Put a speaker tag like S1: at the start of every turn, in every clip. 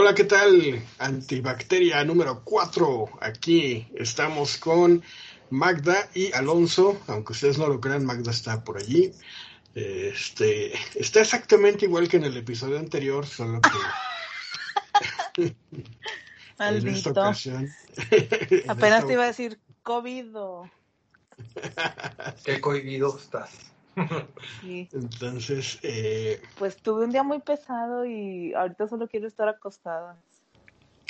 S1: Hola, ¿qué tal? Antibacteria número 4. Aquí estamos con Magda y Alonso. Aunque ustedes no lo crean, Magda está por allí. Este, está exactamente igual que en el episodio anterior, solo que
S2: Maldito.
S1: en esta ocasión. en
S2: Apenas
S1: esta
S2: te iba a decir COVID.
S3: Qué cohibido estás.
S2: Sí.
S1: Entonces, eh,
S2: Pues tuve un día muy pesado y ahorita solo quiero estar acostada.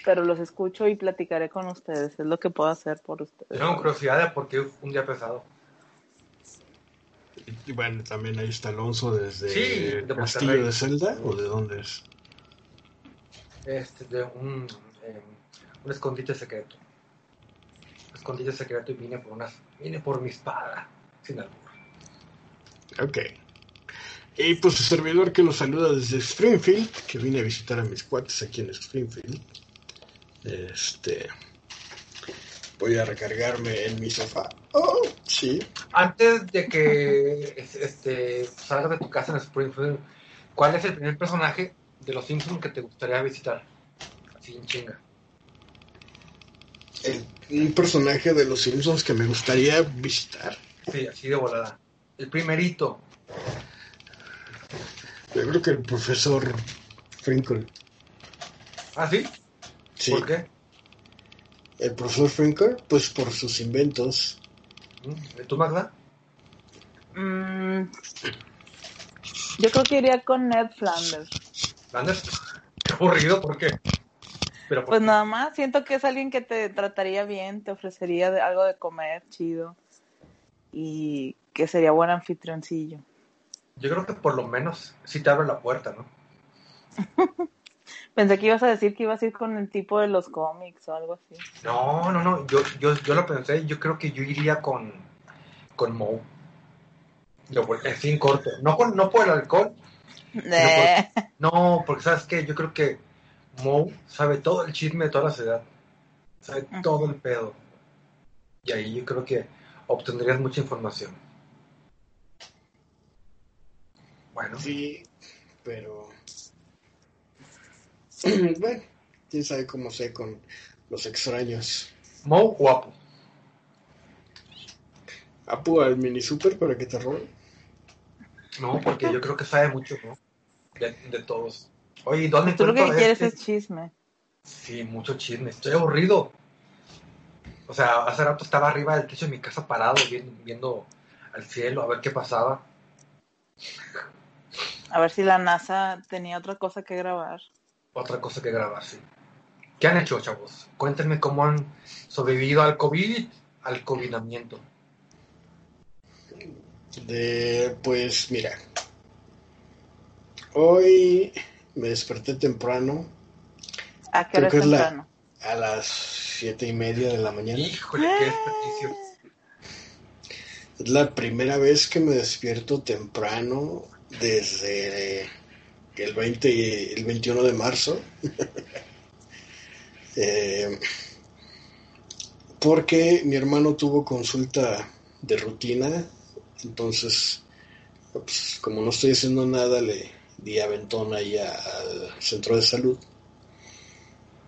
S2: Pero los escucho y platicaré con ustedes. Es lo que puedo hacer por ustedes.
S3: Tengo curiosidad de por qué un día pesado.
S1: y bueno, también ahí está Alonso desde
S3: Sí, de
S1: el Castillo
S3: Monterrey.
S1: de Zelda, ¿o de dónde es?
S3: Este, de un, eh, un escondite secreto. Un escondite secreto y vine por unas, vine por mi espada. Sin albur.
S1: Ok. Y pues su servidor que lo saluda desde Springfield, que vine a visitar a mis cuates aquí en Springfield. Este. Voy a recargarme en mi sofá. Oh, sí.
S3: Antes de que es- este, salgas de tu casa en Springfield, ¿cuál es el primer personaje de los Simpsons que te gustaría visitar? Así en chinga.
S1: El- un personaje de los Simpsons que me gustaría visitar.
S3: Sí, así de volada. El primerito.
S1: Yo creo que el profesor Frinkle.
S3: ¿Ah, sí?
S1: Sí.
S3: ¿Por qué?
S1: El profesor Frinkle, pues por sus inventos.
S3: ¿Mm? ¿Tú, Magda?
S2: Mm, yo creo que iría con Ned Flanders.
S3: ¿Landers? Qué aburrido, ¿por qué? Pero por
S2: Pues nada más, siento que es alguien que te trataría bien, te ofrecería de- algo de comer chido y que sería buen anfitrioncillo.
S3: Yo creo que por lo menos sí te abre la puerta, ¿no?
S2: Pensé que ibas a decir que ibas a ir con el tipo de los cómics o algo así.
S3: No, no, no. Yo, yo, yo lo pensé. Yo creo que yo iría con, con Moe. Yo, en fin, corto. No, con, no por el alcohol.
S2: Eh,
S3: No, porque sabes que yo creo que Moe sabe todo el chisme de toda la ciudad. Sabe todo el pedo. Y ahí yo creo que obtendrías mucha información. Bueno,
S1: Sí, pero. bueno, quién sabe cómo sé con los extraños.
S3: Moe guapo.
S1: Apu al mini super para que te roben.
S3: No, porque yo creo que sabe mucho, ¿no? De, de todos. Oye, ¿y ¿dónde
S2: tú lo que quieres
S3: este?
S2: es chisme.
S3: Sí, mucho chisme. Estoy aburrido. O sea, hace rato estaba arriba del techo de mi casa parado, viendo, viendo al cielo, a ver qué pasaba.
S2: A ver si la NASA tenía otra cosa que grabar.
S3: Otra cosa que grabar, sí. ¿Qué han hecho, chavos? Cuéntenme cómo han sobrevivido al COVID, al covidamiento.
S1: De, pues mira. Hoy me desperté temprano,
S2: ¿A qué
S1: Creo
S2: hora
S1: que
S2: es
S1: es la-
S2: temprano?
S1: a las siete y media de la mañana.
S3: Híjole, qué desperdicio.
S1: Es la primera vez que me despierto temprano desde el 20 y- el 21 de marzo. Eh, porque mi hermano tuvo consulta de rutina, entonces, pues, como no estoy haciendo nada, le di aventón ahí a- al centro de salud.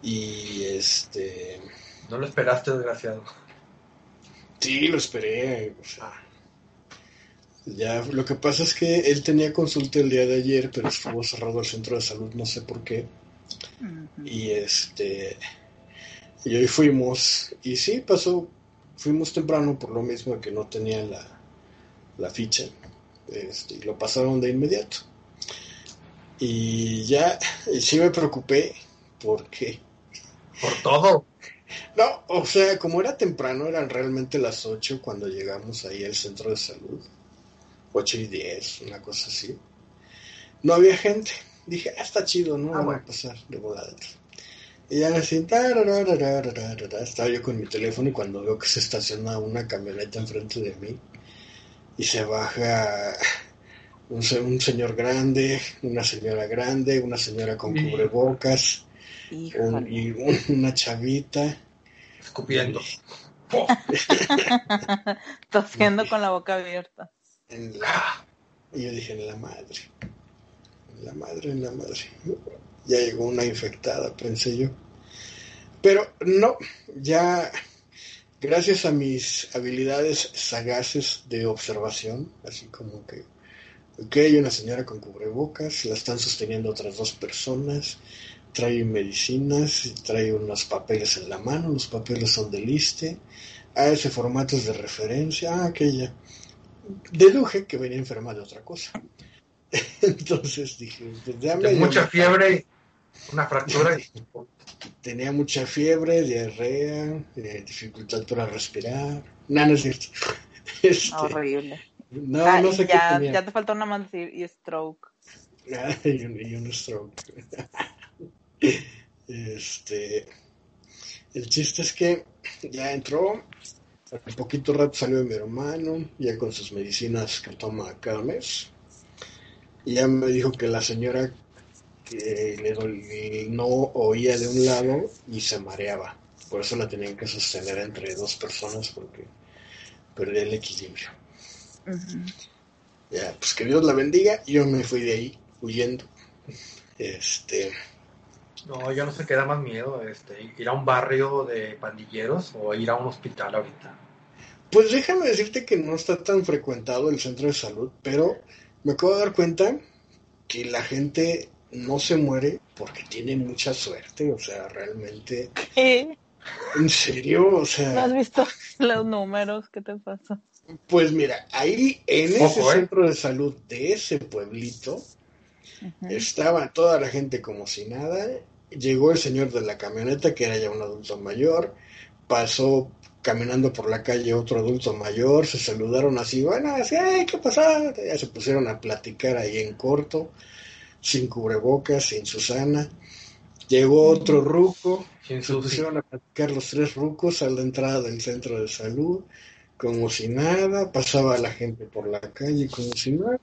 S1: Y este,
S3: No lo esperaste, desgraciado.
S1: sí, lo esperé. o sea, Ya, lo que pasa es que él tenía consulta el día de ayer, pero estuvo cerrado el centro de salud, no sé por qué. Y este, y hoy fuimos, y sí, pasó, fuimos temprano por lo mismo que no tenía la, la ficha, este, y lo pasaron de inmediato. Y ya, y sí me preocupé, porque,
S3: Por todo.
S1: no, o sea, como era temprano, eran realmente las 8 cuando llegamos ahí al centro de salud, 8 y 10, una cosa así. No había gente. Dije, ah, está chido, no
S3: Ah,
S1: van
S3: bueno.
S1: a pasar de volada. Y ya así, estaba yo con mi teléfono y cuando veo que se estaciona una camioneta enfrente de mí y se baja un, un señor grande, una señora grande, una señora con cubrebocas un- y un- una chavita.
S3: Escupiendo.
S2: Tosiendo con la boca abierta.
S1: En la, y yo dije, en la madre. la madre, la madre. Ya llegó una infectada, pensé yo. Pero no, ya gracias a mis habilidades sagaces de observación, así como que, ok, hay una señora con cubrebocas, la están sosteniendo otras dos personas, trae medicinas, trae unos papeles en la mano, los papeles son de liste, a ese formato de referencia, ah, aquella. Deduje que venía enferma de otra cosa. Entonces dije,
S3: pues de mucha fiebre, una fractura.
S1: Tenía mucha fiebre, diarrea, eh, dificultad para respirar. Nada, no es cierto.
S2: Este, Horrible.
S1: No, ah, no sé
S2: ya, qué tenía. Ya te falta una más y stroke.
S1: Ah, y, un, y un stroke. este, el chiste es que ya entró, al poquito rato salió mi hermano, ya con sus medicinas que toma cada mes. Y ya me dijo que la señora que le no oía de un lado y se mareaba. Por eso la tenían que sostener entre dos personas porque perdía el equilibrio. Ya, pues que Dios la bendiga. Yo me fui de ahí huyendo. Este.
S3: No, yo no sé qué da más miedo, este, ir a un barrio de pandilleros o ir a un hospital ahorita.
S1: Pues déjame decirte que no está tan frecuentado el centro de salud, pero me acabo de dar cuenta que la gente no se muere porque tiene mucha suerte, o sea, realmente.
S2: ¿Qué?
S1: ¿En serio? O sea.
S2: ¿No has visto los números? ¿Qué te pasa?
S1: Pues mira, ahí en ese ¿eh? centro de salud de ese pueblito estaba toda la gente como si nada. Llegó el señor de la camioneta, que era ya un adulto mayor, pasó caminando por la calle otro adulto mayor, se saludaron así, bueno, así, ay, ¿qué pasa? Ya se pusieron a platicar ahí en corto, sin cubrebocas, sin Susana. Llegó otro ruco, se pusieron a platicar los tres rucos a la entrada del centro de salud, como si nada, pasaba la gente por la calle como si nada.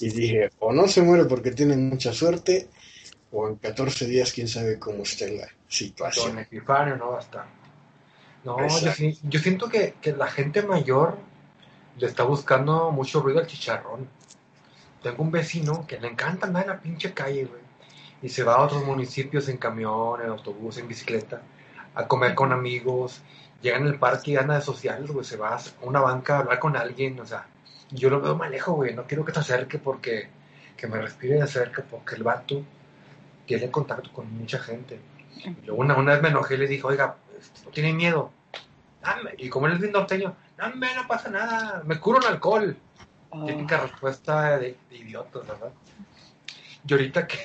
S1: Y dije, o no se muere porque tiene mucha suerte, o en 14 días quién sabe cómo esté la situación.
S3: Con Epifanio no estar. No, yo, siento que, la gente mayor le está buscando mucho ruido al chicharrón. Tengo un vecino que le encanta andar en la pinche calle, güey. Y se va a otros municipios en camión, en autobús, en bicicleta, a comer con amigos. Llega en el parque y anda de sociales, güey. Se va a una banca a hablar con alguien, o sea. Yo lo veo más lejos, güey. No quiero que se acerque porque... Que me respire de cerca porque el vato tiene contacto con mucha gente. Yo una, una vez me enojé y le dije, oiga, no tiene miedo. Y como él es bien norteño, no, no pasa nada, me curo en alcohol. Oh. Típica respuesta de, de, idiotas, ¿verdad? Y ahorita que,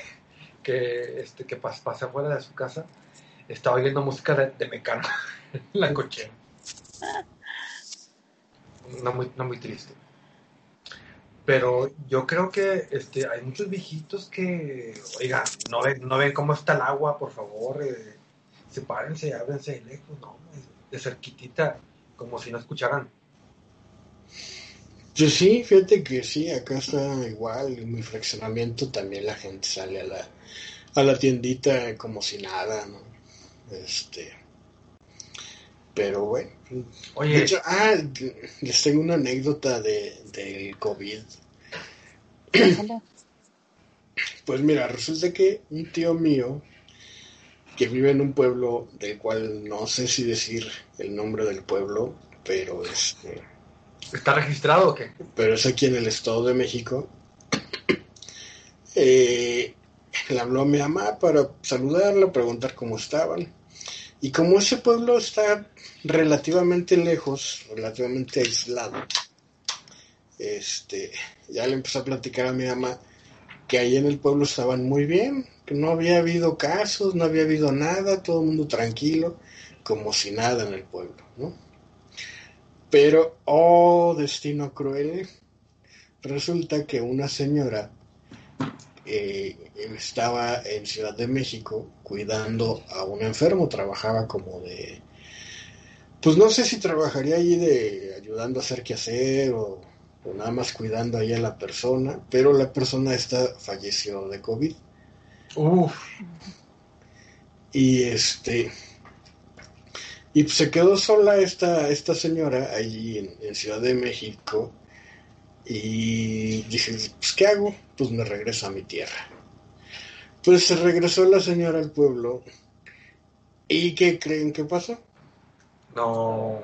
S3: que, este, que pas, pasé afuera de su casa, estaba oyendo música de, de Mecano en la cochera. No muy, no muy triste. Pero yo creo que este, hay muchos viejitos que, oigan, no ven, no ven cómo está el agua, por favor, eh, sepárense, ábrense de lejos, no, de cerquitita, como si no escucharan.
S1: Sí, fíjate que sí, acá está igual, en mi fraccionamiento también la gente sale a la, a la tiendita como si nada, ¿no? Este, pero bueno.
S3: Oye.
S1: ah, les tengo una anécdota de, del COVID. pues mira, resulta que un tío mío que vive en un pueblo del cual no sé si decir el nombre del pueblo, pero este
S3: ¿Está registrado o qué?
S1: Pero es aquí en el Estado de México. Eh, le habló a mi mamá para saludarla, preguntar cómo estaban. Y como ese pueblo está relativamente lejos, relativamente aislado, este, ya le empezó a platicar a mi mamá que ahí en el pueblo estaban muy bien, que no había habido casos, no había habido nada, todo el mundo tranquilo, como si nada en el pueblo, ¿no? Pero, oh, destino cruel, resulta que una señora eh, estaba en Ciudad de México cuidando a un enfermo, trabajaba como de, pues no sé si trabajaría allí de ayudando a hacer qué hacer o, nada más cuidando ahí a la persona, pero la persona esta falleció de COVID.
S3: Uf.
S1: Y este, y se quedó sola esta, esta señora allí en Ciudad de México Y dije, pues ¿qué hago? Pues me regreso a mi tierra. Pues se regresó la señora al pueblo. ¿Y qué creen que pasó?
S3: No.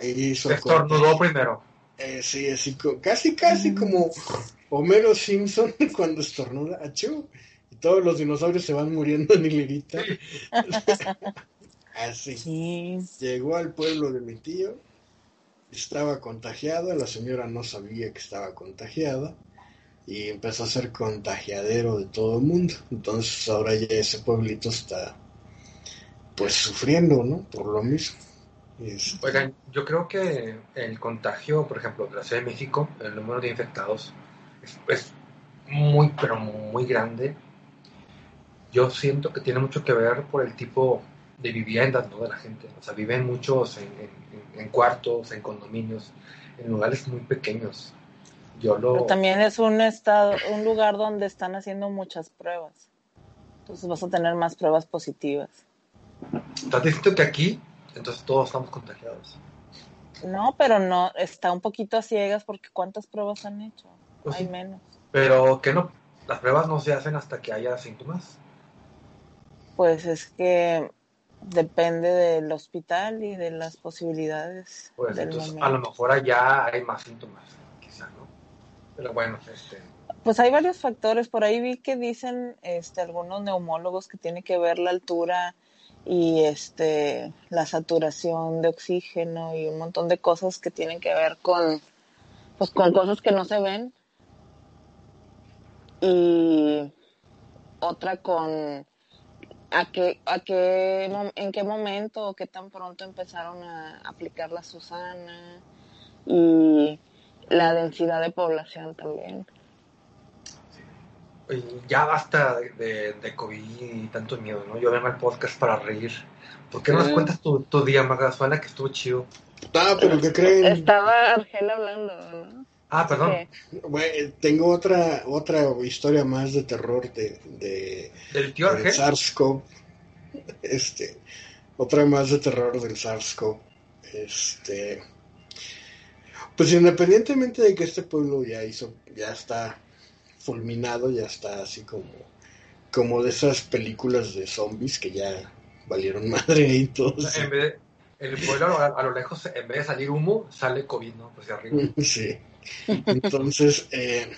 S1: Ahí hizo
S3: Estornudó primero.
S1: Eh, sí, así casi, casi como Homero Simpson cuando estornuda. ¡Achú! Y todos los dinosaurios se van muriendo en hilirita. así. Llegó al pueblo de mi tío. Estaba contagiada. La señora no sabía que estaba contagiada y empezó a ser contagiadero de todo el mundo. Entonces ahora ya ese pueblito está pues sufriendo, ¿no? Por lo mismo.
S3: Este, Oigan, yo creo que el contagio, por ejemplo, de la Ciudad de México, el número de infectados es, muy, pero muy grande. Yo siento que tiene mucho que ver por el tipo de viviendas ¿no? de la gente. O sea, viven muchos en cuartos, en condominios, en lugares muy pequeños.
S2: Pero también es un estado, un lugar donde están haciendo muchas pruebas. Entonces vas a tener más pruebas positivas.
S3: ¿Estás diciendo que aquí, entonces todos estamos contagiados?
S2: No, pero no, está un poquito a ciegas porque ¿cuántas pruebas han hecho? Pues Hay menos.
S3: Pero que no, las pruebas no se hacen hasta que haya síntomas.
S2: Pues es que depende del hospital y de las posibilidades.
S3: Pues entonces a lo mejor allá hay más síntomas. Pero bueno, este...
S2: Pues hay varios factores. Por ahí vi que dicen este, algunos neumólogos que tiene que ver la altura y este la saturación de oxígeno y un montón de cosas que tienen que ver con pues con cosas que no se ven y otra con a qué a qué en qué momento o qué tan pronto empezaron a aplicar la Susana y la densidad de población también.
S3: Ya basta de, de, COVID y tanto miedo, ¿no? Yo vengo al podcast para reír. ¿Por qué no nos cuentas tu, tu día, Magasuela, que estuvo chido?
S1: Ah, pero ¿qué creen?
S2: Estaba Argel hablando, ¿no?
S3: Ah, perdón.
S1: Bueno, tengo otra otra historia más de terror de, de
S3: del tío Argel.
S1: SARS-CoV. Este, otra más de terror del SARS-CoV. Este, pues independientemente de que este pueblo ya hizo, ya está fulminado, ya está así como, como de esas películas de zombies que ya valieron madre y todo.
S3: en vez el pueblo a, lo lejos, en vez de salir humo, sale COVID, ¿no? Pues arriba.
S1: Sí. Entonces, eh,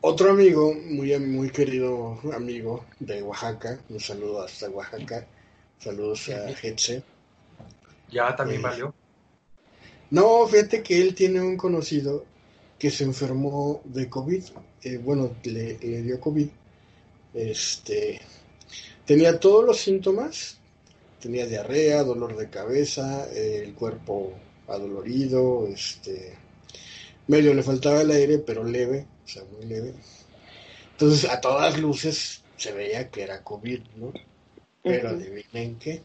S1: otro amigo, muy, muy querido amigo de Oaxaca, un saludo hasta Oaxaca, saludos a Hetze.
S3: Ya también eh, valió.
S1: No, fíjate que él tiene un conocido que se enfermó de COVID. Eh, bueno, le, dio COVID. Este, tenía todos los síntomas. Tenía diarrea, dolor de cabeza, el cuerpo adolorido, este, medio le faltaba el aire, pero leve, o sea, muy leve. Entonces, a todas luces se veía que era COVID, ¿no? Pero adivinen qué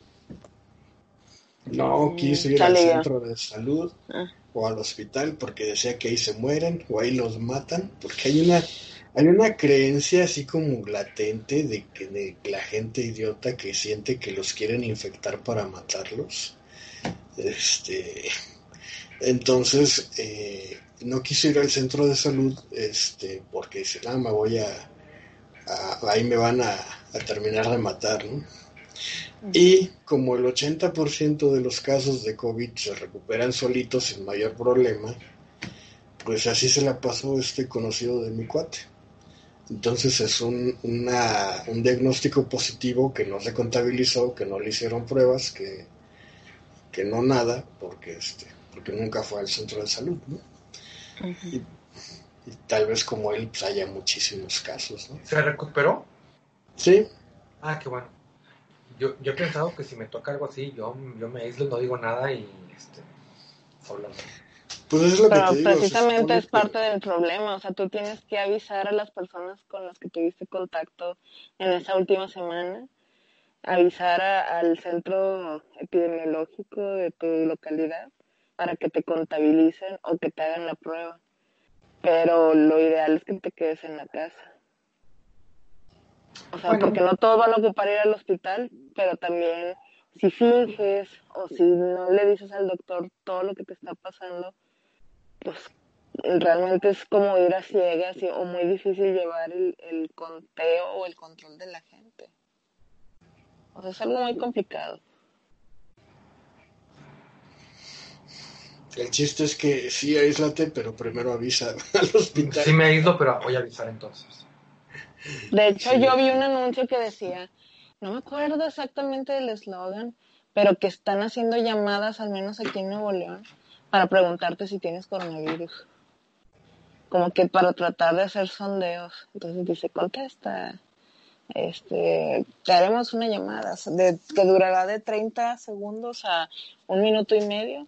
S1: no quiso ir al centro de salud ah. O al hospital porque decía que ahí se mueren o ahí los matan, porque hay una hay una creencia así como latente de que de la gente idiota que siente que los quieren infectar para matarlos. Este, entonces eh, no quiso ir al centro de salud, este, porque dice, ah, me voy a, ahí me van a, a terminar de matar, ¿no? Y como el 80% de los casos de COVID se recuperan solitos sin mayor problema, pues así se la pasó este conocido de mi cuate. Entonces es un, un diagnóstico positivo que no se contabilizó, que no le hicieron pruebas, que, que no nada, porque, este, porque nunca fue al centro de salud, ¿no? y, tal vez como él pues haya muchísimos casos, ¿no?
S3: ¿Se recuperó?
S1: Sí.
S3: Ah, qué bueno yo, yo he pensado que si me toca algo así, yo, yo me aíslo, no digo nada y este,
S1: Pues es lo
S2: Pero
S1: que te
S2: precisamente es parte del problema, o sea, tú tienes que avisar a las personas con las que tuviste contacto en esa última semana, avisar al centro epidemiológico de tu localidad para que te contabilicen o que te hagan la prueba. Pero lo ideal es que te quedes en la casa. O sea, porque no todos van a ocupar ir al hospital, pero también si finges o si no le dices al doctor todo lo que te está pasando, pues realmente es como ir a ciegas o muy difícil llevar el, el conteo o el control de la gente. O sea, es algo muy complicado.
S1: El chiste es que sí, aíslate, pero primero avisa al hospital.
S3: Sí me aíslo, pero voy a avisar entonces.
S2: De hecho, yo vi un anuncio que decía, no me acuerdo exactamente del eslogan, pero que están haciendo llamadas, al menos aquí en Nuevo León, para preguntarte si tienes coronavirus. Como que para tratar de hacer sondeos. Entonces dice, contesta. Este, te haremos una llamada de, que durará de 30 segundos a un minuto y medio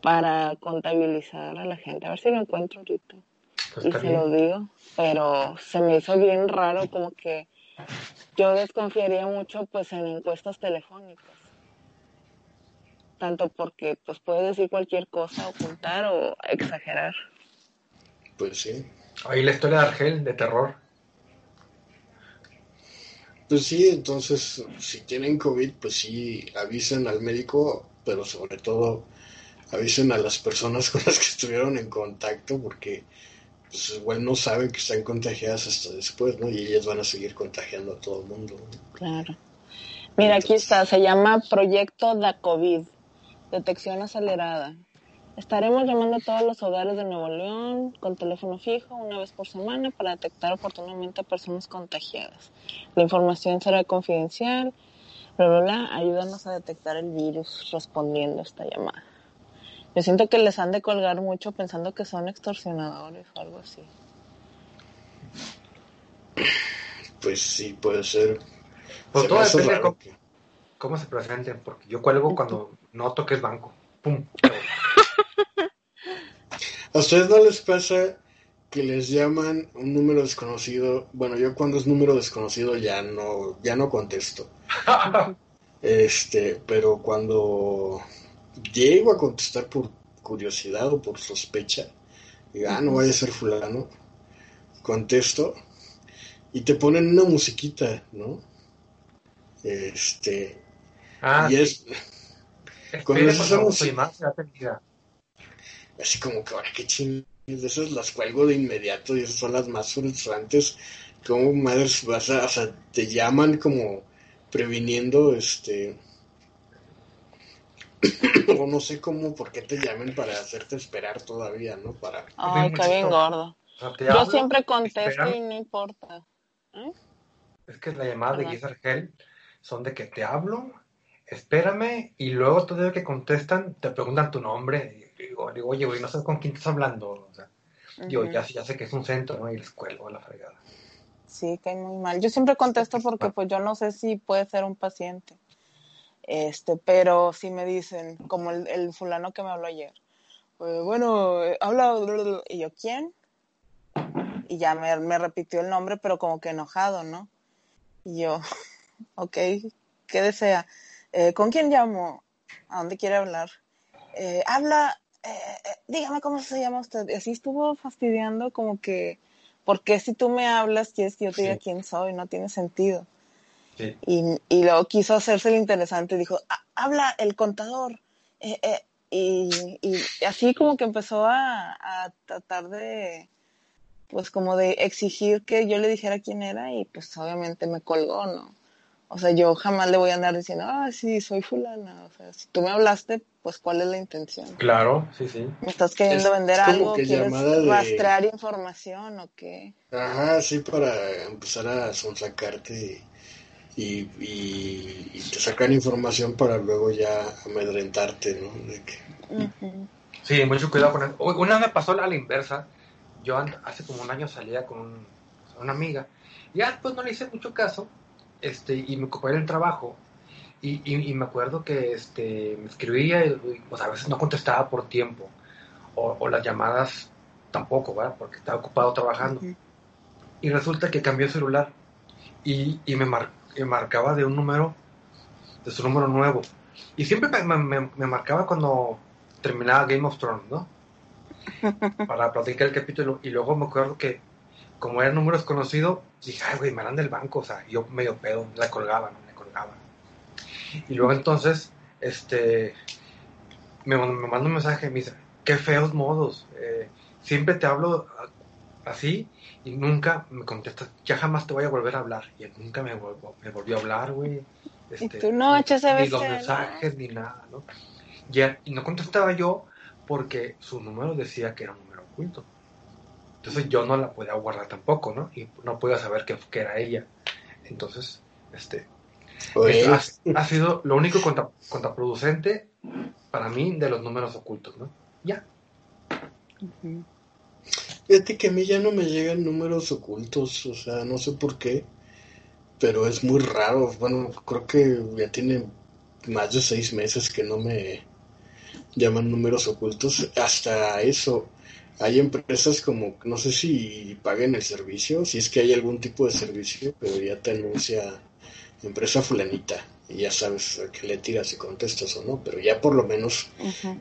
S2: para contabilizar a la gente. A ver si lo encuentro ahorita. Pues y se lo digo. Pero se me hizo bien raro como que yo desconfiaría mucho pues en encuestas telefónicas. Tanto porque pues puede decir cualquier cosa, ocultar o exagerar.
S1: Pues sí.
S3: Ahí la historia de Argel, de terror.
S1: Pues sí, entonces si tienen COVID, pues sí, avisen al médico, pero sobre todo avisen a las personas con las que estuvieron en contacto porque pues igual no saben que están contagiadas hasta después, ¿no? Y ellas van a seguir contagiando a todo el mundo.
S2: Claro. Mira, aquí está, se llama Proyecto da COVID, detección acelerada. Estaremos llamando a todos los hogares de Nuevo León con teléfono fijo una vez por semana para detectar oportunamente a personas contagiadas. La información será confidencial, bla, bla, bla. Ayúdanos a detectar el virus respondiendo a esta llamada. Yo siento que les han de colgar mucho pensando que son extorsionadores o algo así.
S1: Pues sí, puede ser.
S3: Pues todo depende cómo, cómo, se presenten, porque yo cuelgo cuando noto que es banco. ¡Pum!
S1: ¿A ustedes no les pasa que les llaman un número desconocido? Bueno, yo cuando es número desconocido ya no, ya no contesto. este, pero cuando llego a contestar por curiosidad o por sospecha, digo, ah, no vaya a ser fulano, contesto y te ponen una musiquita, ¿no? Este,
S3: ah, y es...
S1: Con esa música, así como que ahora qué chingados, esas las cuelgo de inmediato y esas son las más frustrantes. Como madres vas a, o sea, te llaman como previniendo este o no sé cómo, por qué te llamen para hacerte esperar todavía, ¿no? Para...
S2: Ay, qué bien gordo. Yo siempre contesto y no importa. ¿Eh?
S3: Es que la llamada de Giselle son de que te hablo, espérame, y luego todavía que contestan, te preguntan tu nombre. Y digo, digo oye, güey, no sabes con quién estás hablando. O sea, Yo ya, ya sé que es un centro, ¿no? Y les cuelgo la fregada.
S2: Sí, cae muy mal. Yo siempre contesto porque pues yo no sé si puede ser un paciente. Este, pero si me dicen, como el, fulano que me habló ayer, pues, bueno, eh, habla, y yo, ¿quién? Y ya me, me, repitió el nombre, pero como que enojado, ¿no? Y yo, ok, ¿qué desea? Eh, ¿Con quién llamo? ¿A dónde quiere hablar? Eh, habla, dígame cómo se llama usted. Y así estuvo fastidiando como que, ¿por qué si tú me hablas quieres que yo te diga quién soy? No tiene sentido. Y, y, luego quiso hacerse el interesante, dijo, habla el contador. Eh, eh", y, y, así como que empezó a, a, tratar de, pues como de exigir que yo le dijera quién era y pues obviamente me colgó, ¿no? O sea, yo jamás le voy a andar diciendo, ah, sí, soy fulana. O sea, si tú me hablaste, pues ¿cuál es la intención?
S3: Claro, sí, sí.
S2: ¿Me estás queriendo vender algo? ¿Quieres rastrear información o qué?
S1: Ajá, sí, para empezar a sonsacarte y, y, te sacan información para luego ya amedrentarte, ¿no?
S3: Sí, mucho cuidado con eso. Una vez me pasó a la inversa. Yo hace como un año salía con una amiga. Y ya después no le hice mucho caso este, y me ocupé del trabajo. Y, y, me acuerdo que este, me escribía y, pues, a veces no contestaba por tiempo. O, o las llamadas tampoco, ¿verdad? Porque estaba ocupado trabajando. Y resulta que cambió el celular y, y me, marcó que marcaba de un número, de su número nuevo. Y siempre me, me, marcaba cuando terminaba Game of Thrones, ¿no? Para platicar el capítulo. Y luego me acuerdo que, como era número desconocido, dije, ay, güey, me dan del banco. O sea, yo medio pedo, la colgaba, ¿no? Me colgaba. Y luego entonces, este, me, me manda un mensaje, me dice, qué feos modos. Eh, siempre te hablo así y nunca me contestas, ya jamás te voy a volver a hablar. Y él nunca me, me volvió a hablar, güey.
S2: Este, tú no,
S3: ni los mensajes, ni nada, ¿no? Y, y no contestaba yo porque su número decía que era un número oculto. Entonces yo no la podía guardar tampoco, ¿no? Y no podía saber que, era ella. Entonces, este, ha, sido lo único contraproducente para mí de los números ocultos, ¿no? Ya.
S1: Fíjate que a mí ya no me llegan números ocultos, o sea, no sé por qué, pero es muy raro. Bueno, creo que ya tiene más de seis meses que no me llaman números ocultos. Hasta eso, hay empresas como, no sé si paguen el servicio, si es que hay algún tipo de servicio, pero ya te anuncia empresa fulanita y ya sabes a qué le tiras si contestas o no, pero ya por lo menos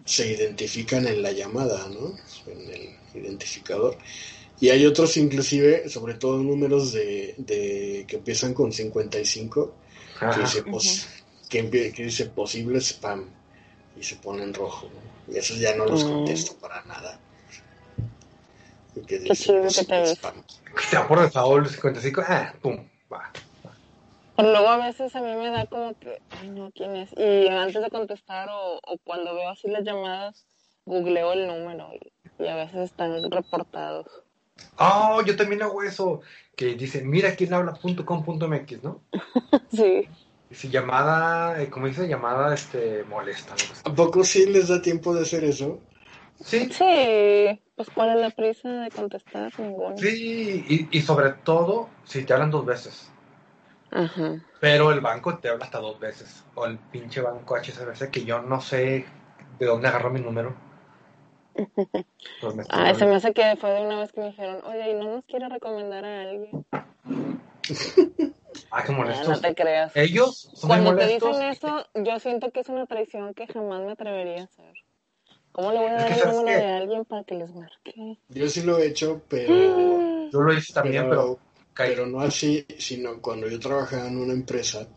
S1: se identifican en la llamada, ¿no? En el identificador. Y hay otros inclusive, sobre todo números de, de que empiezan con 55, que dice, que, dice posible spam y se pone en rojo. Y esos ya no los mm. contesto para nada.
S2: Que Qué chido que te ves.
S3: Sea por default 55, ah, pum, va.
S2: Pero luego a veces a mí me da como que, ay no, ¿quién es? Y antes de contestar o, o cuando veo así las llamadas, googleo el número y, a veces están reportados.
S3: Oh, yo también hago eso, que dice, mira quién habla.com.mx, ¿no?
S2: sí.
S3: Si llamada, eh, como dice, llamada este, molesta.
S1: ¿A poco sí les da tiempo de hacer eso?
S3: Sí.
S2: Sí, pues ¿cuál es la prisa de contestar? Ninguna.
S3: Sí, y, y sobre todo si te hablan dos veces.
S2: Ajá.
S3: Pero el banco te habla hasta dos veces. O el pinche banco HSBC, que yo no sé de dónde agarró mi número.
S2: Ah, se me hace que fue de una vez que me dijeron, oye, ¿y no nos quiere recomendar a alguien?
S3: ah, qué molesto.
S2: no te creas.
S3: Ellos son
S2: Cuando te dicen eso, yo siento que es una traición que jamás me atrevería a hacer. ¿Cómo le voy a dar el número de alguien para que les marque?
S1: Yo sí lo he hecho, pero...
S3: Yo lo hice también, pero...
S1: Pero, no así, sino cuando yo trabajaba en una empresa,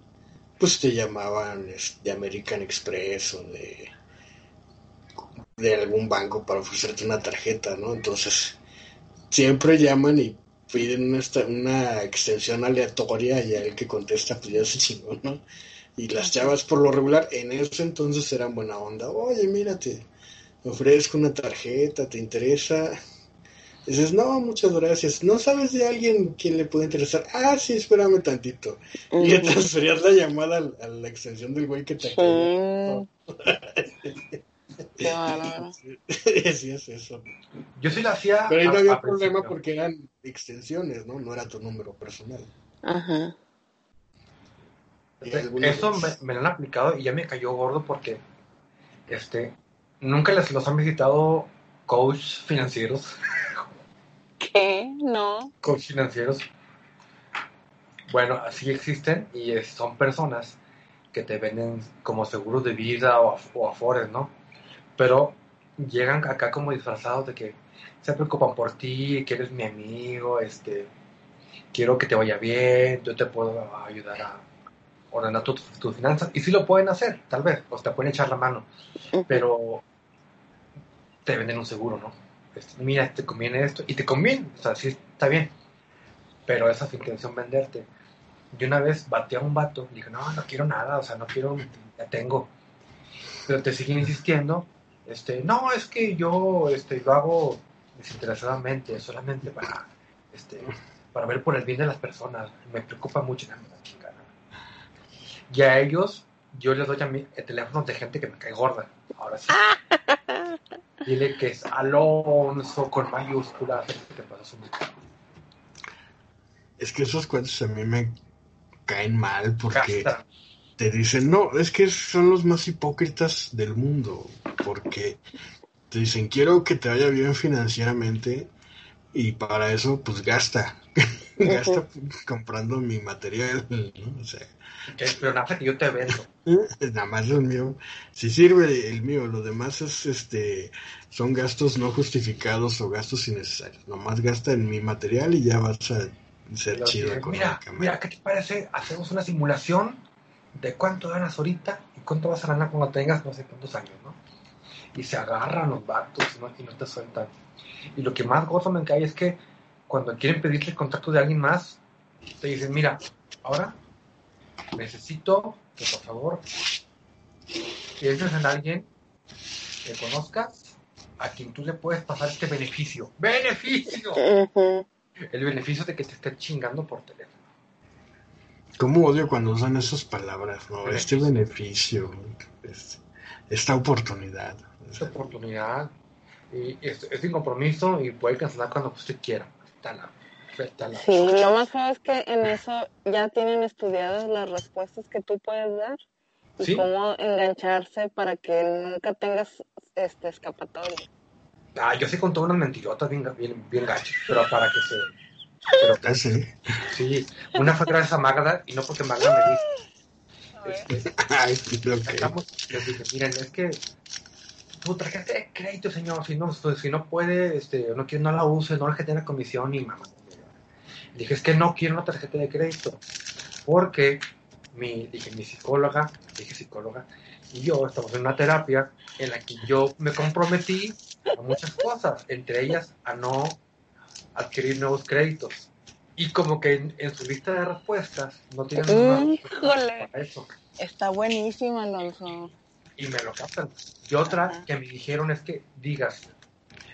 S1: pues te llamaban de American Express o de, de algún banco para ofrecerte una tarjeta, ¿no? Entonces, siempre llaman y piden una, una extensión aleatoria y el que contesta, pues ya se chingó, ¿no? Y las chavas por lo regular en ese entonces eran buena onda. Oye, mírate, ofrezco una tarjeta, ¿te interesa? dices, no, muchas gracias. ¿No sabes de alguien quien le puede interesar? Ah, sí, espérame tantito. Y le transferías la llamada a, la extensión del güey que te
S2: sí. Qué
S1: Sí, es eso.
S3: Yo sí la hacía.
S1: Pero ahí no había problema porque eran extensiones, ¿no? No era tu número personal.
S2: Ajá.
S3: Eso me, me, lo han aplicado y ya me cayó gordo porque este nunca les los han visitado coach financieros.
S2: ¿Qué? No.
S3: Coach financieros. Bueno, así existen y son personas que te venden como seguros de vida o, o afores, ¿no? Pero llegan acá como disfrazados de que se preocupan por ti, que eres mi amigo, este, quiero que te vaya bien, yo te puedo ayudar a ordenar tus finanzas. Y sí lo pueden hacer, tal vez, o te pueden echar la mano, pero te venden un seguro, ¿no? Este, mira, te conviene esto, y te conviene, o sea, sí está bien, pero esa es su intención venderte. Yo una vez batí a un vato, dije, no, no quiero nada, o sea, no quiero, ya tengo. Pero te siguen insistiendo, este, no, es que yo este, lo hago desinteresadamente, solamente para, este, para ver por el bien de las personas. Me preocupa mucho la chingada. Y a ellos, yo les doy a mí el teléfono de gente que me cae gorda. Ahora sí. Dile que es Alonso con mayúsculas.
S1: Es que esos cuentos a mí me caen mal porque te dicen, no, es que son los más hipócritas del mundo, porque te dicen, quiero que te vaya bien financieramente y para eso, pues gasta, gasta comprando mi material, ¿no? O sea,
S3: pero nada que yo te vendo.
S1: Nada más el mío. Si sirve el mío, lo demás es este son gastos no justificados o gastos innecesarios. Nomás gasta en mi material y ya vas a ser chido
S3: mira, mira, ¿qué te parece? Hacemos una simulación de cuánto ganas ahorita y cuánto vas a ganar cuando tengas no sé cuántos años, ¿no? y se agarran los vatos ¿no? y no te sueltan. Y lo que más gozo me cae es que cuando quieren pedirle el contacto de alguien más, te dicen, mira, ahora necesito que por favor pienses en alguien que conozcas a quien tú le puedes pasar este beneficio. ¡Beneficio! El beneficio de que te esté chingando por teléfono.
S1: ¿Cómo odio cuando usan esas palabras? ¿no? Este beneficio, este, esta oportunidad.
S3: Esta oportunidad. Y es, sin compromiso y puede cancelar cuando usted quiera.
S2: Sí, lo más feo es que en eso ya tienen estudiadas las respuestas que tú puedes dar y cómo engancharse para que nunca tengas este escapatoria.
S3: Ah, yo sí conté unas mentirotas bien, bien, bien gachas, pero para que se...
S1: Pero, ah, sí.
S3: una fue gracias a Magda y no porque Magda me dijo. Este, Ay, lo que... les dije, miren, es que tu tarjeta de crédito, señor, si no, pues, si no puede, este, no, no la use, no la que tenga comisión y mamá. Dije, es que no quiero una tarjeta de crédito, porque mi, dije, mi psicóloga, dije psicóloga, y yo estamos en una terapia en la que yo me comprometí a muchas cosas, entre ellas a no adquirir nuevos créditos. Y como que en, su lista de respuestas no tienen
S2: Híjole. eso. Está buenísimo, Alonso.
S3: Y me lo captan. Y otra que me dijeron es que digas,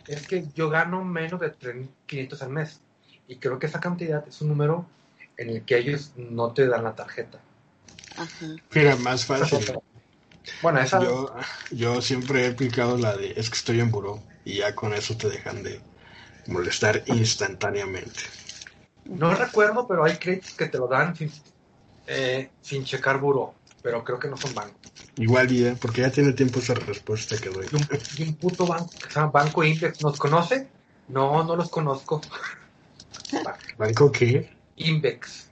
S3: es que yo gano menos de 500 al mes. Y creo que esa cantidad es un número en el que ellos no te dan la tarjeta.
S1: Mira, más fácil.
S3: Bueno, esa...
S1: yo, yo siempre he aplicado la de es que estoy en buró y ya con eso te dejan de molestar instantáneamente.
S3: No recuerdo, pero hay créditos que te lo dan sin, eh, sin checar buró, pero creo que no son bancos.
S1: Igual bien, porque ya tiene tiempo esa respuesta que doy.
S3: Y un, puto banco que se llama Banco Index, ¿nos conoce? No, no los conozco.
S1: ¿Banco qué?
S3: Index.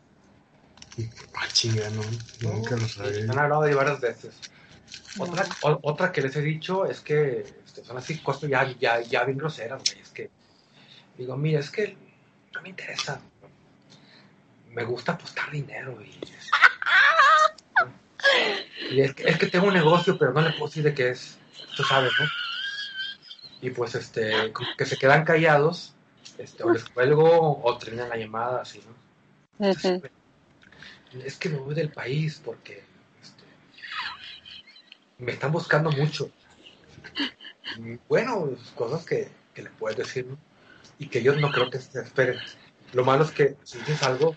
S1: Ah, chinga, no, nunca lo sabía.
S3: Me han hablado de varias veces. Otra, otra que les he dicho es que este, son así cosas ya, ya, ya bien groseras, güey. Es que digo, mira, es que no me interesa. Me gusta apostar dinero y. y es, que, es que tengo un negocio, pero no le puedo decir de qué es. Tú sabes, ¿no? Y pues, este, que se quedan callados, este, o les cuelgo o terminan la llamada, así, ¿no? es que me voy del país porque este, me están buscando mucho. bueno, cosas que, le puedes decir, Y que yo no creo que se esperen. Lo malo es que si dices algo,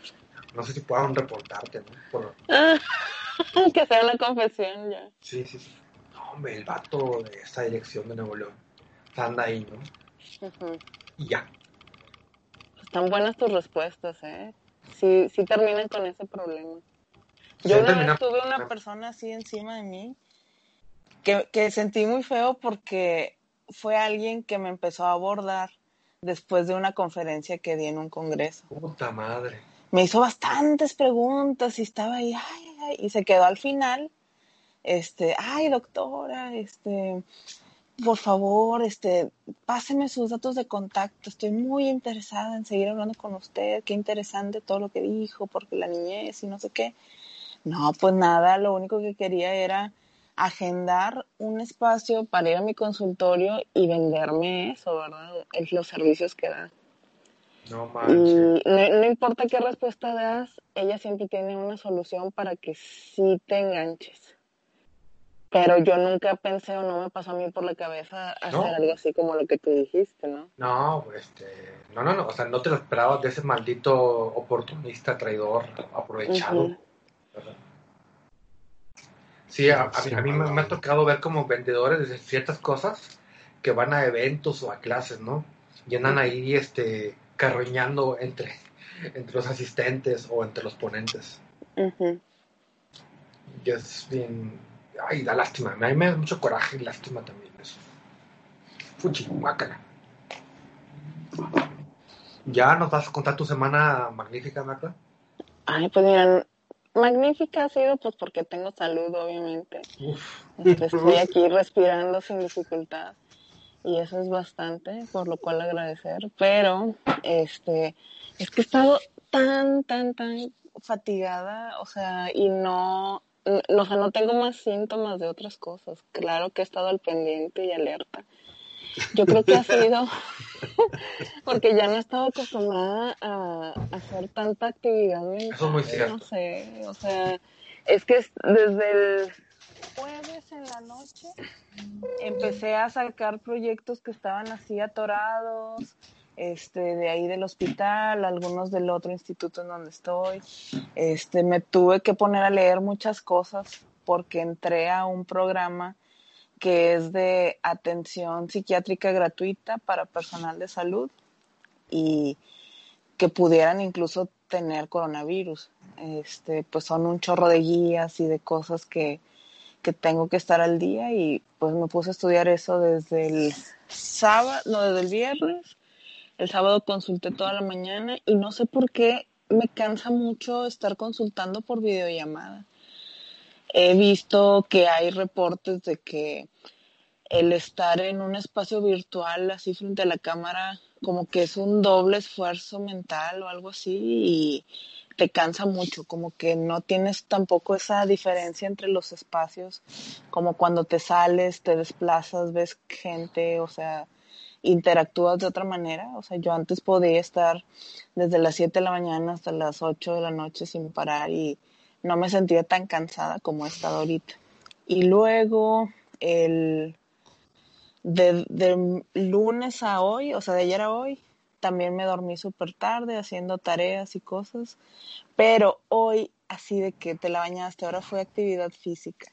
S3: no sé si puedan reportarte, ¿no?
S2: que sea una confesión ya.
S3: Sí, sí, sí. No, hombre, el vato de esta dirección de Nuevo León anda ahí, ¿no? Y ya.
S2: Están buenas tus respuestas, ¿eh? sí, sí terminan con ese problema. Yo una vez tuve una persona así encima de mí que, que sentí muy feo porque fue alguien que me empezó a abordar después de una conferencia que di en un congreso.
S3: Puta madre.
S2: Me hizo bastantes preguntas y estaba ahí, ay, ay, y se quedó al final, este, ay, doctora, este, por favor, este, páseme sus datos de contacto. Estoy muy interesada en seguir hablando con usted. Qué interesante todo lo que dijo, porque la niñez y no sé qué. No, pues nada, lo único que quería era agendar un espacio para ir a mi consultorio y venderme eso, ¿verdad? Los servicios que da.
S3: No manches.
S2: no, importa qué respuesta das, ella siempre tiene una solución para que sí te enganches pero yo nunca pensé o no me pasó a mí por la cabeza hacer algo así como lo que tú dijiste, ¿no?
S3: No, este, no, no, no, o sea, no te lo esperabas de ese maldito oportunista, traidor, aprovechado. Sí, a, mí, me, ha tocado ver como vendedores de ciertas cosas que van a eventos o a clases, ¿no? Y andan ahí, este, carroñando entre, entre los asistentes o entre los ponentes. Y es bien Ay, da lástima. A mí me da mucho coraje y lástima también eso. Fuchi, guácala. ¿Ya nos vas a contar tu semana magnífica, Marta?
S2: Ay, pues mira, magnífica ha sido pues porque tengo salud, obviamente. Este, estoy aquí respirando sin dificultad y eso es bastante, por lo cual agradecer. Pero, este, es que he estado tan, tan, tan fatigada, o sea, y no o sea, no tengo más síntomas de otras cosas. Claro que he estado al pendiente y alerta. Yo creo que ha sido porque ya no estaba acostumbrada a, hacer tanta actividad
S3: Eso es
S2: No sé, o sea, es que desde el jueves en la noche empecé a sacar proyectos que estaban así atorados, este, de ahí del hospital, algunos del otro instituto en donde estoy. Este, me tuve que poner a leer muchas cosas porque entré a un programa que es de atención psiquiátrica gratuita para personal de salud y que pudieran incluso tener coronavirus. Este, pues son un chorro de guías y de cosas que, que tengo que estar al día y pues me puse a estudiar eso desde el sábado, no, desde el viernes. El sábado consulté toda la mañana y no sé por qué me cansa mucho estar consultando por videollamada he visto que hay reportes de que el estar en un espacio virtual así frente a la cámara como que es un doble esfuerzo mental o algo así y te cansa mucho, como que no tienes tampoco esa diferencia entre los espacios, como cuando te sales, te desplazas, ves gente, o sea, interactúas de otra manera. O sea, yo antes podía estar desde las 7 de la mañana hasta las 8 de la noche sin parar y no me sentía tan cansada como he estado ahorita. Y luego, el de, lunes a hoy, o sea, de ayer a hoy, también me dormí súper tarde haciendo tareas y cosas, pero hoy, así de que te la bañaste, ahora fue actividad física.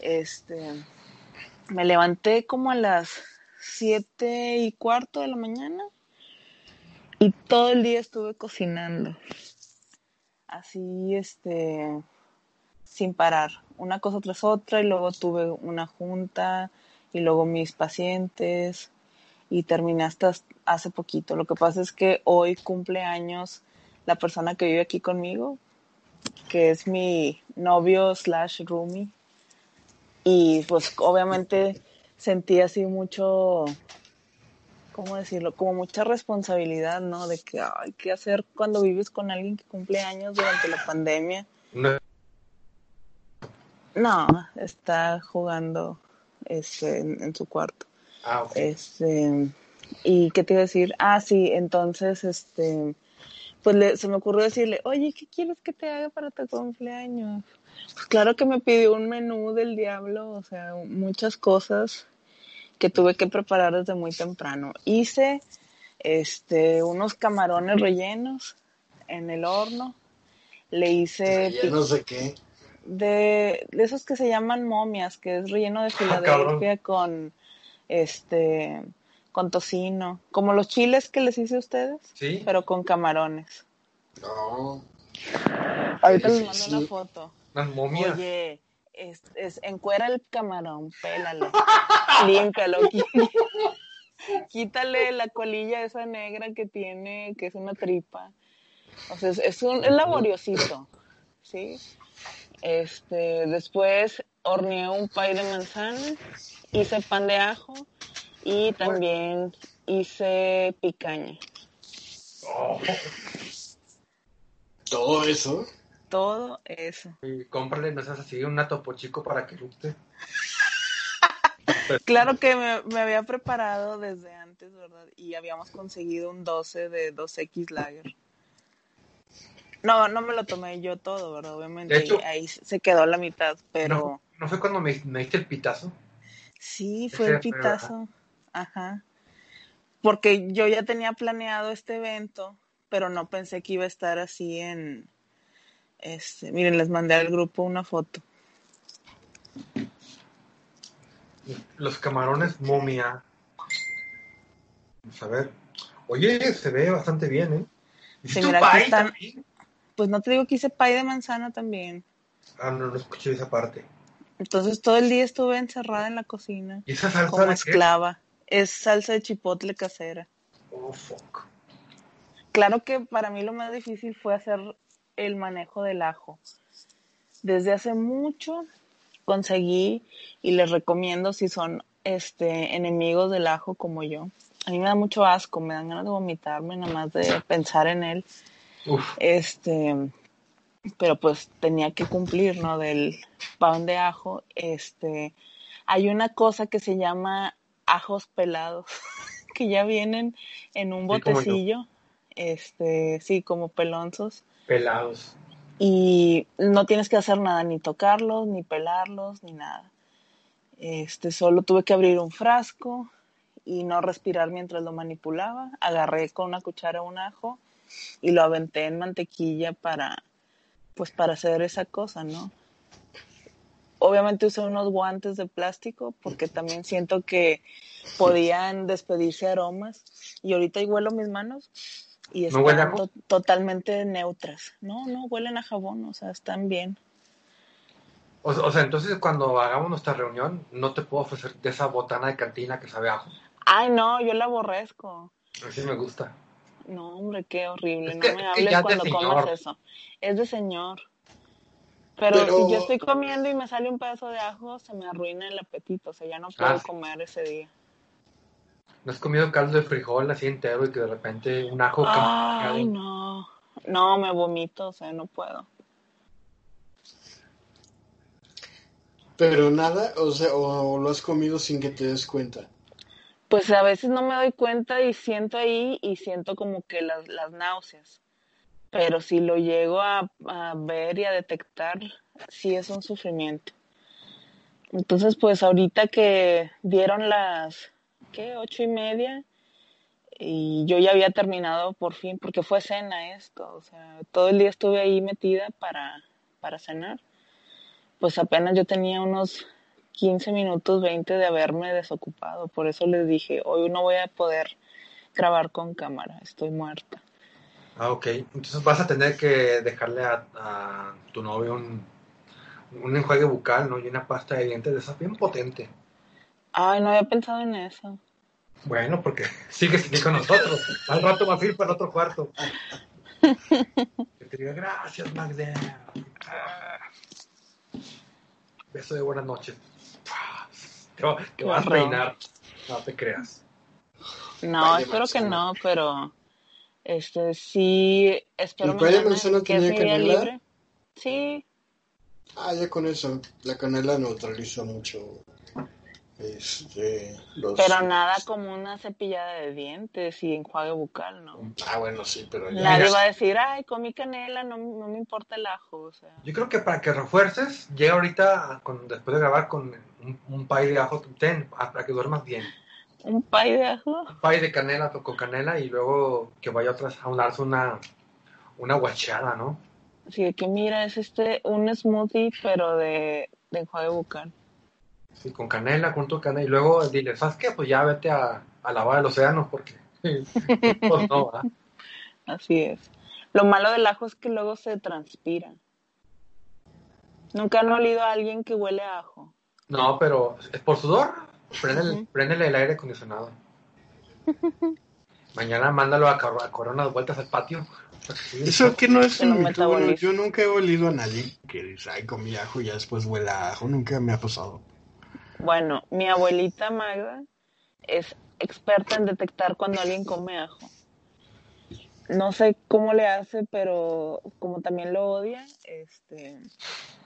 S2: Este, me levanté como a las siete y cuarto de la mañana y todo el día estuve cocinando así, este, sin parar, una cosa tras otra, y luego tuve una junta, y luego mis pacientes, y terminé hasta hace poquito. Lo que pasa es que hoy cumple años la persona que vive aquí conmigo, que es mi novio slash roomie, y pues obviamente sentí así mucho ¿cómo decirlo? Como mucha responsabilidad, ¿no? De que hay que hacer cuando vives con alguien que cumple años durante la pandemia. No. No, está jugando este, en, su cuarto.
S3: Ah,
S2: Este, ¿Y qué te iba a decir? Ah, sí, entonces, este, pues se me ocurrió decirle, oye, ¿qué quieres que te haga para tu cumpleaños? Pues claro que me pidió un menú del diablo, o sea, muchas cosas que tuve que preparar desde muy temprano. Hice este unos camarones rellenos en el horno. Le hice
S1: rellenos de qué?
S2: De, esos que se llaman momias, que es relleno de ah, Filadelfia con este con tocino, como los chiles que les hice a ustedes,
S3: ¿Sí?
S2: pero con camarones.
S1: No.
S2: Ahorita les mando una foto.
S3: Las momias.
S2: Oye, es, es, encuera el camarón, pélalo, límpialo, quítale la colilla esa negra que tiene, que es una tripa. O sea, es, un es laboriosito, ¿sí? Este, después horneé un pay de manzana, hice pan de ajo y también hice picaña.
S3: Oh.
S1: Todo eso
S2: todo eso.
S3: Y cómprale, no seas así, un topo chico para que guste.
S2: claro que me, había preparado desde antes, ¿verdad? Y habíamos conseguido un 12 de 2X Lager. No, no me lo tomé yo todo, ¿verdad? Obviamente. ahí se quedó la mitad, pero...
S3: ¿No, fue cuando me, me, diste el pitazo?
S2: Sí, fue el pitazo. Ajá. Porque yo ya tenía planeado este evento, pero no pensé que iba a estar así en, este, miren, les mandé al grupo una foto.
S3: Los camarones momia. Vamos a ver. Oye, se ve bastante bien, ¿eh?
S2: Sí, mira, Pues no te digo que hice pay de manzana también.
S3: Ah, no, no escuché esa parte.
S2: Entonces todo el día estuve encerrada en la cocina.
S3: ¿Y esa salsa
S2: como esclava. Es salsa de chipotle casera.
S3: Oh, fuck.
S2: Claro que para mí lo más difícil fue hacer el manejo del ajo. Desde hace mucho conseguí y les recomiendo si son este enemigos del ajo como yo. A mí me da mucho asco, me dan ganas de vomitarme nada más de pensar en él. Este, pero pues tenía que cumplir, ¿no? Del pan de ajo, este, hay una cosa que se llama ajos pelados, que ya vienen en un botecillo, este, sí, como pelonzos.
S3: Pelados.
S2: Y no tienes que hacer nada, ni tocarlos, ni pelarlos, ni nada. Este, solo tuve que abrir un frasco y no respirar mientras lo manipulaba. Agarré con una cuchara un ajo y lo aventé en mantequilla para, pues para hacer esa cosa, ¿no? Obviamente usé unos guantes de plástico porque también siento que podían despedirse aromas y ahorita huelo mis manos y están totalmente neutras. No, no huelen a jabón, o sea, están bien.
S3: O, sea, entonces cuando hagamos nuestra reunión, no te puedo ofrecer de esa botana de cantina que sabe a ajo.
S2: Ay, no, yo la aborrezco.
S3: Así me gusta.
S2: No, hombre, qué horrible. no me hables cuando comas eso. Es de señor. Pero, si yo estoy comiendo y me sale un pedazo de ajo, se me arruina el apetito. O sea, ya no puedo ah. comer ese día.
S3: ¿No has comido caldo de frijol así entero y que de repente un ajo...
S2: Ay, no. No, me vomito, o sea, no puedo.
S1: Pero nada, o sea, o lo has comido sin que te des cuenta
S2: pues a veces no me doy cuenta y siento ahí y siento como que las, las náuseas. Pero si lo llego a, ver y a detectar, sí es un sufrimiento. Entonces, pues ahorita que dieron las, ¿qué? Ocho y media. Y yo ya había terminado por fin, porque fue cena esto. O sea, todo el día estuve ahí metida para, para cenar. Pues apenas yo tenía unos 15 minutos, 20 de haberme desocupado. Por eso les dije, hoy no voy a poder grabar con cámara, estoy muerta.
S3: Ah, ok. Entonces vas a tener que dejarle a, tu novio un, un, enjuague bucal, ¿no? Y una pasta de dientes de esa bien potente.
S2: Ay, no había pensado en eso.
S3: Bueno, porque sigue aquí con nosotros. Al rato va a ir para otro cuarto. te diga gracias, Magda. Beso de buenas noches que, vas a reinar. No te creas.
S2: No, espero que no, pero este sí espero
S1: ¿El pay de manzana tenía canela? Libre.
S2: Sí.
S1: Ah, ya con eso, la canela neutraliza mucho este,
S2: pero nada como una cepillada de dientes y enjuague bucal, ¿no?
S1: Ah, bueno, sí, pero
S2: Nadie va a decir, ay, comí canela, no, no me importa el ajo, o sea.
S3: Yo creo que para que refuerces, llega ahorita, con, después de grabar, con un, un pay de ajo, ten, para que duermas bien.
S2: ¿Un pay de ajo?
S3: Un pay de canela, con canela, y luego que vaya otras a unarse una, una guachada, ¿no?
S2: Sí, que mira, es este, un smoothie, pero de, de enjuague bucal.
S3: Sí, con canela, con tu canela. Y luego dile, ¿sabes qué? Pues ya vete a, a lavar el océano porque pues no,
S2: Así es. Lo malo del ajo es que luego se transpira. ¿Nunca han olido a alguien que huele a ajo?
S3: No, pero es por sudor. Préndele, el aire acondicionado. Mañana mándalo a, a Corona de vueltas al patio.
S1: Eso que no es un mito. yo nunca he olido a nadie que dice, ay, comí ajo y ya después huele a ajo. Nunca me ha pasado.
S2: Bueno, mi abuelita Magda es experta en detectar cuando alguien come ajo. No sé cómo le hace, pero como también lo odia, este,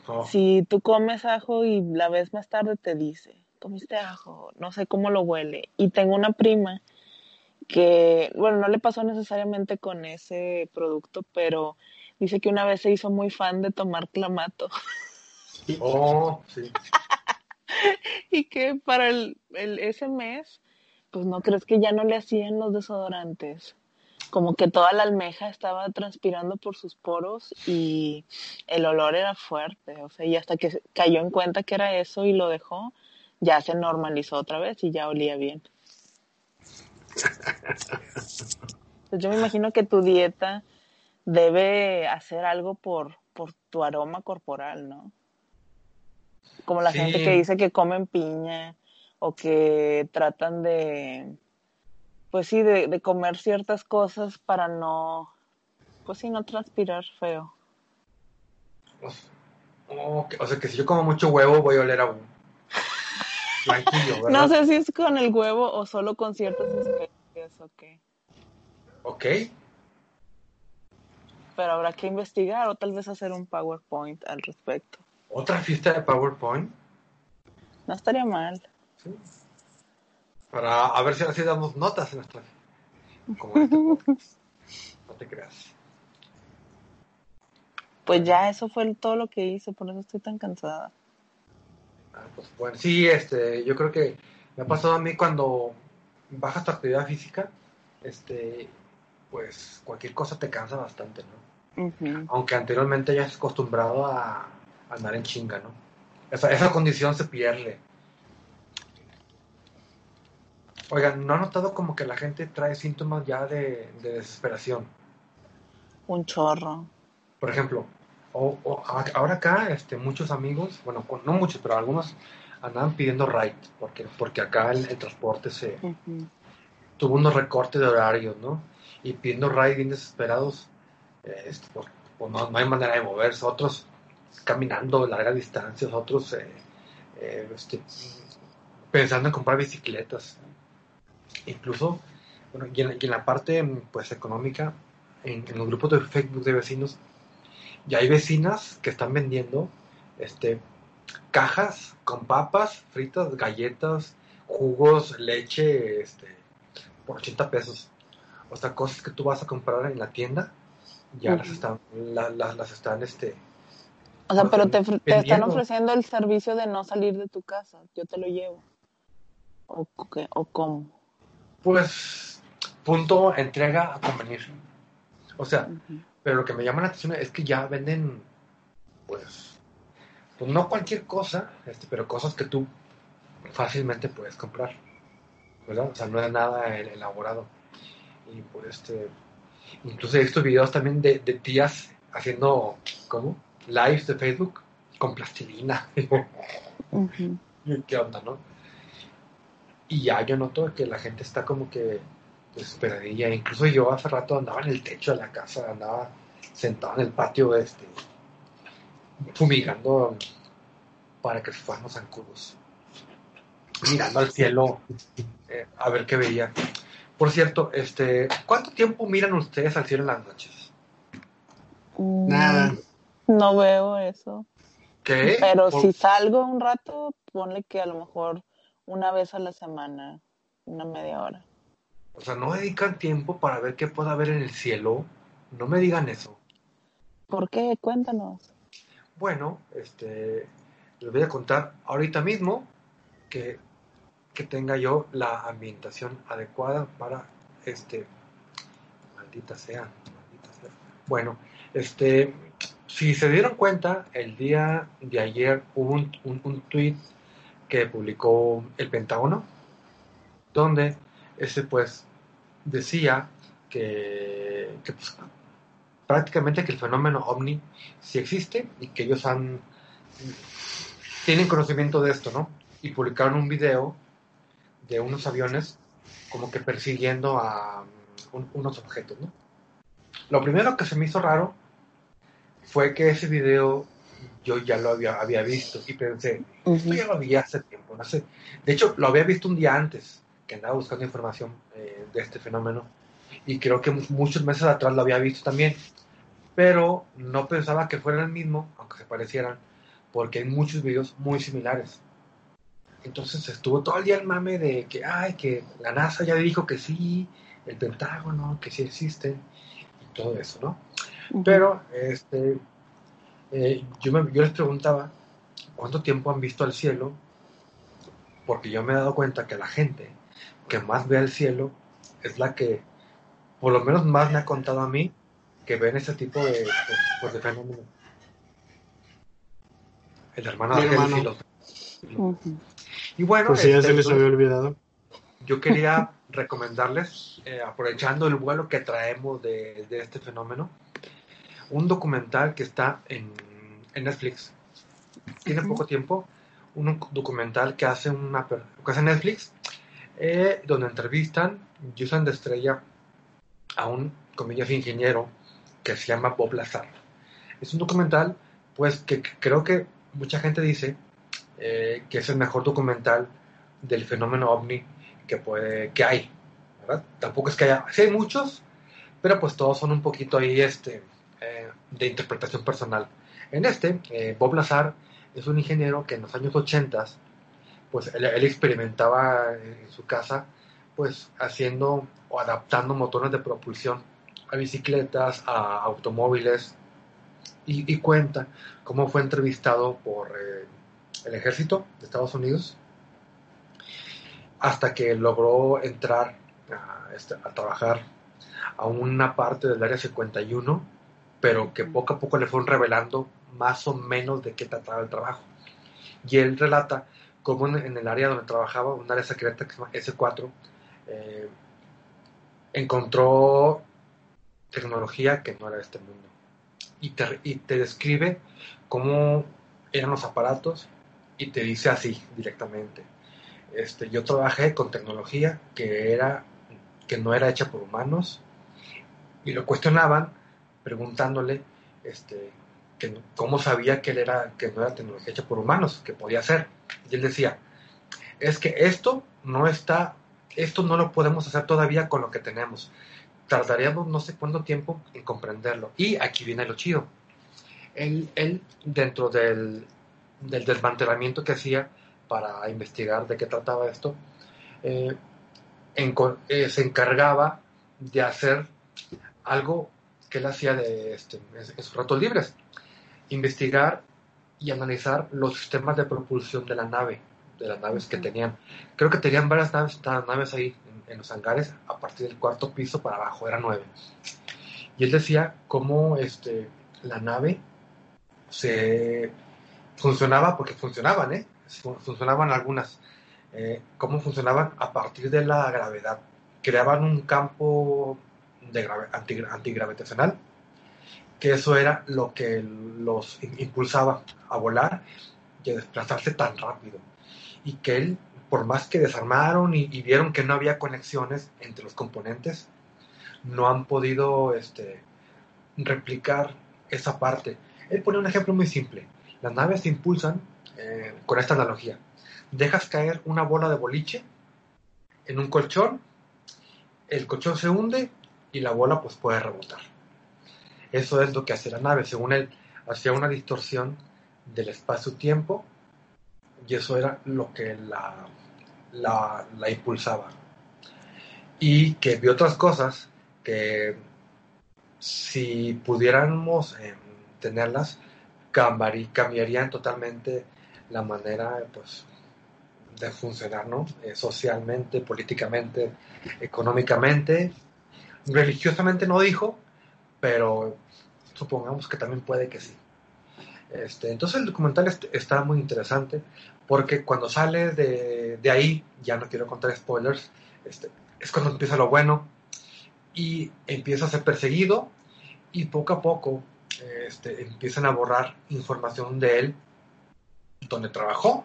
S2: oh. si tú comes ajo y la ves más tarde te dice, comiste ajo, no sé cómo lo huele. Y tengo una prima que, bueno, no le pasó necesariamente con ese producto, pero dice que una vez se hizo muy fan de tomar clamato.
S3: Oh, sí.
S2: y que para el, ese mes, pues no crees que ya no le hacían los desodorantes. Como que toda la almeja estaba transpirando por sus poros y el olor era fuerte. O sea, y hasta que cayó en cuenta que era eso y lo dejó, ya se normalizó otra vez y ya olía bien. Pues yo me imagino que tu dieta debe hacer algo por, por tu aroma corporal, ¿no? Como la gente que dice que comen piña o que tratan de, pues sí, de, comer ciertas cosas para no, pues sí, no transpirar feo.
S3: o sea que si yo como mucho huevo voy a oler a blanquillo, ¿verdad?
S2: No sé si es con el huevo o solo con ciertas especies o qué.
S3: Ok.
S2: Pero habrá que investigar o tal vez hacer un PowerPoint al respecto.
S3: ¿Otra fiesta de PowerPoint?
S2: No estaría mal.
S3: Sí. Para a ver si así damos notas en nuestra. Como este. No te creas.
S2: Pues ya eso fue todo lo que hice, por eso estoy tan cansada.
S3: Ah, pues bueno, sí, este, yo creo que me ha pasado a mí cuando bajas tu actividad física, este, pues cualquier cosa te cansa bastante, ¿no? Aunque anteriormente ya has acostumbrado a andar en chinga, ¿no? Esa, esa condición se pierde. Oigan, ¿no han notado como que la gente trae síntomas ya de, de desesperación?
S2: Un chorro.
S3: Por ejemplo, o, o ahora acá, este, muchos amigos, bueno, no muchos, pero algunos andaban pidiendo ride, porque, porque acá el, el transporte se tuvo unos recortes de horarios, ¿no? Y pidiendo ride bien desesperados, eh, este, por- pues no, no hay manera de moverse, otros caminando largas distancias, otros eh, eh, este, pensando en comprar bicicletas. Incluso, bueno, y en, y en la parte pues económica, en, en los grupos de Facebook de vecinos, ya hay vecinas que están vendiendo este, cajas con papas fritas, galletas, jugos, leche, este, por 80 pesos. O sea, cosas que tú vas a comprar en la tienda, ya las están, la- la- las están, este,
S2: O sea, pero te, te están ofreciendo el servicio de no salir de tu casa. Yo te lo llevo. ¿O, qué? ¿O cómo?
S3: pues, punto, entrega a convenir. O sea, pero lo que me llama la atención es que ya venden, pues, pues no cualquier cosa, este, pero cosas que tú fácilmente puedes comprar, ¿verdad? O sea, no es nada el- elaborado. Y pues, este, incluso he visto videos también de, de tías haciendo, ¿cómo? Lives de Facebook con plastilina. ¿Qué onda, no? Y ya yo noto que la gente está como que desesperadilla. Incluso yo hace rato andaba en el techo de la casa, andaba sentado en el patio este, fumigando para que se fueran los zancudos. Mirando al cielo eh, a ver qué veía. Por cierto, este, ¿cuánto tiempo miran ustedes al cielo en las noches?
S1: Nada.
S2: No veo eso.
S3: ¿Qué?
S2: Pero
S3: Por-
S2: si salgo un rato, ponle que a lo mejor una vez a la semana, una media hora.
S3: O sea, no dedican tiempo para ver qué puede haber en el cielo. No me digan eso.
S2: ¿Por qué? Cuéntanos.
S3: Bueno, este, les voy a contar ahorita mismo que, que tenga yo la ambientación adecuada para este, maldita sea, maldita sea. Bueno, este, si se dieron cuenta, el día de ayer hubo un, un, un tweet que publicó el Pentágono, donde ese pues decía que, que, pues, prácticamente que el fenómeno ovni sí existe y que ellos han tienen conocimiento de esto, ¿no? Y publicaron un video de unos aviones como que persiguiendo a un- unos objetos, ¿no? Lo primero que se me hizo raro fue que ese video yo ya lo había, había visto y pensé, esto ya lo vi hace tiempo, no sé. De hecho, lo había visto un día antes, que andaba buscando información eh, de este fenómeno y creo que mu- muchos meses atrás lo había visto también, pero no pensaba que fuera el mismo, aunque se parecieran, porque hay muchos videos muy similares. Entonces estuvo todo el día el mame de que, ay, que la NASA ya dijo que sí, el Pentágono, que sí existen, y todo eso, ¿no? Pero este, eh, yo, me- yo les preguntaba cuánto tiempo han visto al cielo, porque yo me he dado cuenta que la gente que más ve al cielo es la que, por lo menos más me ha contado a mí, que ven ese tipo de, pues, pues, de fenómenos. El hermano de Ángel sí los-
S2: Ujú.
S3: Y bueno,
S1: si ya
S3: este,
S1: se les
S3: pues,
S1: había olvidado.
S3: yo quería recomendarles, eh, aprovechando el vuelo que traemos de, de este fenómeno, un documental que está en, en Netflix. Tiene poco tiempo, un documental que hace, una, que hace Netflix, eh, donde entrevistan y usan de estrella a un, comillas, ingeniero que se llama Bob Lazar. Es un documental, pues, que, que creo que mucha gente dice eh, que es el mejor documental del fenómeno ovni que puede que hay ¿verdad? tampoco es que haya sí hay muchos pero pues todos son un poquito ahí este eh, de interpretación personal. En este, eh, Bob Lazar es un ingeniero que en los años 80 pues él, experimentaba en su casa pues haciendo o adaptando motores de propulsión a bicicletas, a automóviles y, cuenta cómo fue entrevistado por eh, el ejército de Estados Unidos hasta que logró entrar a, este, a trabajar a una parte del área 51, pero que poco a poco le fueron revelando más o menos de qué trataba el trabajo. Y él relata cómo en, el área donde trabajaba, un área secreta que se llama S4, eh, encontró tecnología que no era de este mundo. Y te, y te describe cómo eran los aparatos y te dice así directamente. Este, yo trabajé con tecnología que, era, que no era hecha por humanos y lo cuestionaban preguntándole este, que, cómo sabía que, era, que no era tecnología hecha por humanos, que podía ser. Y él decía, es que esto no está, esto no lo podemos hacer todavía con lo que tenemos. Tardaríamos no sé cuánto tiempo en comprenderlo. Y aquí viene lo chido. Él, él dentro del, del desmantelamiento que hacía para investigar de qué trataba esto, eh, eh, se encargaba de hacer algo que él hacía de este, en sus ratos libres, investigar y analizar los sistemas de propulsión de la nave, de las naves que tenían. Creo que tenían varias naves, naves ahí en, en, los hangares, a partir del cuarto piso para abajo, eran nueve. Y él decía cómo este, la nave se funcionaba, porque funcionaban, ¿eh? funcionaban algunas. Eh, ¿Cómo funcionaban? A partir de la gravedad. Creaban un campo de antigravitacional, que eso era lo que los impulsaba a volar y a desplazarse tan rápido. Y que él, por más que desarmaron y, vieron que no había conexiones entre los componentes, no han podido este, replicar esa parte. Él pone un ejemplo muy simple. Las naves se impulsan eh, con esta analogía. Dejas caer una bola de boliche en un colchón, el colchón se hunde y la bola pues puede rebotar. Eso es lo que hace la nave. Según él, hacía una distorsión del espacio-tiempo y eso era lo que la, la, impulsaba. Y que vi otras cosas que si pudiéramos eh, tenerlas, cambiarían totalmente la manera pues, de funcionar, ¿no? Eh, socialmente, políticamente, económicamente. Religiosamente no dijo, pero supongamos que también puede que sí. Este, entonces el documental está muy interesante porque cuando sale de, de, ahí, ya no quiero contar spoilers, este, es cuando empieza lo bueno y empieza a ser perseguido y poco a poco este, empiezan a borrar información de él donde trabajó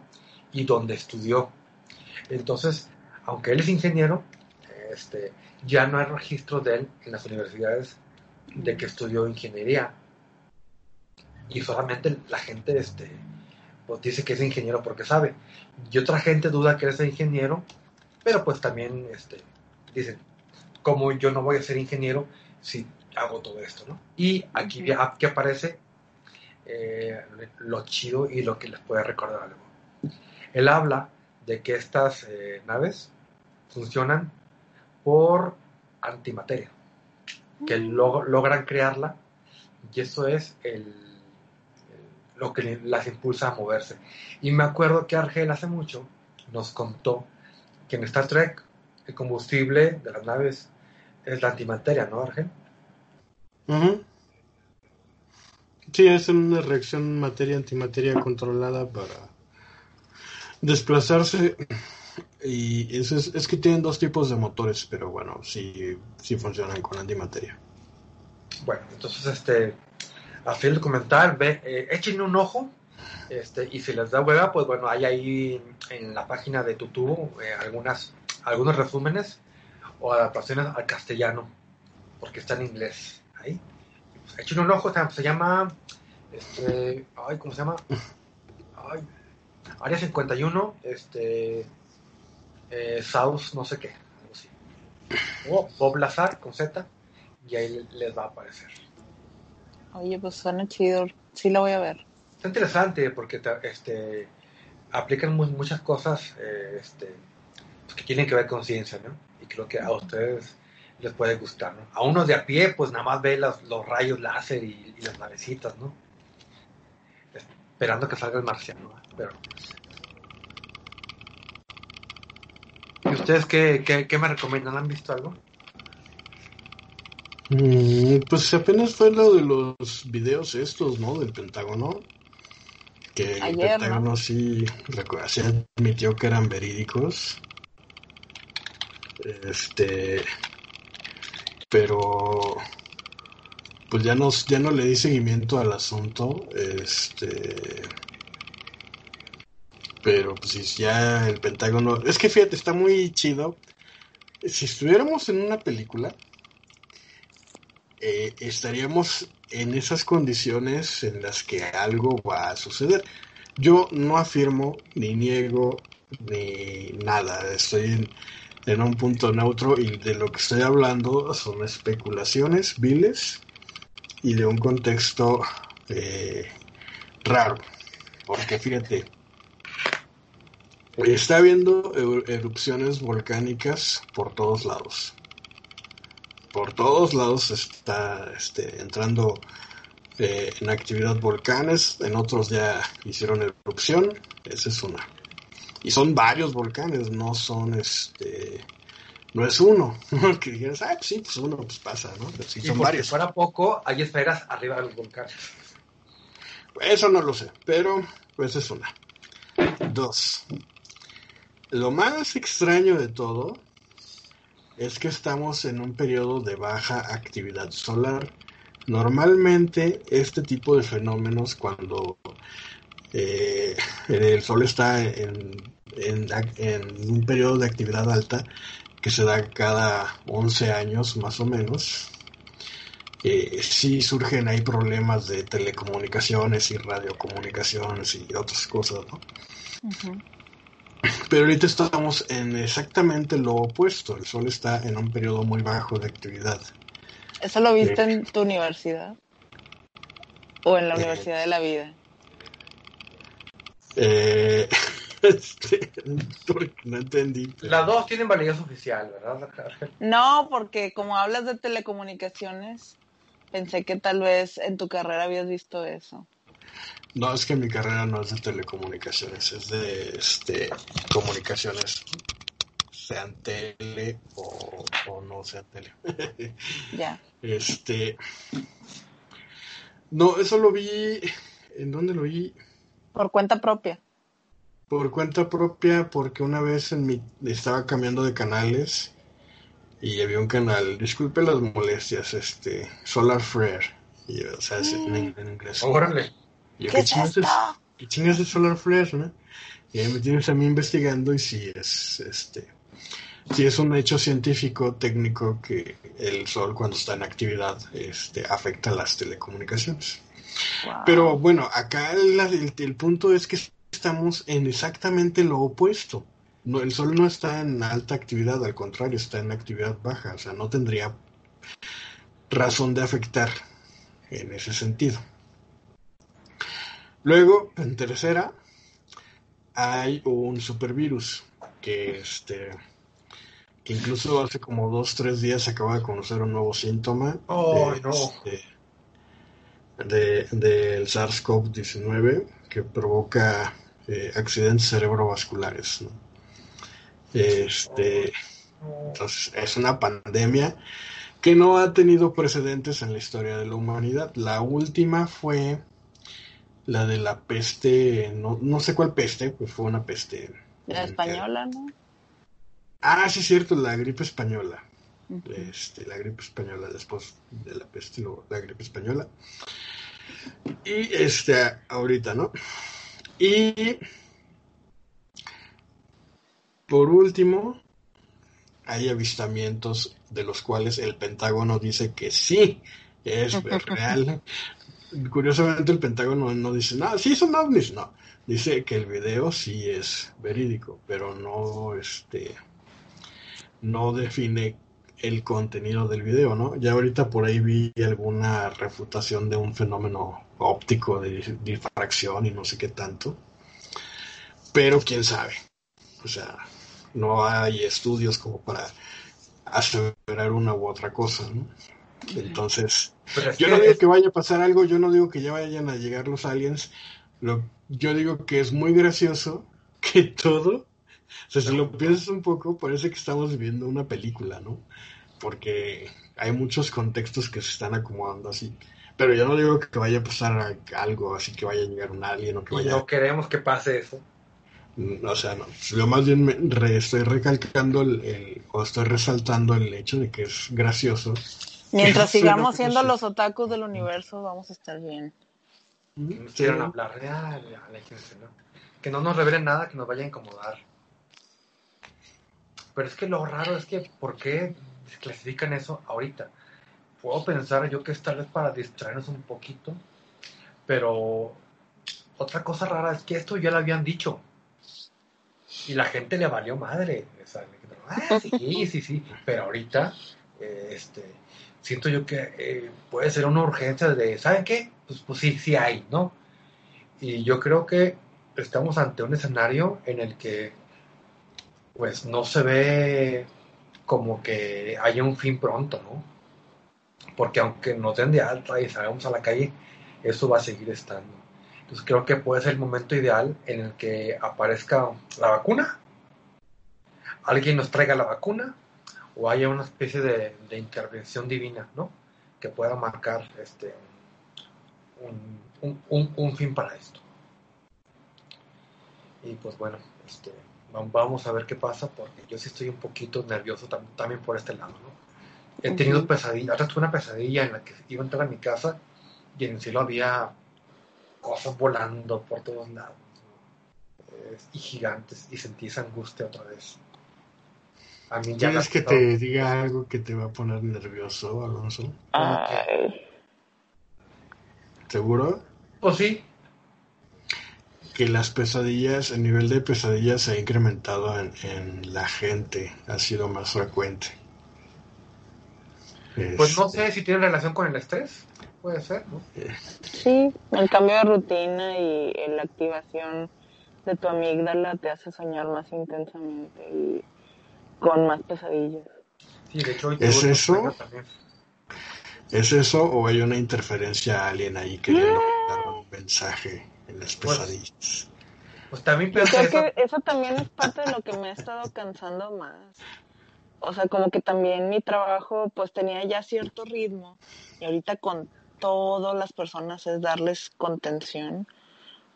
S3: y donde estudió. Entonces, aunque él es ingeniero, este, ya no hay registro de él en las universidades de que estudió ingeniería. Y solamente la gente este, pues dice que es ingeniero porque sabe. Y otra gente duda que es ingeniero, pero pues también este, dicen, como yo no voy a ser ingeniero si hago todo esto, ¿no? Y aquí, aquí aparece eh, lo chido y lo que les puede recordar algo. Él habla de que estas eh, naves funcionan por antimateria, que mm. logran crearla y eso es el, lo que las impulsa a moverse. Y me acuerdo que Argel hace mucho nos contó que en Star Trek el combustible de las naves es la antimateria, ¿no, Argel?
S1: Sí, es una reacción materia-antimateria controlada para desplazarse. Y es, es, que tienen dos tipos de motores, pero bueno, sí, sí funcionan con antimateria.
S3: Bueno, entonces, este, a fin de comentar, ve, eh, echen un ojo. Este, y si les da hueva, pues bueno, hay ahí en la página de Tutubo eh, algunas, algunos resúmenes o adaptaciones al castellano, porque está en inglés ahí. Echen un ojo, se llama. Este, ay, ¿cómo se llama? Ay, Área 51, este. Eh, South, no sé qué, algo así. O Bob Lazar con Z, y ahí les va a aparecer.
S2: Oye, pues suena chido. Sí la voy a ver.
S3: Está interesante porque este, aplican muchas cosas eh, este, pues, que tienen que ver con ciencia, ¿no? Y creo que a ustedes les puede gustar, ¿no? A unos de a pie, pues nada más ve los, los rayos láser y, las navecitas, ¿no? Esperando que salga el marciano, pero... ¿Y ustedes qué, qué, me recomiendan? ¿Han visto algo?
S1: Mm, pues apenas fue lo de los videos estos, ¿no? Del Pentágono. Que el Pentágono sí se admitió que eran verídicos. Este pero pues ya no, ya no le di seguimiento al asunto, este pero pues ya el Pentágono, es que fíjate, está muy chido. Si estuviéramos en una película, eh, estaríamos en esas condiciones en las que algo va a suceder. Yo no afirmo, ni niego, ni nada. Estoy en, en un punto neutro y de lo que estoy hablando son especulaciones viles y de un contexto eh, raro. Porque fíjate, está habiendo erupciones volcánicas por todos lados. Por todos lados está este, entrando eh, en actividad volcanes, en otros ya hicieron erupción, esa es una. Y son varios volcanes, no son este no es uno. que dijeras, ah, pues sí, pues uno pues pasa, ¿no?
S3: sí, son varios. Si fuera poco, hay esferas arriba de los volcanes.
S1: Eso no lo sé, pero pues es una. Dos. Lo más extraño de todo es que estamos en un periodo de baja actividad solar. Normalmente este tipo de fenómenos cuando eh, el Sol está en un periodo de actividad alta que se da cada 11 años más o menos, eh, sí surgen ahí problemas de telecomunicaciones y radiocomunicaciones y otras cosas, ¿no? Pero ahorita estamos en exactamente lo opuesto. El Sol está en un periodo muy bajo de actividad.
S2: ¿Eso lo viste eh, en tu universidad? ¿O en la eh, Universidad de la Vida?
S1: Eh, Este, no entendí.
S3: Las dos tienen validez oficial, ¿verdad?
S2: No, porque como hablas de telecomunicaciones, pensé que tal vez en tu carrera habías visto eso.
S1: No, es que mi carrera no es de telecomunicaciones, es de este, comunicaciones, sean tele o, no sean tele.
S2: ya.
S1: Este. No, eso lo vi. ¿En dónde lo vi?
S2: Por cuenta propia
S1: por cuenta propia porque una vez en mi, estaba cambiando de canales y había un canal, disculpe las molestias, este, Solar Flare, y, o sea, en, inglés.
S3: Órale.
S2: ¿Qué, ¿qué,
S1: chingas es, ¿Qué chingas es Solar Flare, no? Y ahí me tienes a mí investigando y si es, este, si es un hecho científico, técnico, que el sol cuando está en actividad, este, afecta las telecomunicaciones. Pero bueno, acá el, el punto es que estamos en exactamente lo opuesto. No, el Sol no está en alta actividad, al contrario, está en actividad baja, o sea, no tendría razón de afectar en ese sentido. Luego, en tercera, hay un supervirus que este que incluso hace como dos tres días acaba de conocer un nuevo síntoma
S3: oh,
S1: este, del SARS-CoV-19 que provoca eh, accidentes cerebrovasculares. Este, entonces, es una pandemia que no ha tenido precedentes en la historia de la humanidad. La última fue la de la peste, no, no sé cuál peste, pues fue una peste.
S2: La española, ¿no?
S1: Ah, sí, es cierto, la gripe española. este, la gripe española, después de la peste, la gripe española. Y este, ahorita, ¿no? Y por último, hay avistamientos de los cuales el Pentágono dice que sí es real. Curiosamente el Pentágono no dice, no, sí son ovnis, no. Dice que el video sí es verídico, pero no, este, no define el contenido del video, ¿no? Ya ahorita por ahí vi alguna refutación de un fenómeno óptico de difracción y no sé qué tanto. Pero quién sabe. O sea, no hay estudios como para aseverar una u otra cosa, ¿no? Entonces, yo no digo que vaya a pasar algo, yo no digo que ya vayan a llegar los aliens, lo, yo digo que es muy gracioso que todo, o sea, si lo piensas un poco, parece que estamos viviendo una película, ¿no? Porque hay muchos contextos que se están acomodando así. Pero yo no digo que vaya a pasar algo, así que vaya a llegar un alien o que vaya...
S3: no queremos que pase eso.
S1: Mm, o sea, no. Yo más bien me estoy recalcando el, o estoy resaltando el hecho de que es gracioso.
S2: Mientras sigamos siendo los otakus del universo, vamos a estar bien.
S3: Que nos quieran hablar, Que no nos revelen nada que nos vaya a incomodar. Pero es que lo raro es que, ¿por qué clasifican eso ahorita? Puedo pensar yo que es tal vez para distraernos un poquito, pero otra cosa rara es que esto ya lo habían dicho y la gente le valió madre. Ah, sí, sí, sí, pero ahorita eh, este, siento yo que eh, puede ser una urgencia de, ¿saben qué? Pues, pues sí, sí hay, ¿no? Y yo creo que estamos ante un escenario en el que pues no se ve como que haya un fin pronto, ¿no? Porque aunque nos den de alta y salgamos a la calle, eso va a seguir estando. Entonces creo que puede ser el momento ideal en el que aparezca la vacuna, alguien nos traiga la vacuna o haya una especie de, intervención divina, ¿no? Que pueda marcar este un, fin para esto. Y pues bueno, este, vamos a ver qué pasa porque yo sí estoy un poquito nervioso también por este lado, ¿no? He tenido pesadillas, ahora tuve una pesadilla en la que iba a entrar a mi casa y en el cielo había cosas volando por todos lados y gigantes y sentí esa angustia otra vez.
S1: A mí ya ¿Quieres que te diga algo que te va a poner nervioso, Alonso? ¿Seguro?
S3: Pues sí.
S1: Que las pesadillas, el nivel de pesadillas se ha incrementado en, la gente, ha sido más frecuente.
S3: Pues no sé si tiene relación con el estrés puede ser, ¿no?
S2: Sí, el cambio de rutina y la activación de tu amígdala te hace soñar más intensamente y con más pesadillas.
S3: Sí, de hecho,
S1: ¿Es eso? ¿Es eso o hay una interferencia alien ahí queriendo dar un mensaje en las pues, pesadillas?
S2: Pues, también Yo creo que eso también es parte de lo que me ha estado cansando más. O sea, como que también mi trabajo pues tenía ya cierto ritmo y ahorita con todas las personas es darles contención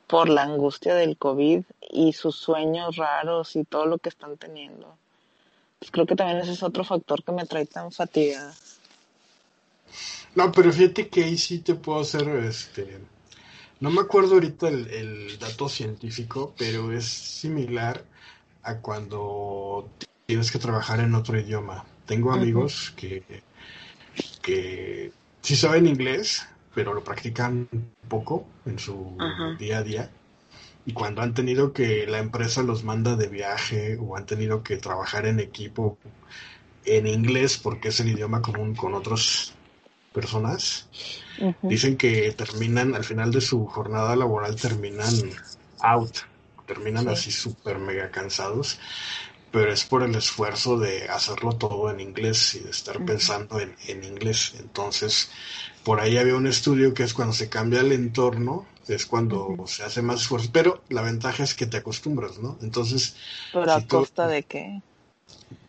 S2: por la angustia del COVID y sus sueños raros y todo lo que están teniendo. Pues creo que también ese es otro factor que me trae tan fatigada.
S1: No, pero fíjate que ahí sí te puedo hacer, este, no me acuerdo ahorita el, dato científico, pero es similar a cuando tienes que trabajar en otro idioma. Tengo amigos que, que sí saben inglés, pero lo practican poco en su día a día. Y cuando han tenido que la empresa los manda de viaje o han tenido que trabajar en equipo en inglés porque es el idioma común con otras personas, dicen que terminan al final de su jornada laboral terminan out, terminan así súper mega cansados pero es por el esfuerzo de hacerlo todo en inglés y de estar pensando en, en, inglés. Entonces, por ahí había un estudio que es cuando se cambia el entorno, es cuando se hace más esfuerzo, pero la ventaja es que te acostumbras, ¿no? Entonces...
S2: ¿Pero a costa de qué?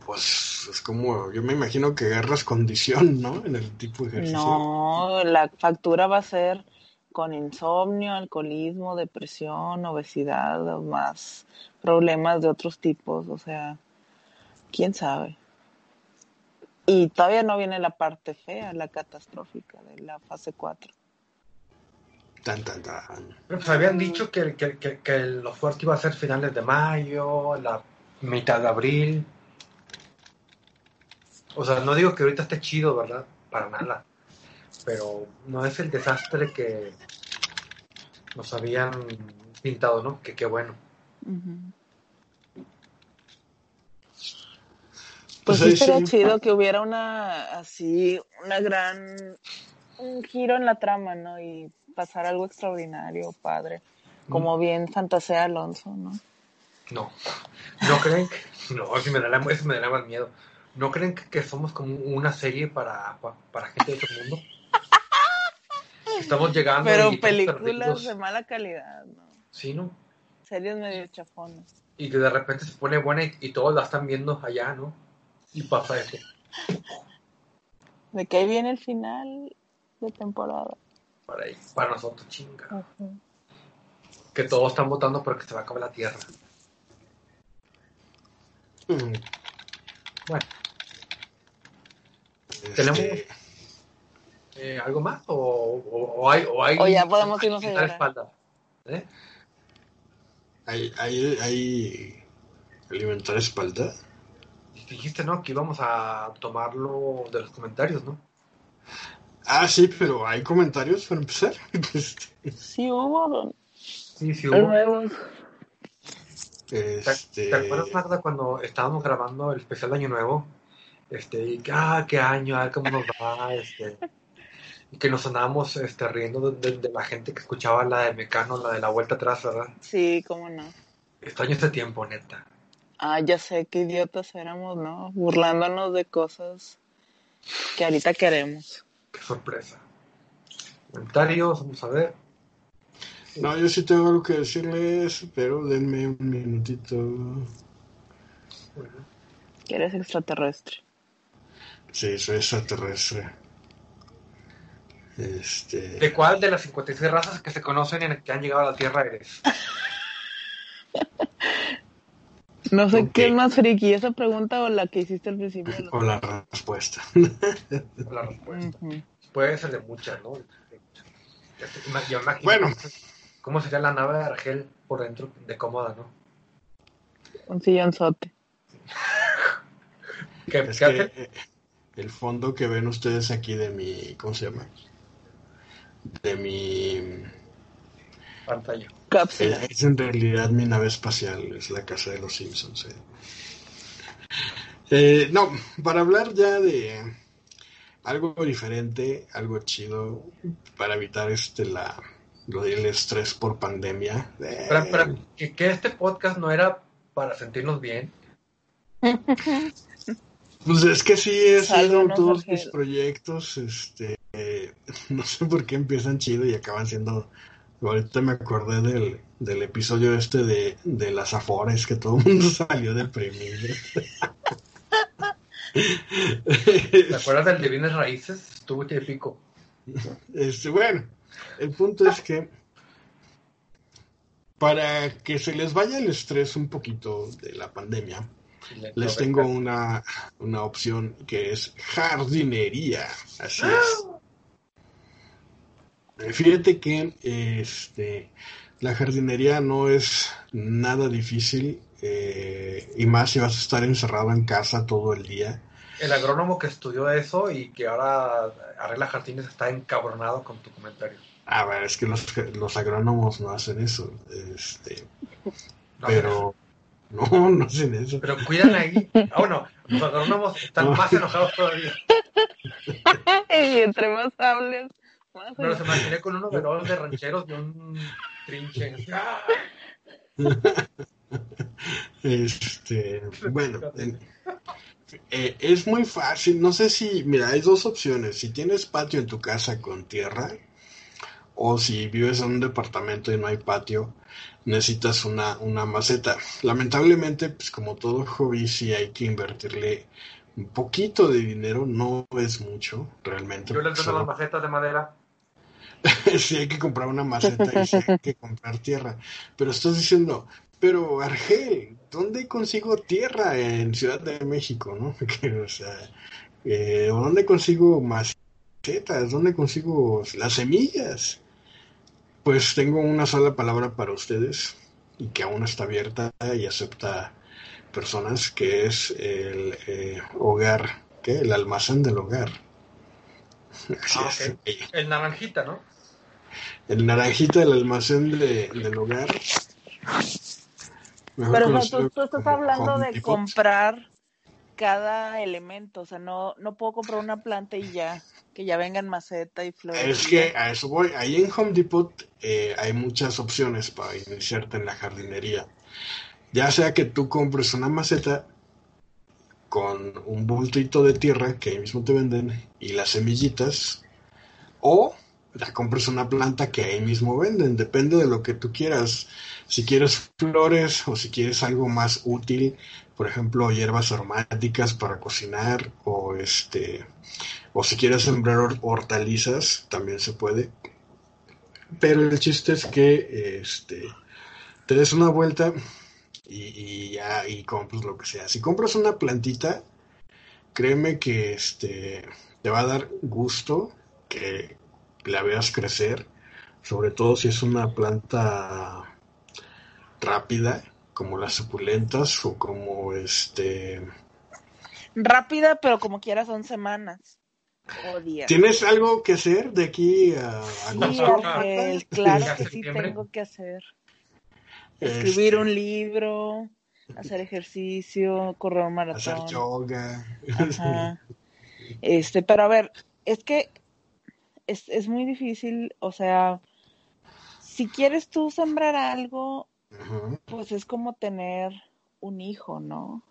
S1: Pues es como, yo me imagino que agarras condición, ¿no? En el tipo de ejercicio.
S2: No, la factura va a ser con insomnio, alcoholismo, depresión, obesidad o más problemas de otros tipos, o sea, quién sabe. Y todavía no viene la parte fea, la catastrófica de la fase 4.
S1: Tan, tan, tan.
S3: Pues habían dicho que, que, que, que lo fuerte iba a ser finales de mayo, la mitad de abril. O sea, no digo que ahorita esté chido, ¿verdad? Para nada. Pero no es el desastre que nos habían pintado, ¿no? Que qué bueno.
S2: Pues, sí sería chido que hubiera una, así, una gran, un giro en la trama, ¿no? Y pasar algo extraordinario, padre. Como mm. bien fantasea Alonso, ¿no?
S3: No. ¿No creen que.? No, eso me, da, eso me da más miedo. ¿No creen que, somos como una serie para, para, gente de el mundo? Estamos llegando.
S2: Pero películas de mala calidad, ¿no?
S3: Sí, ¿no?
S2: Series medio chafonas.
S3: Y que de repente se pone buena y, todos la están viendo allá, ¿no? Y pasa eso.
S2: De que ahí viene el final de temporada.
S3: Para, ahí, para nosotros, chinga. Que todos están votando porque se va a acabar la tierra. Mm. Bueno. ¿Tenemos este, eh, algo más? ¿O, hay, o, hay,
S2: o ya podemos irnos a llorar. espalda?
S1: ¿Eh? ¿Hay, hay, hay alimentar espalda?
S3: Dijiste, ¿no? Que íbamos a tomarlo de los comentarios, ¿no?
S1: Ah, sí, pero ¿hay comentarios para empezar?
S2: sí hubo.
S3: Sí, sí hubo.
S1: Este...
S3: ¿Te, acuerdas, Magda, cuando estábamos grabando el especial de Año Nuevo? Este, y que, ah, qué año, a ver cómo nos va, este. Y que nos andábamos este, riendo de, la gente que escuchaba la de Mecano, la de la vuelta atrás, ¿verdad?
S2: Sí, cómo no.
S3: Extraño este tiempo, neta.
S2: Ah, ya sé, qué idiotas éramos, ¿no? Burlándonos de cosas que ahorita queremos.
S3: Qué sorpresa. Comentarios, vamos a ver.
S1: No, yo sí tengo algo que decirles, pero denme un minutito.
S2: Que eres extraterrestre.
S1: Sí, soy extraterrestre. Este...
S3: ¿De cuál de las 56 razas que se conocen y que han llegado a la Tierra eres?
S2: No sé qué es más friki, esa pregunta o la que hiciste al principio.
S1: O la respuesta.
S3: la respuesta. Puede ser de muchas, ¿no?
S1: bueno.
S3: ¿Cómo sería la nave de Argel por dentro de cómoda, no?
S2: Un sillonzote.
S1: ¿Qué, es que, eh, el fondo que ven ustedes aquí de mi, ¿cómo se llama? De mi
S3: pantalla.
S2: Cápsula.
S1: Es, en realidad mi nave espacial, es la casa de los Simpsons. Eh. Eh, no, para hablar ya de algo diferente, algo chido, para evitar este la lo del estrés por pandemia.
S3: Pero, que, este podcast no era para sentirnos bien.
S1: Pues es que sí, he sido todos mis proyectos, este, no sé por qué empiezan chido y acaban siendo... Ahorita me acordé del, del episodio este de, de las afores, que todo el mundo salió deprimido.
S3: ¿Te acuerdas del de bienes raíces? Estuvo pico.
S1: Este, bueno, el punto es que para que se les vaya el estrés un poquito de la pandemia, les tengo una, una opción que es jardinería. Así es. Fíjate que este, la jardinería no es nada difícil eh, y más si vas a estar encerrado en casa todo el día.
S3: El agrónomo que estudió eso y que ahora arregla jardines está encabronado con tu comentario.
S1: A ver, es que los, los agrónomos no hacen eso. Este, pero no, no hacen eso.
S3: Pero cuidan ahí. Ah, bueno, los agrónomos están más enojados todavía.
S2: y entre más hables,
S3: más. Pero se imaginé con unos veros de rancheros y un trinche.
S1: Este, bueno, eh, es muy fácil. No sé si, mira, hay dos opciones. Si tienes patio en tu casa con tierra, o si vives en un departamento y no hay patio, necesitas una, una maceta. Lamentablemente, pues como todo hobby, sí hay que invertirle un poquito de dinero, no es mucho, realmente.
S3: Yo le doy las macetas de madera.
S1: sí hay que comprar una maceta y sí hay que comprar tierra. Pero estás diciendo, pero Argel, ¿dónde consigo tierra en Ciudad de México? ¿no? o eh, ¿dónde consigo macetas? ¿Dónde consigo las semillas? Pues tengo una sola palabra para ustedes y que aún está abierta y acepta personas, que es el eh, hogar, ¿qué? El almacén del hogar.
S3: Ah, el naranjita, ¿no?
S1: El naranjita del almacén del hogar.
S2: Pero tú, estás hablando de comprar cada elemento, o sea, no, no puedo comprar una planta y ya, que ya venga en maceta y flores.
S1: Es que a eso voy. Ahí en Home Depot eh, hay muchas opciones para iniciarte en la jardinería. Ya sea que tú compres una maceta con un bultito de tierra que ahí mismo te venden y las semillitas, o ya compres una planta que ahí mismo venden, depende de lo que tú quieras. Si quieres flores o si quieres algo más útil, por ejemplo, hierbas aromáticas para cocinar o este o si quieres sembrar hortalizas, también se puede. Pero el chiste es que este te des una vuelta y, ya y compras lo que sea. Si compras una plantita, créeme que este te va a dar gusto que la veas crecer, sobre todo si es una planta rápida, como las suculentas o como este...
S2: Rápida, pero como quiera son semanas. O días.
S1: ¿Tienes algo que hacer de aquí a,
S2: sí, claro que sí tengo que hacer. Escribir este un libro, hacer ejercicio, correr un maratón.
S1: Hacer yoga.
S2: Este, pero a ver, es que es, es muy difícil, o sea, si quieres tú sembrar algo, pues es como tener un hijo, ¿no?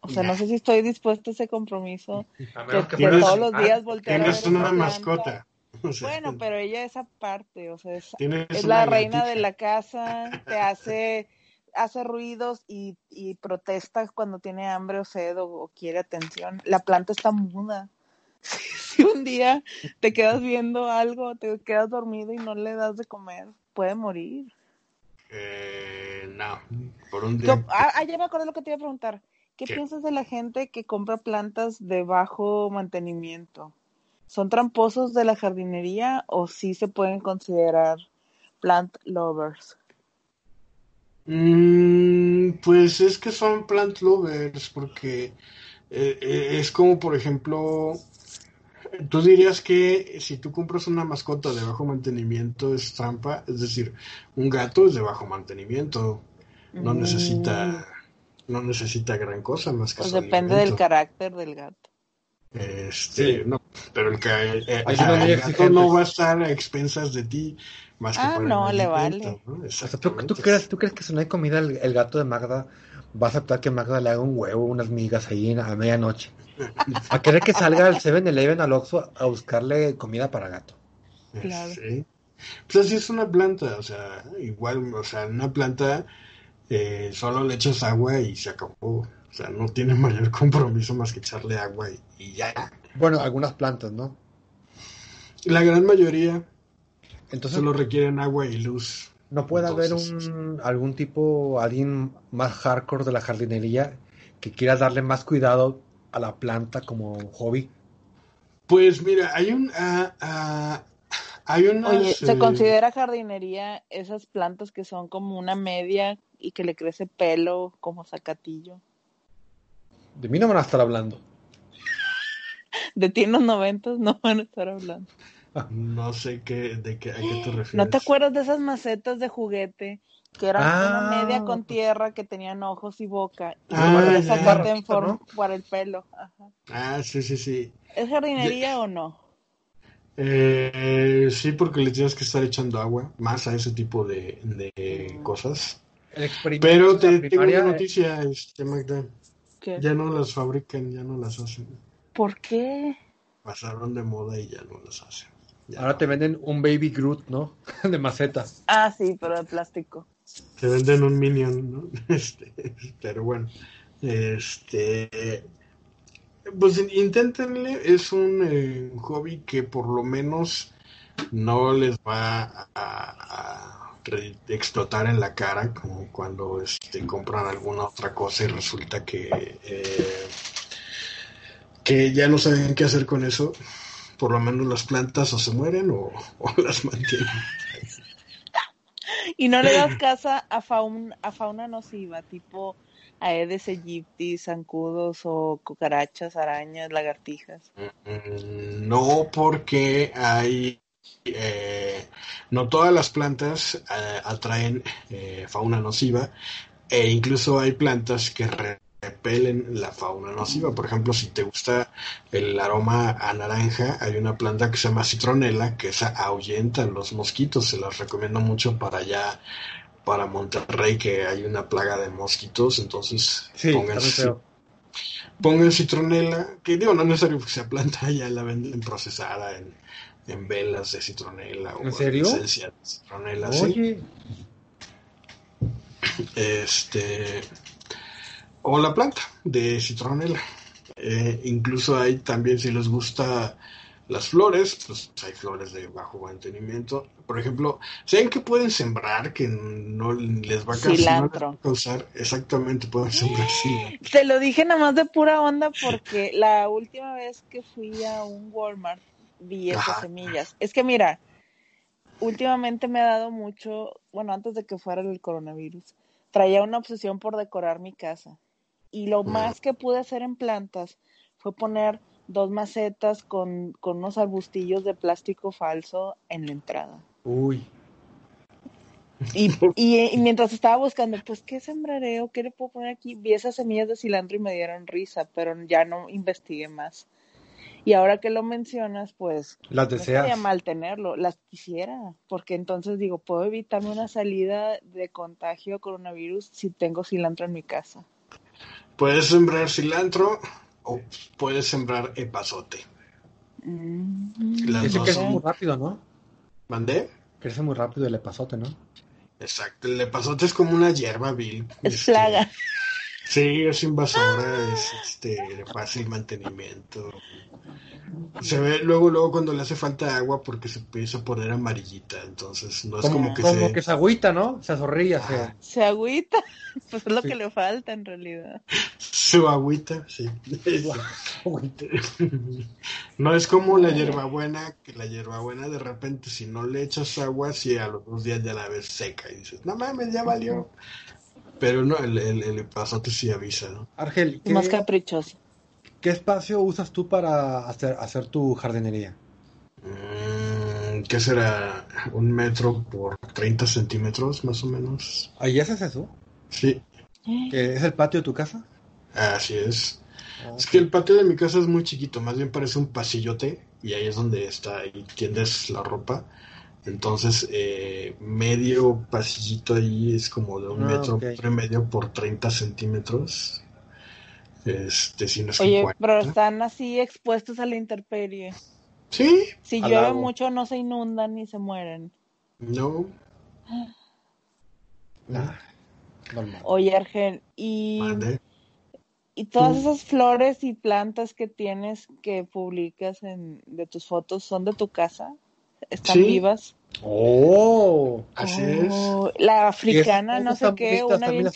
S2: O sea, no sé si estoy dispuesto a ese compromiso que, todos los días voltear
S1: Tienes una mascota.
S2: bueno, pero ella es aparte, o sea, es, la reina de la casa, te hace hace ruidos y, y protesta cuando tiene hambre o sed o, quiere atención. La planta está muda. si un día te quedas viendo algo, te quedas dormido y no le das de comer, puede morir.
S1: Eh, no, por un día.
S2: Ah, ah, ya me acordé lo que te iba a preguntar. ¿Qué, piensas de la gente que compra plantas de bajo mantenimiento? ¿Son tramposos de la jardinería o sí se pueden considerar plant lovers?
S1: Mm, pues es que son plant lovers porque eh, eh, es como por ejemplo tú dirías que si tú compras una mascota de bajo mantenimiento es trampa, es decir, un gato es de bajo mantenimiento, no mm. necesita no necesita gran cosa más que
S2: pues depende del carácter del gato.
S1: Este, no, pero el, eh, gato no va a estar a expensas de ti más que
S2: ah, no, le vale.
S3: ¿tú, crees, ¿tú crees que si no hay comida el, gato de Magda va a aceptar que Magda le haga un huevo, unas migas ahí a medianoche? A querer que salga al 7-Eleven al Oxxo a buscarle comida para gato.
S2: Claro. Sí.
S1: Pues así es una planta, o sea, igual, o sea, una planta eh, solo le echas agua y se acabó. O sea, no tiene mayor compromiso más que echarle agua y, ya.
S3: Bueno, algunas plantas, ¿no?
S1: La gran mayoría Entonces, solo requieren agua y luz.
S3: ¿No puede haber un, algún tipo, alguien más hardcore de la jardinería que quiera darle más cuidado a la planta como hobby?
S1: Pues mira, hay un... Uh, uh, hay unas,
S2: Oye, ¿se eh, considera jardinería esas plantas que son como una media y que le crece pelo como zacatillo?
S3: De mí no van a estar hablando.
S2: De ti en los noventas no van a estar hablando.
S1: No sé qué, de qué, a qué te refieres.
S2: ¿No te acuerdas de esas macetas de juguete que eran una ah. media con tierra que tenían ojos y boca y ah, sacarte en forma por el pelo.
S1: Ah, sí, sí, sí.
S2: ¿Es jardinería o no?
S1: Eh, sí, porque le tienes que estar echando agua más a ese tipo de, de cosas. Pero te tengo una noticia, este, Magda. Ya no las fabrican, ya no las hacen.
S2: ¿Por qué?
S1: Pasaron de moda y ya no las hacen.
S3: Ahora te venden un Baby Groot, ¿no? de maceta.
S2: Ah, sí, pero de plástico.
S1: Te venden un Minion, ¿no? Este, pero bueno, este, pues inténtenle, es un eh, hobby que por lo menos no les va a, explotar en la cara como cuando este, compran alguna otra cosa y resulta que eh, que ya no saben qué hacer con eso por lo menos las plantas o se mueren o, o las mantienen
S2: y no le das casa a fauna, a fauna nociva, tipo Aedes aegypti, zancudos o cucarachas, arañas, lagartijas.
S1: Mm, no, porque hay eh, no todas las plantas eh, atraen eh, fauna nociva e incluso hay plantas que repelen la fauna nociva. Por ejemplo, si te gusta el aroma a naranja, hay una planta que se llama citronela, que esa ahuyenta los mosquitos. Se las recomiendo mucho para allá, para Monterrey, que hay una plaga de mosquitos. Entonces,
S3: sí,
S1: pongan, citronela, que digo, no es necesario que sea planta, ya la venden procesada en, en velas de citronela o
S3: ¿En serio?
S1: esencia de citronela. Oye. Este o la planta de citronela. Eh, incluso hay también, si les gusta las flores, pues hay flores de bajo mantenimiento. Por ejemplo, ¿saben que pueden sembrar que no les va a causar? Exactamente, pueden sembrar cilantro.
S2: Te lo dije nada más de pura onda porque la última vez que fui a un Walmart vi esas semillas. Es que mira, últimamente me ha dado mucho, bueno, antes de que fuera el coronavirus, traía una obsesión por decorar mi casa. Y lo más que pude hacer en plantas fue poner dos macetas con, unos arbustillos de plástico falso en la entrada.
S3: Uy.
S2: Y, y, mientras estaba buscando, pues, ¿qué sembraré o qué le puedo poner aquí? Vi esas semillas de cilantro y me dieron risa, pero ya no investigué más. Y ahora que lo mencionas, pues,
S3: las deseas.
S2: No mal tenerlo, las quisiera, porque entonces digo, puedo evitarme una salida de contagio coronavirus si tengo cilantro en mi casa.
S1: Puedes sembrar cilantro o puedes sembrar epazote.
S3: Mm. Las crece muy rápido, ¿no?
S1: ¿Mandé?
S3: Crece muy rápido el epazote, ¿no?
S1: Exacto, el epazote es como una hierba vil.
S2: Es este, plaga.
S1: Sí, es invasora, es este, de fácil mantenimiento. Se ve luego, luego cuando le hace falta agua porque se empieza a poner amarillita, entonces no es como, que
S3: como que se agüita, ¿no? Se azorrilla, se...
S2: Se agüita, pues es lo que le falta en realidad.
S1: Su agüita, sí. no es como la hierbabuena, que la hierbabuena de repente si no le echas agua, si a los dos días ya la ves seca y dices, no mames, ya valió. Pero no, el, el, el pasote sí avisa, ¿no?
S3: Argel,
S2: Más caprichoso.
S3: ¿Qué espacio usas tú para hacer, hacer tu jardinería?
S1: Mm, ¿Qué será? ¿Un metro por 30 centímetros más o menos?
S3: ¿Ahí haces eso?
S1: Sí.
S3: ¿Que es el patio de tu casa?
S1: Así es. Es que el patio de mi casa es muy chiquito, más bien parece un pasillote y ahí es donde está y tiendes la ropa. Entonces, eh, medio pasillito ahí es como de un ah, metro y medio por 30 centímetros. Este, si no
S2: Oye, pero están así expuestos a la intemperie.
S1: Sí.
S2: Si llueve mucho no se inundan ni se mueren.
S1: No.
S2: Oye, Argel, y, y todas esas flores y plantas que tienes que publicas en, de tus fotos son de tu casa, están vivas.
S3: Oh,
S1: así es. Oh,
S2: la africana, no sé qué, una bien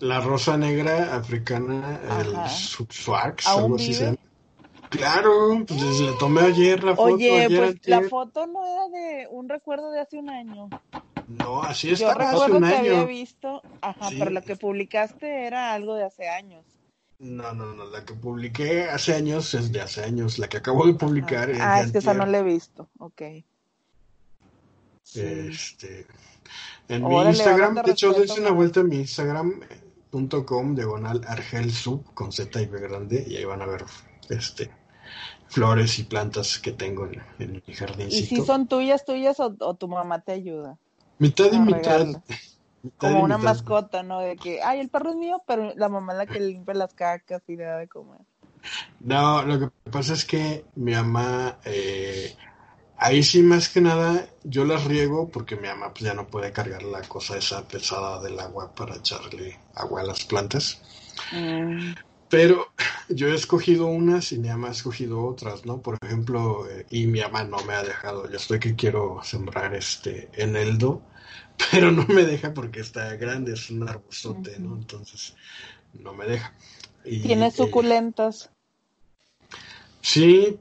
S1: la rosa negra africana, el Subswax, algo así se llama. Claro, pues le tomé ayer la foto.
S2: Oye, pues la foto no era de un recuerdo de hace un año.
S1: No, así está.
S2: Yo recuerdo que había visto, ajá, pero lo que publicaste era algo de hace años.
S1: No, no, no, la que publiqué hace años es de hace años. La que acabo de publicar
S2: es Ah, es que esa no la he visto, ok.
S1: Este. En mi Instagram, de hecho, doy una vuelta en mi Instagram .com diagonal argel sub con Z y B grande y ahí van a ver este flores y plantas que tengo en, mi jardín
S2: ¿Y si son tuyas, tuyas o, tu mamá te ayuda?
S1: Mitad y mitad.
S2: Como una mascota, ¿no? De que, ay, el perro es mío, pero la mamá es la que limpia las cacas y le da de comer.
S1: No, lo que pasa es que mi mamá eh, Ahí sí, más que nada, yo las riego porque mi mamá pues, ya no puede cargar la cosa esa pesada del agua para echarle agua a las plantas. Mm. Pero yo he escogido unas y mi mamá ha escogido otras, ¿no? Por ejemplo, eh, y mi mamá no me ha dejado. Yo estoy que quiero sembrar este eneldo, pero no me deja porque está grande, es un arbustote, ¿no? Entonces, no me deja.
S2: ¿Tiene eh, suculentas?
S1: sí,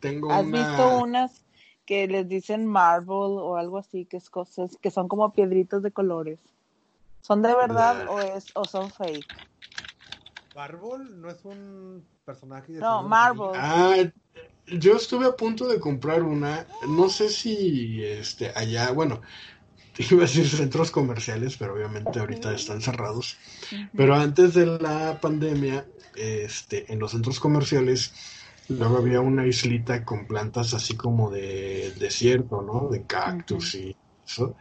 S1: tengo
S2: ¿Has visto unas que les dicen marble o algo así, que es cosas que son como piedritas de colores. ¿Son de verdad o es o son fake?
S3: Marble no es un personaje de
S2: No, Marble.
S1: Ah, yo estuve a punto de comprar una, no sé si este allá, bueno, iba a decir centros comerciales, pero obviamente ahorita están cerrados. Pero antes de la pandemia, este, en los centros comerciales, luego había una islita con plantas así como de desierto, ¿no? De cactus y eso.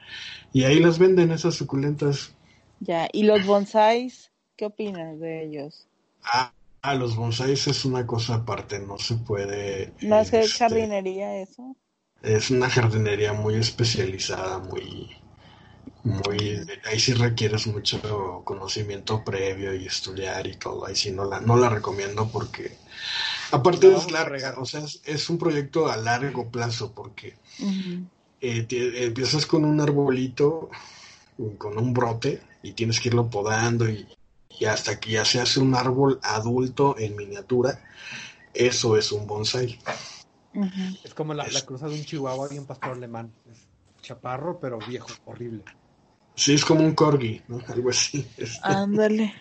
S1: Y ahí las venden esas suculentas.
S2: Ya, ¿y los bonsáis? ¿Qué opinas de ellos?
S1: Ah, ah los bonsáis es una cosa aparte, no se puede...
S2: ¿No es este, jardinería eso?
S1: Es una jardinería muy especializada, muy muy ahí sí requieres mucho conocimiento previo y estudiar y todo ahí sí no la no la recomiendo porque aparte es larga o sea es, un proyecto a largo plazo porque eh, empiezas con un arbolito con un brote y tienes que irlo podando y, hasta que ya se hace un árbol adulto en miniatura eso es un bonsai.
S3: Es como la, la, cruza de un chihuahua y un pastor alemán. Chaparro pero viejo horrible
S1: Sí, es como un corgi, ¿no? Algo así.
S2: Este. Ándale.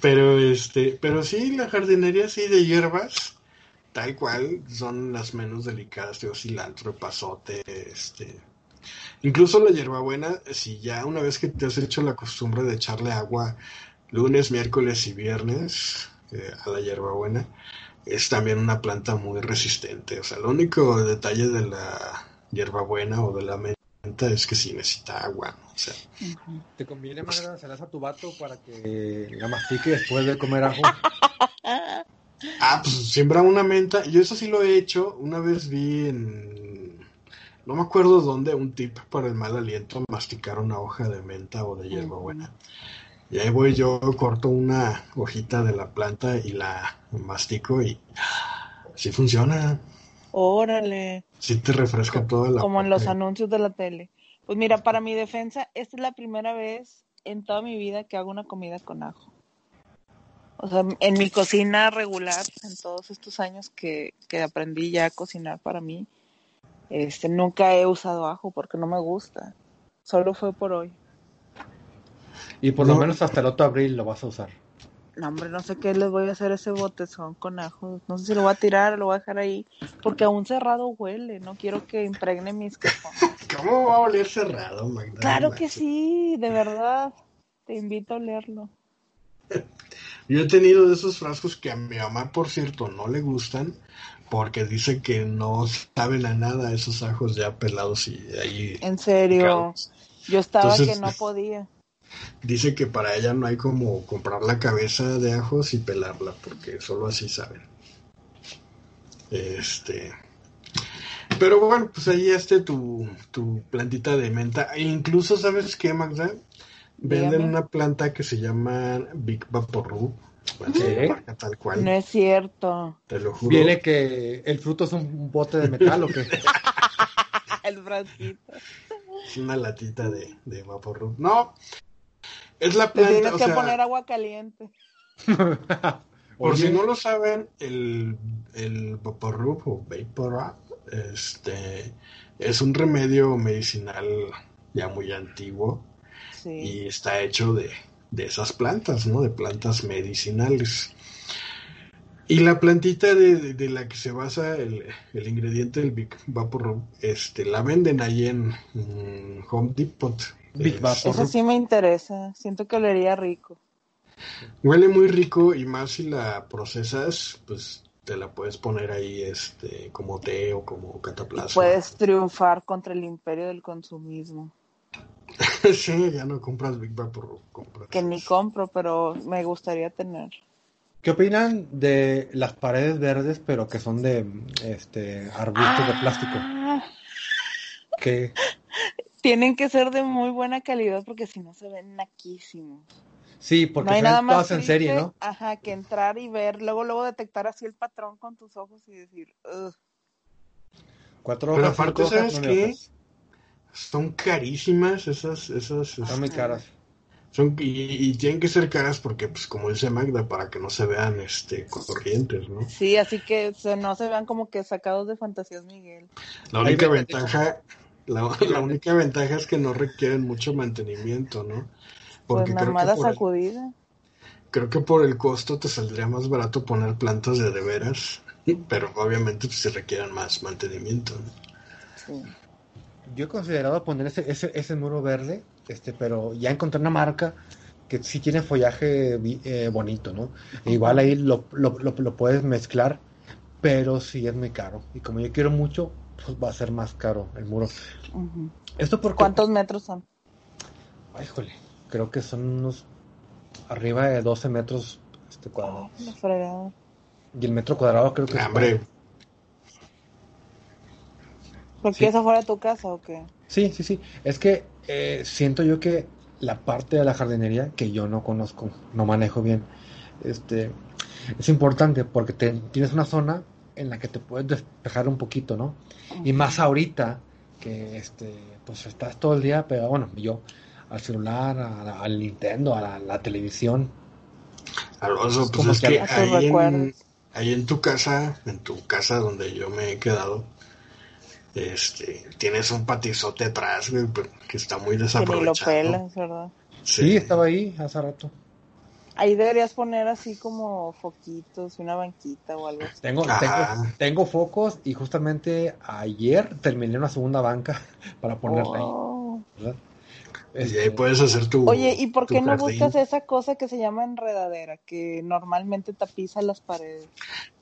S1: Pero este, pero sí, la jardinería sí de hierbas, tal cual, son las menos delicadas, de cilantro, pasote, este. Incluso la hierbabuena, si ya una vez que te has hecho la costumbre de echarle agua lunes, miércoles y viernes eh, a la hierbabuena, es también una planta muy resistente. O sea, el único detalle de la hierbabuena o de la es que sí necesita agua. O sea.
S3: ¿Te conviene, más hacerlas a tu vato para que la mastique después de comer ajo?
S1: ah, pues siembra una menta. Yo eso sí lo he hecho. Una vez vi en. No me acuerdo dónde, un tip para el mal aliento, masticar una hoja de menta o de hierbabuena. Y ahí voy yo, corto una hojita de la planta y la mastico y sí funciona.
S2: Órale.
S1: Sí te refresca toda la...
S2: Como en los anuncios de la tele. Pues mira, para mi defensa, esta es la primera vez en toda mi vida que hago una comida con ajo. O sea, en mi cocina regular, en todos estos años que, que aprendí ya a cocinar para mí, este, nunca he usado ajo porque no me gusta. Solo fue por hoy.
S3: Y por lo menos hasta el otro abril lo vas a usar.
S2: No, hombre, no sé qué les voy a hacer ese botezón con ajo. No sé si lo voy a tirar o lo voy a dejar ahí. Porque aún cerrado huele. No quiero que impregne mis cajones.
S1: ¿Cómo va a oler cerrado, Magda?
S2: Claro que sí, de verdad. Te invito a olerlo.
S1: Yo he tenido de esos frascos que a mi mamá, por cierto, no le gustan. Porque dice que no saben a nada esos ajos ya pelados y ahí.
S2: En serio. Yo estaba que no podía
S1: dice que para ella no hay como comprar la cabeza de ajos y pelarla, porque solo así saben. Este. Pero bueno, pues ahí está tu, tu plantita de menta. E incluso, ¿sabes qué, Magda? Venden una planta que se llama Big Vaporub.
S2: Tal cual. No es cierto.
S3: Te lo juro. Viene que el fruto es un bote de metal o qué?
S2: el frasquito.
S1: Es una latita de, de Vaporub. No, es la planta.
S2: tienes que poner agua caliente.
S1: por si no lo saben, el, el Vaporub o Vapor este, es un remedio medicinal ya muy antiguo y está hecho de, de, esas plantas, ¿no? De plantas medicinales. Y la plantita de, de, la que se basa el, el, ingrediente del Big Vapor, este, la venden ahí en Home Depot
S2: Big Eso sí me interesa. Siento que olería rico.
S1: Huele muy rico y más si la procesas, pues te la puedes poner ahí este como té o como cataplasma.
S2: Puedes triunfar contra el imperio del consumismo.
S1: sí, ya no compras Big Vapor. Compras.
S2: Que ni compro, pero me gustaría tener.
S3: ¿Qué opinan de las paredes verdes, pero que son de este arbustos de plástico? Ah.
S2: Que tienen que ser de muy buena calidad porque si no se ven naquísimos.
S3: Sí, porque no hay nada más en serie, ¿no?
S2: Ajá, que entrar y ver, luego luego detectar así el patrón con tus ojos y decir, Ugh.
S1: Cuatro Pero aparte, ¿sabes qué? Son carísimas esas, esas.
S3: Son muy caras.
S1: Son, y, tienen que ser caras porque, pues, como dice Magda, para que no se vean este corrientes, ¿no?
S2: Sí, así que no se vean como que sacados de fantasías Miguel.
S1: La única ventaja, la, única ventaja es que no requieren mucho mantenimiento, ¿no?
S2: Porque pues nada sacudida.
S1: creo que por el costo te saldría más barato poner plantas de de veras, pero obviamente pues, se requieren más mantenimiento. Sí.
S3: yo he considerado poner ese, ese, ese muro verde, este, pero ya encontré una marca que sí tiene follaje eh, bonito, ¿no? igual ahí lo, lo, lo, puedes mezclar, pero sí es muy caro. Y como yo quiero mucho, pues va a ser más caro el muro.
S2: ¿Esto por ¿Cuántos metros son?
S3: Ay, híjole, creo que son unos arriba de 12 metros este cuadrado. Oh, y el metro cuadrado creo que
S1: es...
S2: ¿Por qué es afuera de tu casa o qué?
S3: Sí, sí, sí. Es que eh, siento yo que la parte de la jardinería que yo no conozco, no manejo bien, este, es importante porque tienes una zona en la que te puedes despejar un poquito, ¿no? Y más ahorita que este, pues estás todo el día, pero bueno, yo al celular, al Nintendo, a la, televisión.
S1: Alonso, pues es que ahí en, ahí en tu casa, en tu casa donde yo me he quedado, este, tienes un patizote atrás, que está muy desaprovechado. Que lo
S2: ¿verdad?
S3: Sí. estaba ahí hace rato.
S2: Ahí deberías poner así como foquitos, una banquita o algo así.
S3: Tengo, tengo, focos y justamente ayer terminé una segunda banca para ponerla ahí. Oh.
S1: y ahí este, puedes hacer tu.
S2: Oye, ¿y por qué no buscas esa cosa que se llama enredadera, que normalmente tapiza las paredes?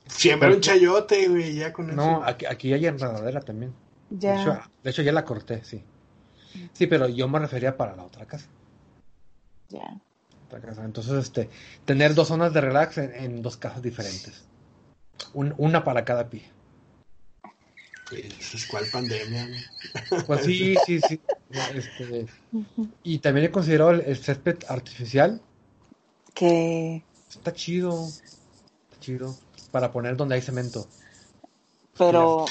S1: Siempre un chayote, güey, ya con eso.
S3: No, aquí, aquí hay enredadera también. Ya. De hecho, ya la corté, sí. Sí, pero yo me refería para la otra casa.
S2: Ya.
S3: Otra casa. Entonces, este, tener dos zonas de relax en, dos casas diferentes. una para cada pie.
S1: Pues, ¿Cuál pandemia?
S3: Pues sí, sí, sí. Este, y también he considerado el, césped artificial.
S2: Que.
S3: Está chido. Está chido. Para poner donde hay cemento.
S2: Pero.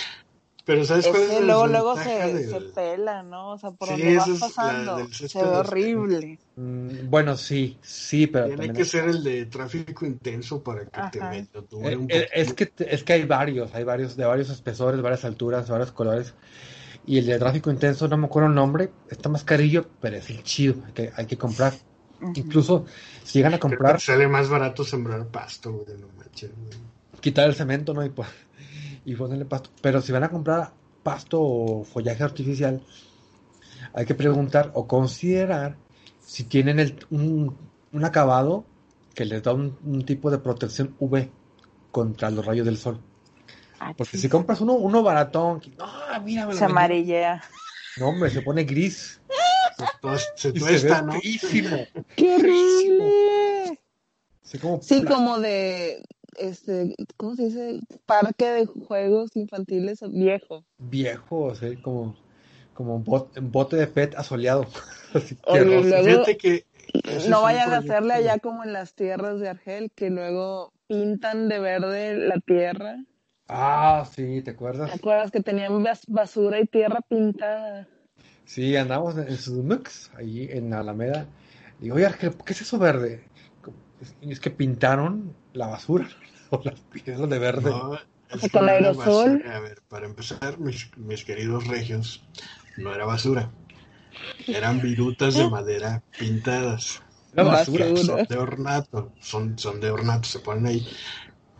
S1: Pero ¿sabes cuál es,
S2: luego, luego se, se, pela, ¿no? O sea, por donde vas pasando, se ve horrible.
S3: Mm, bueno, sí, sí, pero
S1: Tiene que ser el de tráfico intenso para que te meta.
S3: Eh, eh, es, que, es que hay varios, hay varios, de varios espesores, varias alturas, varios colores. Y el de tráfico intenso, no me acuerdo el nombre, está más carillo, pero es el chido, hay que, hay que comprar. Incluso si llegan a comprar...
S1: Sale más barato sembrar pasto, güey, no manches.
S3: Quitar el cemento, ¿no? Y pues y ponerle pasto. Pero si van a comprar pasto o follaje artificial, hay que preguntar o considerar si tienen el, un, acabado que les da un, tipo de protección UV contra los rayos del sol. Ah, Porque si compras uno, uno baratón, mira,
S2: se amarillea.
S3: No, hombre, se pone gris.
S1: Se, tuesta, ¿no?
S2: ¡Qué horrible! sí, como de, este, ¿cómo se dice? Parque de juegos infantiles viejo.
S3: Viejo, o como, como un bote, de pet asoleado.
S1: que
S2: no vayan a hacerle allá como en las tierras de Argel, que luego pintan de verde la tierra.
S3: Ah, sí, ¿te acuerdas?
S2: ¿Te acuerdas que tenían basura y tierra pintada?
S3: Sí, andamos en sus mux, ahí en Alameda. Digo, oye, Argel, ¿qué es eso verde? Es que pintaron la basura o las piedras de verde.
S2: con aerosol.
S1: A ver, para empezar, mis, mis queridos regios, no era basura. Eran virutas de madera pintadas.
S3: basura.
S1: Son de ornato, son, son de ornato, se ponen ahí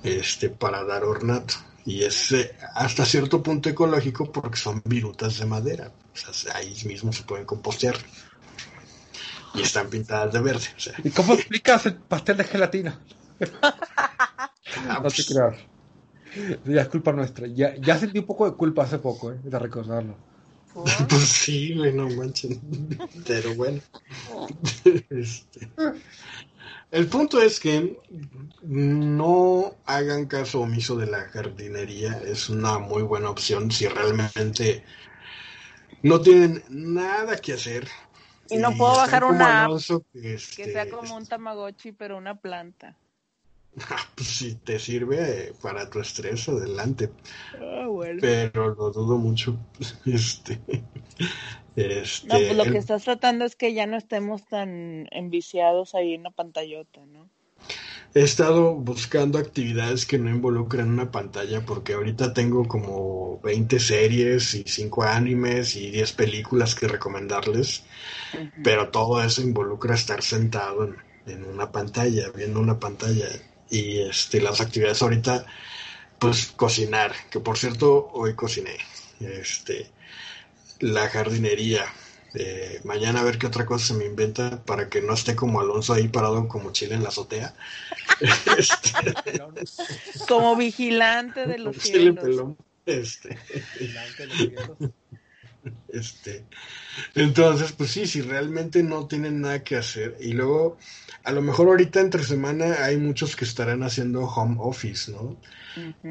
S1: este, para dar ornato. Y es eh, hasta cierto punto ecológico porque son virutas de madera. O sea, ahí mismo se pueden compostear. Y están pintadas de verde.
S3: ¿Y cómo explicas el pastel de gelatina? no te creas. Ya es culpa nuestra. Ya, ya sentí un poco de culpa hace poco, eh, de recordarlo.
S1: Pues sí, no manches. Pero bueno. Este. El punto es que no hagan caso omiso de la jardinería. Es una muy buena opción si realmente no tienen nada que hacer.
S2: Y no puedo bajar una app que, sea este, como un Tamagotchi, pero una planta.
S1: pues si te sirve para tu estrés, adelante.
S2: Ah, bueno.
S1: Pero lo dudo mucho. Este,
S2: este, no, pues lo que estás tratando es que ya no estemos tan enviciados ahí en la pantallota, ¿no?
S1: He estado buscando actividades que no involucren una pantalla porque ahorita tengo como 20 series y 5 animes y 10 películas que recomendarles, pero todo eso involucra estar sentado en, en una pantalla, viendo una pantalla y este las actividades ahorita pues cocinar que por cierto hoy cociné este la jardinería. Eh, mañana a ver qué otra cosa se me inventa para que no esté como Alonso ahí parado como Chile en la azotea.
S2: Este, como vigilante de los cielos.
S1: Este. Este, entonces, pues sí, si realmente no tienen nada que hacer. Y luego, a lo mejor ahorita entre semana hay muchos que estarán haciendo home office, ¿no?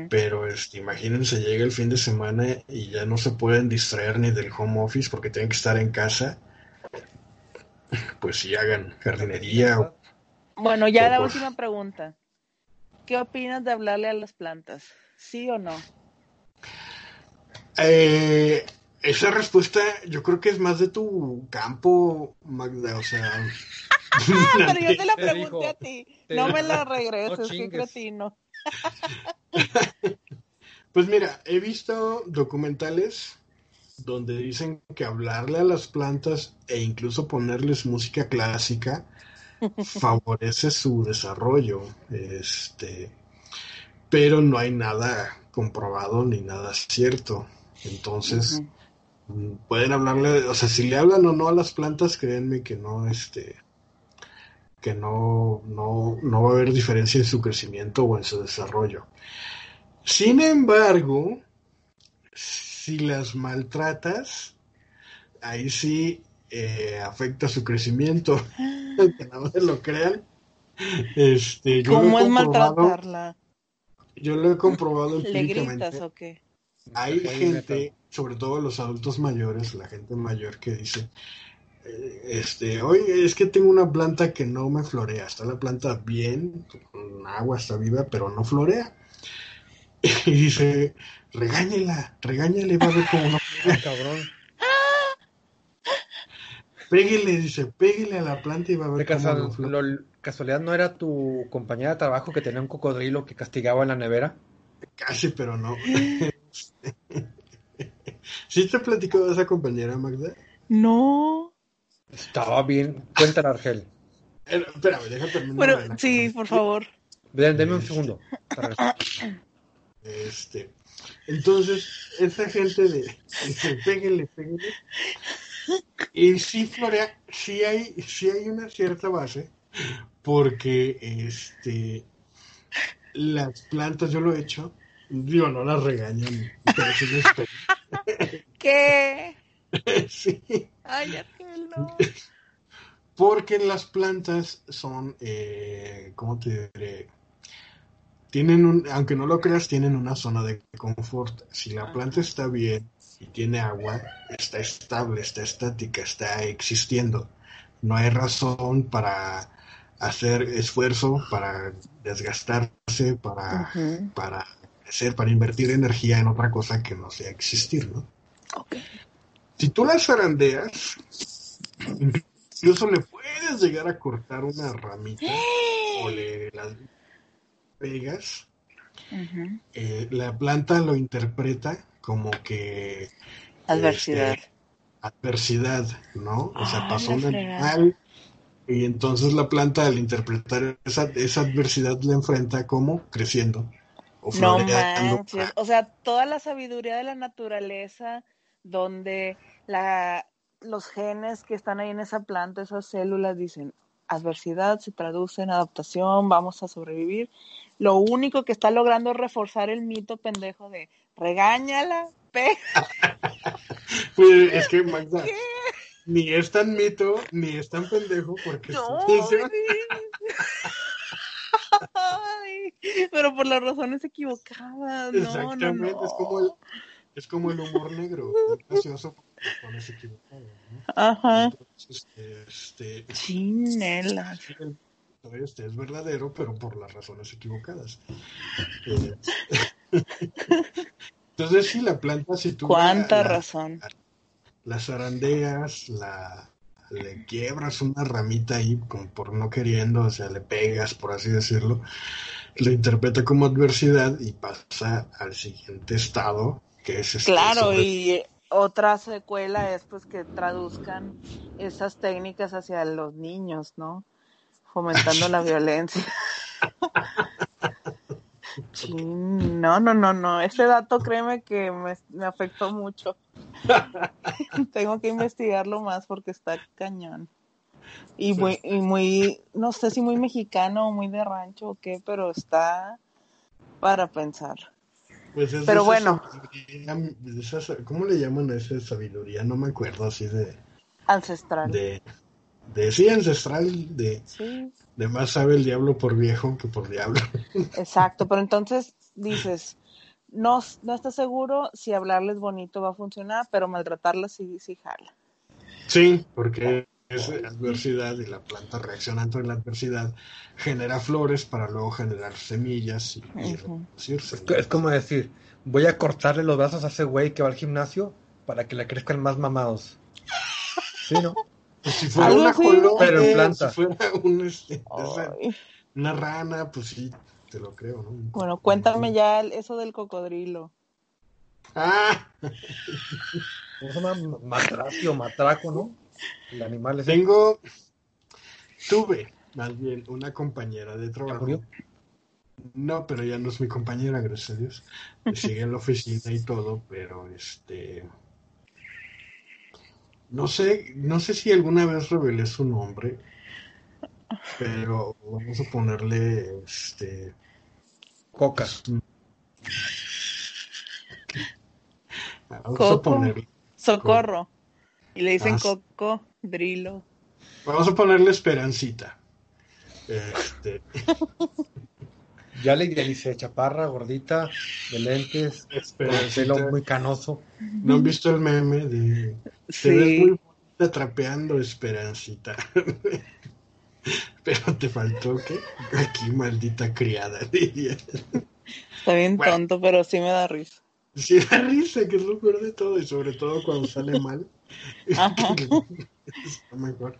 S1: Pero este, imagínense, llega el fin de semana y ya no se pueden distraer ni del home office porque tienen que estar en casa. Pues sí, hagan jardinería.
S2: bueno, ya la última pregunta. ¿Qué opinas de hablarle a las plantas? ¿Sí o no?
S1: Eh, esa respuesta yo creo que es más de tu campo, Magda, o sea...
S2: Pero yo te la pregunté a ti, no me la regreses, qué cretino.
S1: pues mira, he visto documentales donde dicen que hablarle a las plantas e incluso ponerles música clásica favorece su desarrollo, este, pero no hay nada comprobado ni nada cierto. Entonces, pueden hablarle, o sea, si le hablan o no a las plantas, créanme que no, este, que no, no, no va a haber diferencia en su crecimiento o en su desarrollo. Sin embargo, si las maltratas, ahí sí eh, afecta su crecimiento. que no se lo crean. Este,
S2: ¿Cómo es maltratarla?
S1: Yo lo he comprobado
S2: empíricamente. ¿Le gritas o qué?
S1: Hay gente sobre todo los adultos mayores, la gente mayor que dice, eh, este, oye, es que tengo una planta que no me florea, está la planta bien, con agua está viva, pero no florea. Y dice, regáñela, regáñele, va a ver cómo no florea. cabrón. Pégale, dice, pégale a la planta y va a ver cómo no florea.
S3: ¿Casualidad no era tu compañera de trabajo que tenía un cocodrilo que castigaba en la nevera?
S1: Casi, pero no. ¿Sí te platicó de esa compañera, Magda?
S2: No.
S3: Estaba bien. Cuéntale, Argel.
S1: Eh, espérame, déjame terminar.
S2: Bueno, sí, por favor.
S3: Deme un segundo.
S1: Este. Entonces, esa gente de. Dice, péguenle, péguenle. Y sí, Florea, sí hay, sí hay una cierta base, porque este las plantas, yo lo he hecho, digo, no las regañan, pero sí les
S2: ¿Qué?
S1: sí.
S2: Ay, no.
S1: Porque las plantas son, eh, ¿cómo te diré? Tienen un, aunque no lo creas, tienen una zona de confort. Si la planta está bien y tiene agua, está estable, está estática, está existiendo. No hay razón para hacer esfuerzo, para desgastarse, para, para hacer, para invertir energía en otra cosa que no sea existir, ¿no? Si tú las zarandeas, incluso le puedes llegar a cortar una ramita o le las pegas, eh, la planta lo interpreta como que
S2: adversidad. Este,
S1: adversidad, ¿no? O sea, pasó un animal y entonces la planta al interpretar esa, esa adversidad la enfrenta como creciendo.
S2: O no manches, o sea, toda la sabiduría de la naturaleza donde la, los genes que están ahí en esa planta, esas células dicen adversidad se traduce en adaptación, vamos a sobrevivir. Lo único que está logrando es reforzar el mito pendejo de regáñala, pe.
S1: pues es que Magda, ni es tan mito, ni es tan pendejo, porque
S2: no, pero por las razones equivocadas. Exactamente,
S1: es como el, es como el humor negro, es gracioso por equivocado.
S2: Ajá.
S1: Entonces, este,
S2: Chinela.
S1: Este es verdadero, pero por las razones equivocadas. Eh, entonces, sí, la planta, si tú.
S2: ¿Cuánta razón?
S1: Las zarandeas, la, le quiebras una ramita ahí como por no queriendo, o sea, le pegas, por así decirlo, lo interpreta como adversidad y pasa al siguiente estado este,
S2: claro, y otra secuela es pues que traduzcan esas técnicas hacia los niños, ¿no? Fomentando la violencia. no, no, no, no. Ese dato créeme que me, afectó mucho.
S4: Tengo que investigarlo más porque está cañón. Y muy, y muy, no sé si muy mexicano o muy de rancho o qué, pero está para pensar. Pues pero bueno.
S1: ¿Cómo le llaman a esa sabiduría? No me acuerdo así de...
S4: Ancestral.
S1: De, de sí, ancestral, de, de más sabe el diablo por viejo que por diablo.
S4: Exacto, pero entonces dices, no, no estás seguro si hablarles bonito va a funcionar, pero maltratarlas sí, sí jala.
S1: Sí, porque es adversidad y la planta reaccionando en la adversidad genera flores para luego generar semillas y,
S3: reproducirse. Es como decir, voy a cortarle los brazos a ese güey que va al gimnasio para que le crezcan más mamados. ¿Sí, no?
S1: Pues si fuera una pero en planta. Si fuera este, una rana, pues sí, te lo creo, ¿no?
S4: Bueno, cuéntame ya eso del cocodrilo.
S1: Ah.
S3: ¿Cómo se llama? Matracio, matraco, ¿no? El animal
S1: Tengo, tuve, más bien, una compañera de trabajo. No, pero ya no es mi compañera, gracias a Dios. Sigue en la oficina y todo, pero este no sé, no sé si alguna vez revelé su nombre, pero vamos a ponerle este
S3: Coca.
S4: Vamos a ponerle Socorro. Y le dicen Coco, Drilo.
S1: Vamos a ponerle Esperancita. Este.
S3: Ya le idealicé, chaparra, gordita, de lentes, pelo muy canoso.
S1: ¿No han visto el meme de... Sí. muy bonita trapeando, Esperancita. Pero te faltó que aquí, maldita criada,
S4: Está bien tonto, pero sí me da risa.
S1: Sí da risa, que es lo peor de todo, y sobre todo cuando sale mal. mejor.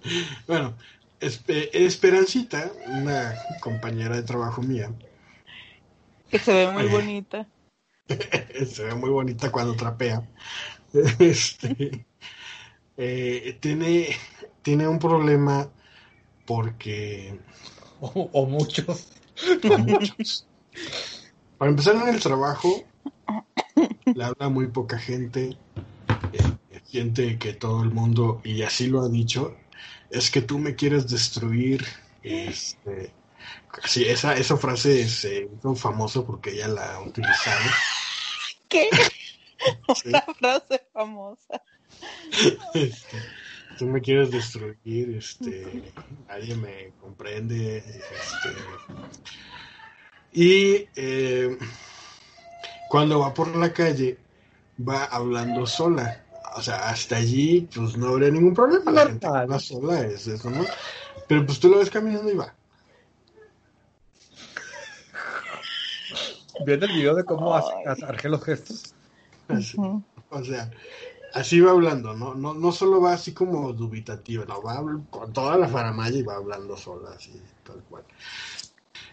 S1: Bueno, Esperancita, una compañera de trabajo mía,
S4: que se ve muy bonita.
S1: se ve muy bonita cuando trapea. Este, eh, tiene, tiene un problema porque...
S3: O, muchos.
S1: muchos. Para empezar en el trabajo, le habla muy poca gente. Eh, siente que todo el mundo, y así lo ha dicho, es que tú me quieres destruir. Este, Sí, esa, esa frase es eh, famoso porque ella la ha utilizado.
S4: ¿Qué? Una frase famosa.
S1: Este, tú me quieres destruir, este, nadie me comprende. Este, y eh, cuando va por la calle, va hablando sola. O sea, hasta allí, pues no habría ningún problema. La gente va sola, es eso, ¿no? Pero pues tú lo ves caminando y va.
S3: viendo el video de cómo hace los gestos.
S1: O sea, así va hablando, ¿no? ¿no? No solo va así como dubitativa, no, va con toda la faramaya y va hablando sola, así, tal cual.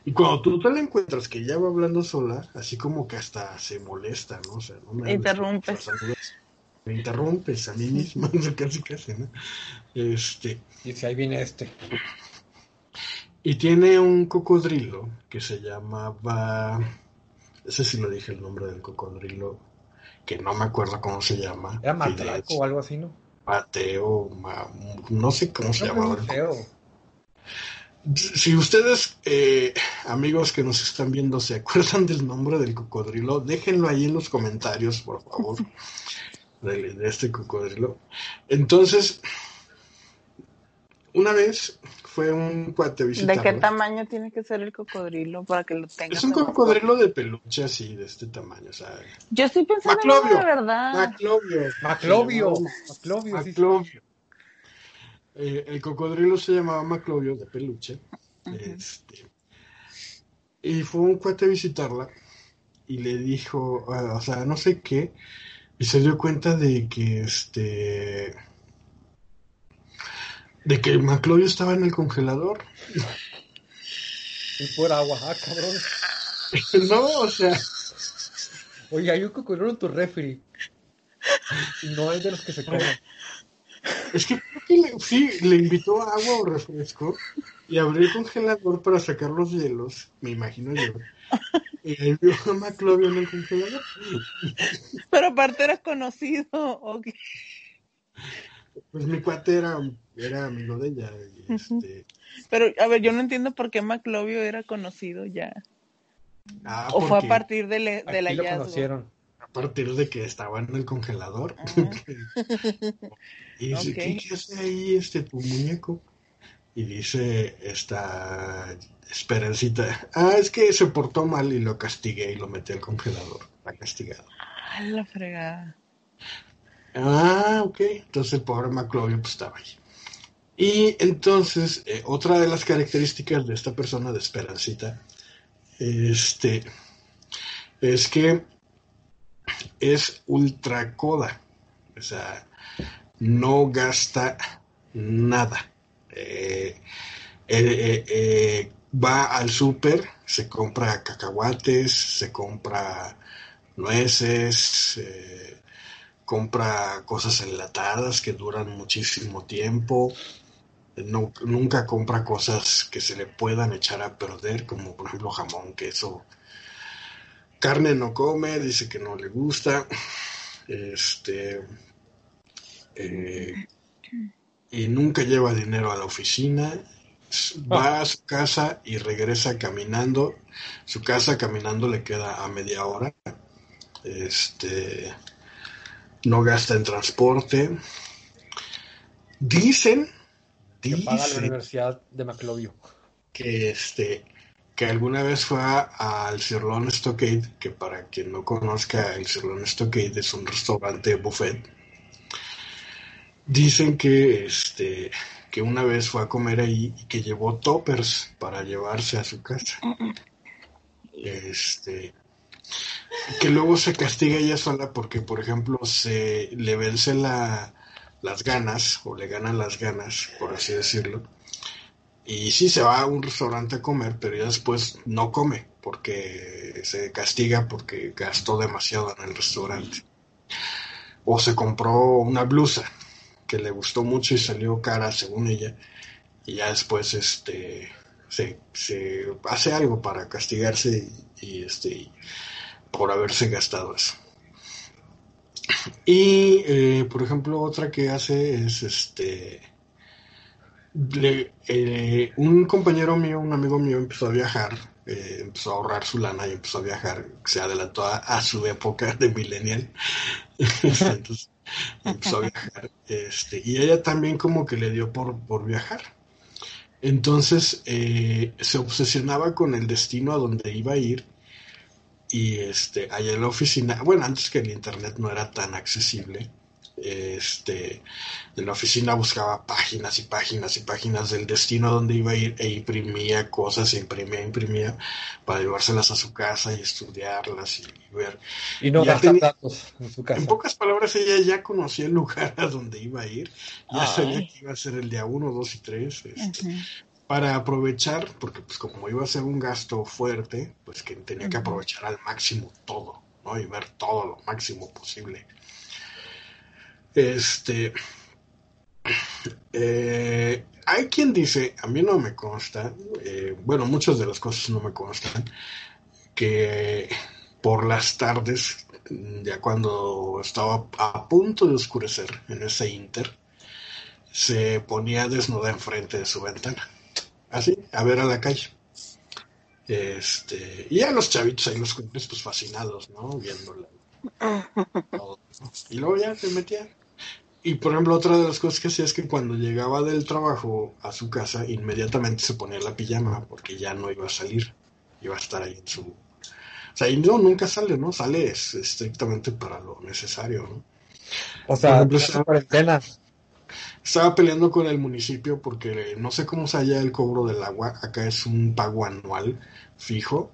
S1: Y cuando tú te la encuentras que ella va hablando sola, así como que hasta se molesta, ¿no? O sea, no
S4: me interrumpes.
S1: Me interrumpes a mí misma, casi casi, ¿no? Este.
S3: Y si ahí viene este.
S1: Y tiene un cocodrilo que se llamaba ese sí lo dije el nombre del cocodrilo, que no me acuerdo cómo se llama.
S3: Era Matraco o algo así, ¿no?
S1: Mateo, no sé cómo se llama. Si ustedes, eh, amigos que nos están viendo, se acuerdan del nombre del cocodrilo, déjenlo ahí en los comentarios, por favor, de este cocodrilo. Entonces, una vez fue un cuate
S4: ¿De qué tamaño tiene que ser el cocodrilo para que lo tenga?
S1: Es un cocodrilo de peluche así, de este tamaño. O sea,
S4: Yo estoy pensando en la verdad.
S1: Maclovio.
S3: Maclovio.
S1: Maclovio. Maclovio. Eh, el cocodrilo se llamaba Maclovio de peluche. este, y fue un cuate a visitarla y le dijo, ah, o sea, no sé qué, y se dio cuenta de que este de que Maclovio estaba en el congelador.
S3: Y por agua, ah, cabrón.
S1: no, o sea.
S3: Oye, hay un cocodrilo en tu refri. No es de los que se comen.
S1: Es que que le, sí, le invitó agua o refresco. y abrí el congelador para sacar los hielos, me imagino yo. Y ahí vio a Maclovio en el congelador.
S4: Pero aparte era conocido.
S1: Pues mi cuate era, era amigo de ella. este...
S4: Pero, a ver, yo no entiendo por qué Maclovio era conocido ya. Ah, ¿O fue a partir de, le, de la lo conocieron.
S1: Partir de que estaba en el congelador. Ah. y dice, ¿qué, hace ahí este tu muñeco? Y dice esta Esperancita, ah, es que se portó mal y lo castigué y lo metí al congelador. Está castigado.
S4: Ah, la fregada.
S1: Ah, ok. Entonces el pobre Maclovio pues estaba ahí. Y entonces, eh, otra de las características de esta persona de Esperancita, este, es que es ultra coda. O sea, no gasta nada. Eh, eh, va al súper, se compra cacahuates, se compra nueces, compra cosas enlatadas que duran muchísimo tiempo, no, nunca compra cosas que se le puedan echar a perder, como por ejemplo jamón, queso. Carne no come, dice que no le gusta. Este. Eh, y nunca lleva dinero a la oficina. Va a su casa y regresa caminando. Su casa caminando le queda a media hora. Este no gasta en transporte. Dicen,
S3: que paga la Universidad de Maclovio.
S1: Que este que alguna vez fue al Cirlón Stockade, que para quien no conozca el Cirlón Stockade es un restaurante buffet. Dicen que este que una vez fue a comer ahí y que llevó toppers para llevarse a su casa. Este que luego se castiga ella sola porque, por ejemplo, se le vence la, las ganas o le ganan las ganas, por así decirlo. Y sí se va a un restaurante a comer, pero ya después no come porque se castiga porque gastó demasiado en el restaurante. O se compró una blusa que le gustó mucho y salió cara según ella. Y ya después este se, hace algo para castigarse y, este por haberse gastado eso. Y, eh, por ejemplo, otra que hace es este. Eh, un compañero mío, un amigo mío, empezó a viajar, eh, empezó a ahorrar su lana y empezó a viajar. Se adelantó a, su época de millennial. Entonces, empezó a viajar. Este, y ella también, como que le dio por, por viajar. Entonces, se obsesionaba con el destino a donde iba a ir y este, allá en la oficina, bueno, antes que el internet no era tan accesible, este, en la oficina buscaba páginas y páginas y páginas del destino donde iba a ir e imprimía cosas, imprimía, imprimía para llevárselas a su casa y estudiarlas y, ver.
S3: Y no gastar datos en su casa.
S1: En pocas palabras, ella ya conocía el lugar a donde iba a ir, ya sabía que iba a ser el día uno, dos y tres, este, para aprovechar, porque pues como iba a ser un gasto fuerte, pues que tenía que aprovechar al máximo todo, ¿no? Y ver todo lo máximo posible. Este, eh, hay quien dice, a mí no me consta, eh, bueno, muchas de las cosas no me constan, que por las tardes, ya cuando estaba a punto de oscurecer en ese inter, se ponía desnuda enfrente de su ventana así, a ver a la calle. Este, y a los chavitos ahí los pues fascinados, ¿no? Viéndola. Y luego ya se metía. Y por ejemplo, otra de las cosas que hacía es que cuando llegaba del trabajo a su casa, inmediatamente se ponía la pijama porque ya no iba a salir. Iba a estar ahí en su. O sea, y no, nunca sale, ¿no? Sale estrictamente para lo necesario, ¿no?
S3: O sea, ejemplo, cuarentena.
S1: Estaba peleando con el municipio porque no sé cómo se halla el cobro del agua. Acá es un pago anual fijo,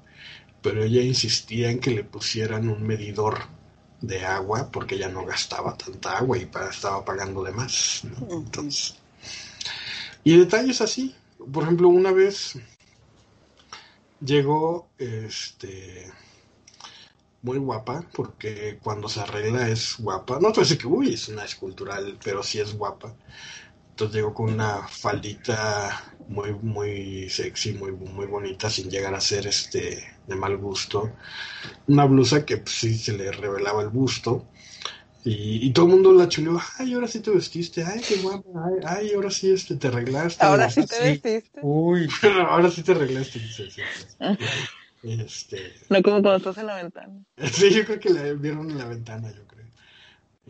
S1: pero ella insistía en que le pusieran un medidor de agua porque ya no gastaba tanta agua y estaba pagando de más. Entonces, y detalles así. Por ejemplo, una vez llegó este muy guapa, porque cuando se arregla es guapa. No te voy a decir que, uy, es una escultural, pero sí es guapa. Entonces llegó con una faldita muy, muy sexy, muy, muy bonita, sin llegar a ser este de mal gusto. Una blusa que pues, sí se le revelaba el busto. Y, todo el mundo la chuleó, ay, ahora sí te vestiste, ay, qué guapa, ay, ahora sí este, te arreglaste.
S4: Ahora sí te vestiste.
S1: Uy, ahora sí te arreglaste.
S2: Este... No como cuando estás en la ventana.
S1: Sí, yo creo que la vieron en la ventana, yo creo.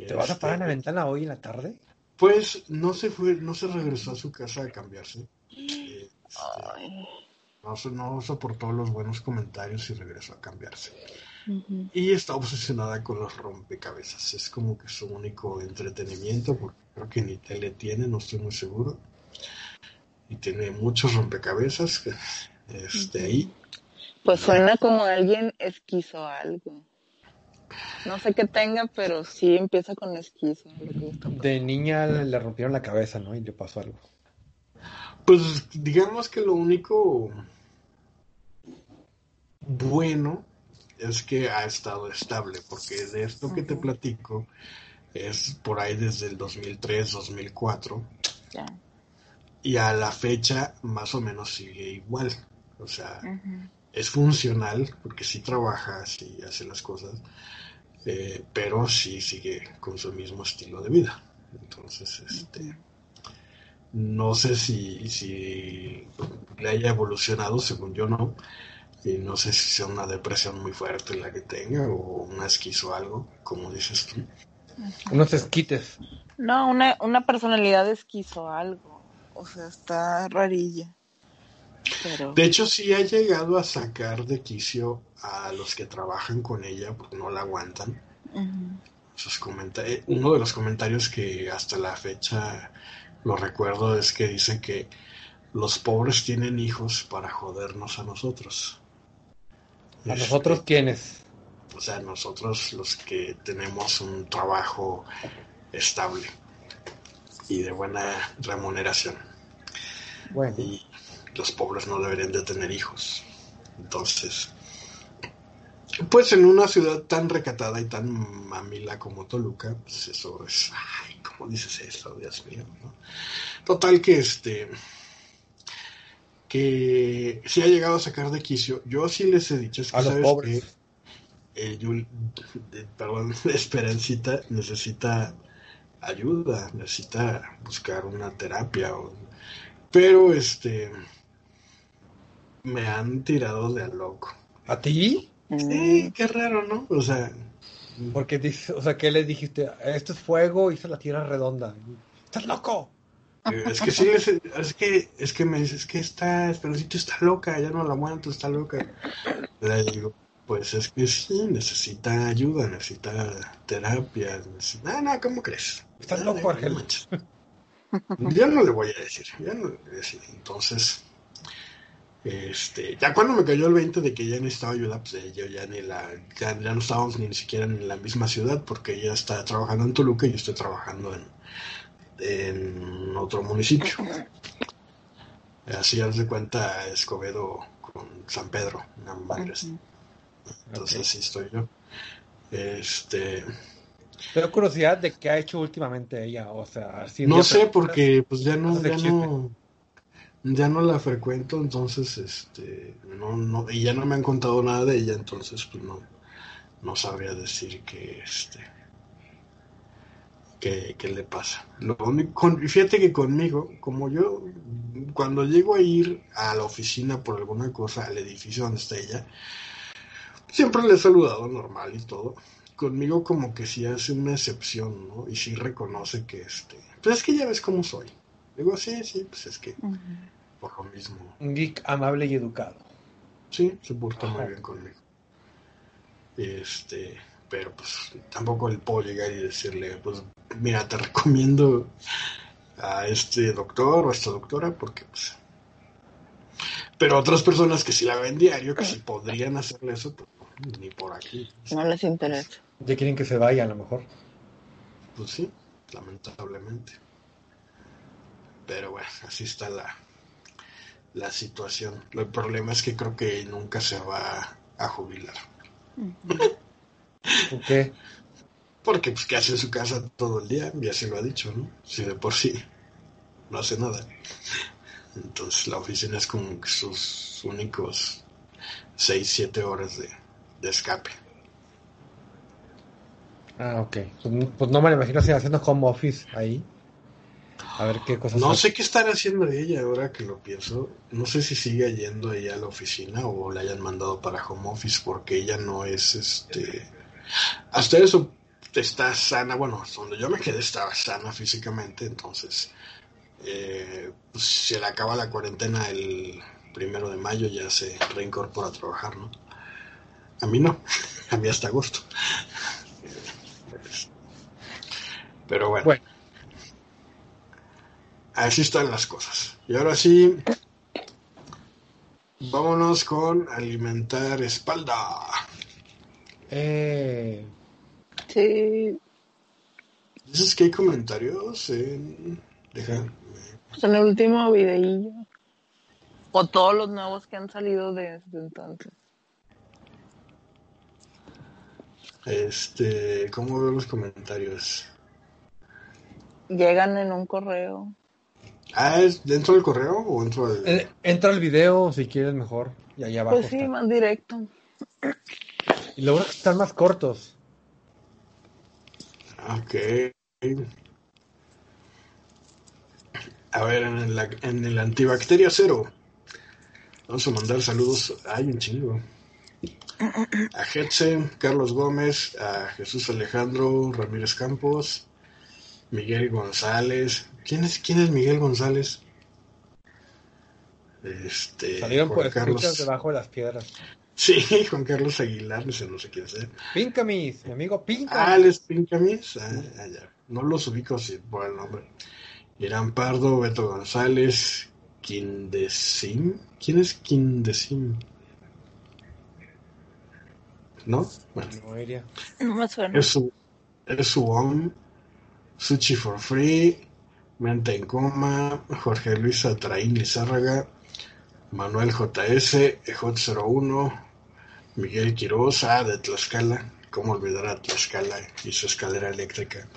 S3: ¿Te vas a parar en la este, ventana hoy en la tarde?
S1: Pues no se fue, no se regresó a su casa a cambiarse. Este, no, no, soportó los buenos comentarios y regresó a cambiarse. Y está obsesionada con los rompecabezas. Es como que su único entretenimiento, porque creo que ni tele tiene, no estoy muy seguro. Y tiene muchos rompecabezas este, ahí.
S2: Pues suena como alguien esquizo algo. No sé qué tenga, pero sí empieza con esquizo.
S3: De niña le rompieron la cabeza, ¿no? Y le pasó algo.
S1: Pues digamos que lo único bueno es que ha estado estable, porque de esto que te platico es por ahí desde el 2003, 2004. Y a la fecha más o menos sigue igual. O sea, es funcional, porque sí trabaja, sí hace las cosas, eh, pero sí sigue con su mismo estilo de vida. Entonces, este, no sé si, si le haya evolucionado, según yo no, y no sé si sea una depresión muy fuerte la que tenga o una esquizo o algo, como dices tú.
S3: Unos esquites.
S4: No, una, una personalidad esquizo algo. O sea, está rarilla.
S1: De hecho, sí ha llegado a sacar de quicio a los que trabajan con ella porque no la aguantan. Eh, uno de los comentarios que hasta la fecha lo recuerdo es que dice que los pobres tienen hijos para jodernos a nosotros.
S3: ¿A nosotros este, quiénes?
S1: O sea, nosotros los que tenemos un trabajo estable y de buena remuneración. Bueno los pobres no deberían de tener hijos. Entonces, pues en una ciudad tan recatada y tan mamila como Toluca, pues eso es, ay, ¿cómo dices eso? Dios mío, Total que este, que si ha llegado a sacar de quicio, yo sí les he dicho, es que sabes que eh, perdón, Esperancita necesita ayuda, necesita buscar una terapia, pero este me han tirado de a loco.
S3: ¿A ti?
S1: Sí, qué raro, ¿no? O sea.
S3: Porque dice, o sea, ¿qué le dijiste? Esto es fuego y se la tierra redonda. ¡Estás loco!
S1: Es que sí, es, que, es que me dices que está, Esperancito está loca, ya no la aguanto, está loca. Le digo, pues es que sí, necesita ayuda, necesita terapia. Necesita... No, no, ¿cómo crees?
S3: Estás loco, Argel.
S1: Ya no le voy a decir, ya no le voy a decir. Entonces, este, ya cuando me cayó el 20 de que ella necesitaba ayuda, pues eh, yo ya ni la, ya, no estábamos ni siquiera en la misma ciudad, porque ella está trabajando en Toluca y yo estoy trabajando en, en otro municipio. Así ya de cuenta Escobedo con San Pedro, una madre. Entonces así estoy yo. Este.
S3: Tengo curiosidad de qué ha hecho últimamente ella, o sea,
S1: no sé porque pues ya no, ya no, ya no la frecuento, entonces, este, no, no, y ya no me han contado nada de ella, entonces, pues no, no sabría decir que, este, qué le pasa. Lo único, fíjate que conmigo, como yo, cuando llego a ir a la oficina por alguna cosa, al edificio donde está ella, siempre le he saludado normal y todo. Conmigo como que sí hace una excepción, ¿no? Y sí reconoce que, este, pues es que ya ves cómo soy. Digo, sí, sí, pues es que por lo mismo.
S3: Un geek amable y educado.
S1: Sí, se porta muy bien conmigo. Este, pero pues tampoco le puedo llegar y decirle, pues mira, te recomiendo a este doctor o a esta doctora porque pues... Pero otras personas que sí la ven diario, que sí podrían hacerle eso, pues ni por aquí.
S2: No les interesa.
S3: Ya quieren que se vaya a lo mejor.
S1: Pues sí, lamentablemente. Pero bueno, así está la, la situación. El problema es que creo que nunca se va a jubilar.
S3: ¿Por qué?
S1: Porque pues que hace en su casa todo el día, ya se lo ha dicho, ¿no? Si de por sí no hace nada. Entonces la oficina es como sus únicos 6, 7 horas de, de escape.
S3: Ah, ok. Pues, pues no me lo imagino si haciendo home office ahí. A ver qué cosas.
S1: No sé qué estar haciendo ella ahora que lo pienso. No sé si sigue yendo ella a la oficina o la hayan mandado para home office porque ella no es este. Hasta eso está sana. Bueno, donde yo me quedé estaba sana físicamente. Entonces, eh, pues, se le acaba la cuarentena el primero de mayo, ya se reincorpora a trabajar, ¿no? A mí no. A mí hasta agosto. Pero bueno. Así están las cosas. Y ahora sí, vámonos con alimentar espalda.
S2: Eh. Sí.
S1: ¿Dices que hay comentarios? En... Deja.
S2: Pues en el último videillo. O todos los nuevos que han salido desde entonces.
S1: Este, ¿cómo veo los comentarios?
S2: llegan en un correo.
S1: Ah, ¿es dentro del correo o dentro del...?
S3: Eh, entra al video si quieres mejor y allá abajo.
S2: Pues sí, más directo.
S3: Y luego están más cortos.
S1: Ok. A ver, en el, en el antibacteria cero. Vamos a mandar saludos. Hay un chingo. A Hetze, Carlos Gómez, a Jesús Alejandro Ramírez Campos, Miguel González. ¿Quién es, quién es Miguel González? Este,
S3: Salieron Juan por Carlos... debajo de las piedras.
S1: Sí, Juan Carlos Aguilar, no sé, no sé quién es.
S3: Pincamis, mi amigo Pincamis.
S1: Ah, ¿les Pincamis? Ah, ah, ya. No los ubico así por el nombre. Irán Pardo, Beto González, Quindesim. ¿Quién es Quindesim? ¿No?
S2: Bueno. No me suena.
S1: Es su, es su Suchi for Free, Mente en Coma, Jorge Luis Atraín Lizárraga, Manuel JS, EJ01, Miguel Quiroz, de Tlaxcala, cómo olvidar a Tlaxcala y su escalera eléctrica,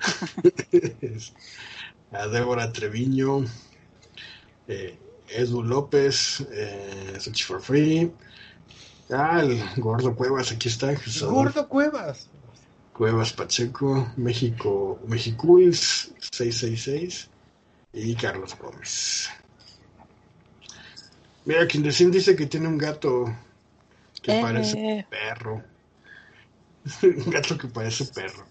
S1: a Débora Treviño, eh, Edu López, eh, for Free, ah, el Gordo Cuevas, aquí está.
S3: Gordo Cuevas.
S1: Cuevas Pacheco, México, Mexicuis 666 y Carlos Gómez. Mira, quien dice que tiene un gato que parece perro. un gato que parece perro.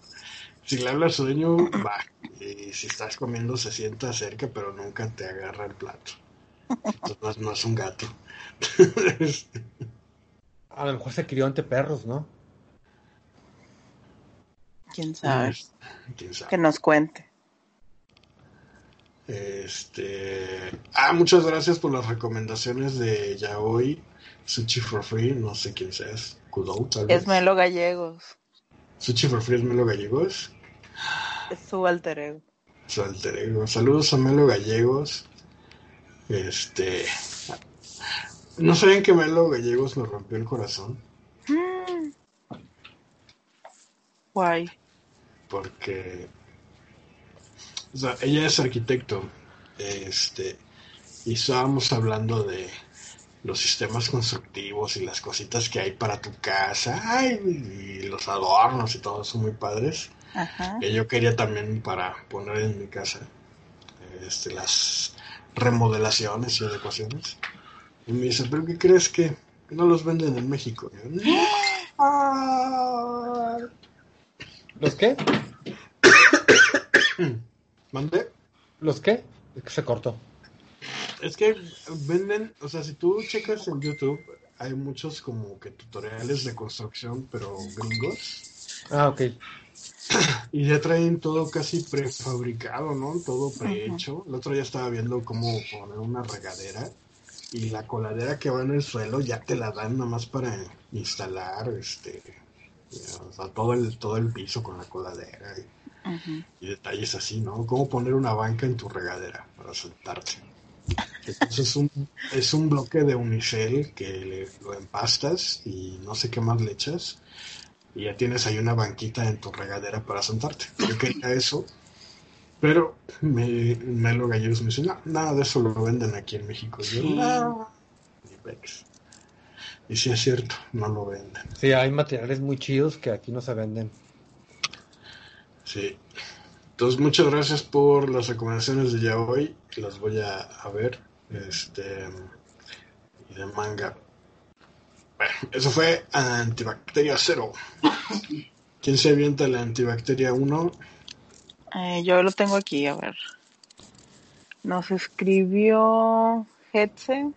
S1: Si le habla a su dueño, va. Y si estás comiendo, se sienta cerca, pero nunca te agarra el plato. Entonces no es un gato.
S3: a lo mejor se crió ante perros, ¿no?
S4: ¿Quién sabe? Que nos cuente.
S1: Este. Ah, muchas gracias por las recomendaciones de Yaoi, Sushi for Free, no sé quién seas. Kudou, tal
S4: vez. Es Melo Gallegos.
S1: Sushi for Free es Melo Gallegos.
S4: Es su alter ego.
S1: Su alter ego. Saludos a Melo Gallegos. Este. ¿No saben que Melo Gallegos me rompió el corazón? Mm.
S4: Guay.
S1: Porque o sea, ella es arquitecto este y estábamos hablando de los sistemas constructivos y las cositas que hay para tu casa ay, y los adornos y todo son muy padres. Que yo quería también para poner en mi casa este las remodelaciones y adecuaciones. Y me dice pero qué crees que no los venden en México
S3: ¿Los qué?
S1: ¿Mande?
S3: ¿Los qué? Es que se cortó.
S1: Es que venden, o sea, si tú checas en YouTube, hay muchos como que tutoriales de construcción, pero gringos.
S3: Ah, ok.
S1: Y ya traen todo casi prefabricado, ¿no? Todo prehecho. El otro día estaba viendo cómo poner una regadera y la coladera que va en el suelo ya te la dan nomás para instalar, este, o sea, todo el, todo el piso con la coladera y, detalles así, ¿no? Cómo poner una banca en tu regadera para sentarte. Entonces es un, es un bloque de unicel que lo empastas y no sé qué más le echas y ya tienes ahí una banquita en tu regadera para sentarte. Yo quería eso Pero me, Melo Gallegos me dice, no, nada de eso lo venden aquí en México. Yo, no, Y sí es cierto, no lo venden.
S3: Sí, hay materiales muy chidos que aquí no se venden.
S1: Sí. Entonces, muchas gracias por las recomendaciones de ya hoy. Las voy a, a ver. Este. Y de manga. Bueno, eso fue Antibacteria 0. ¿Quién se avienta la Antibacteria 1?
S4: Eh, yo lo tengo aquí, a ver. Nos escribió Hetze.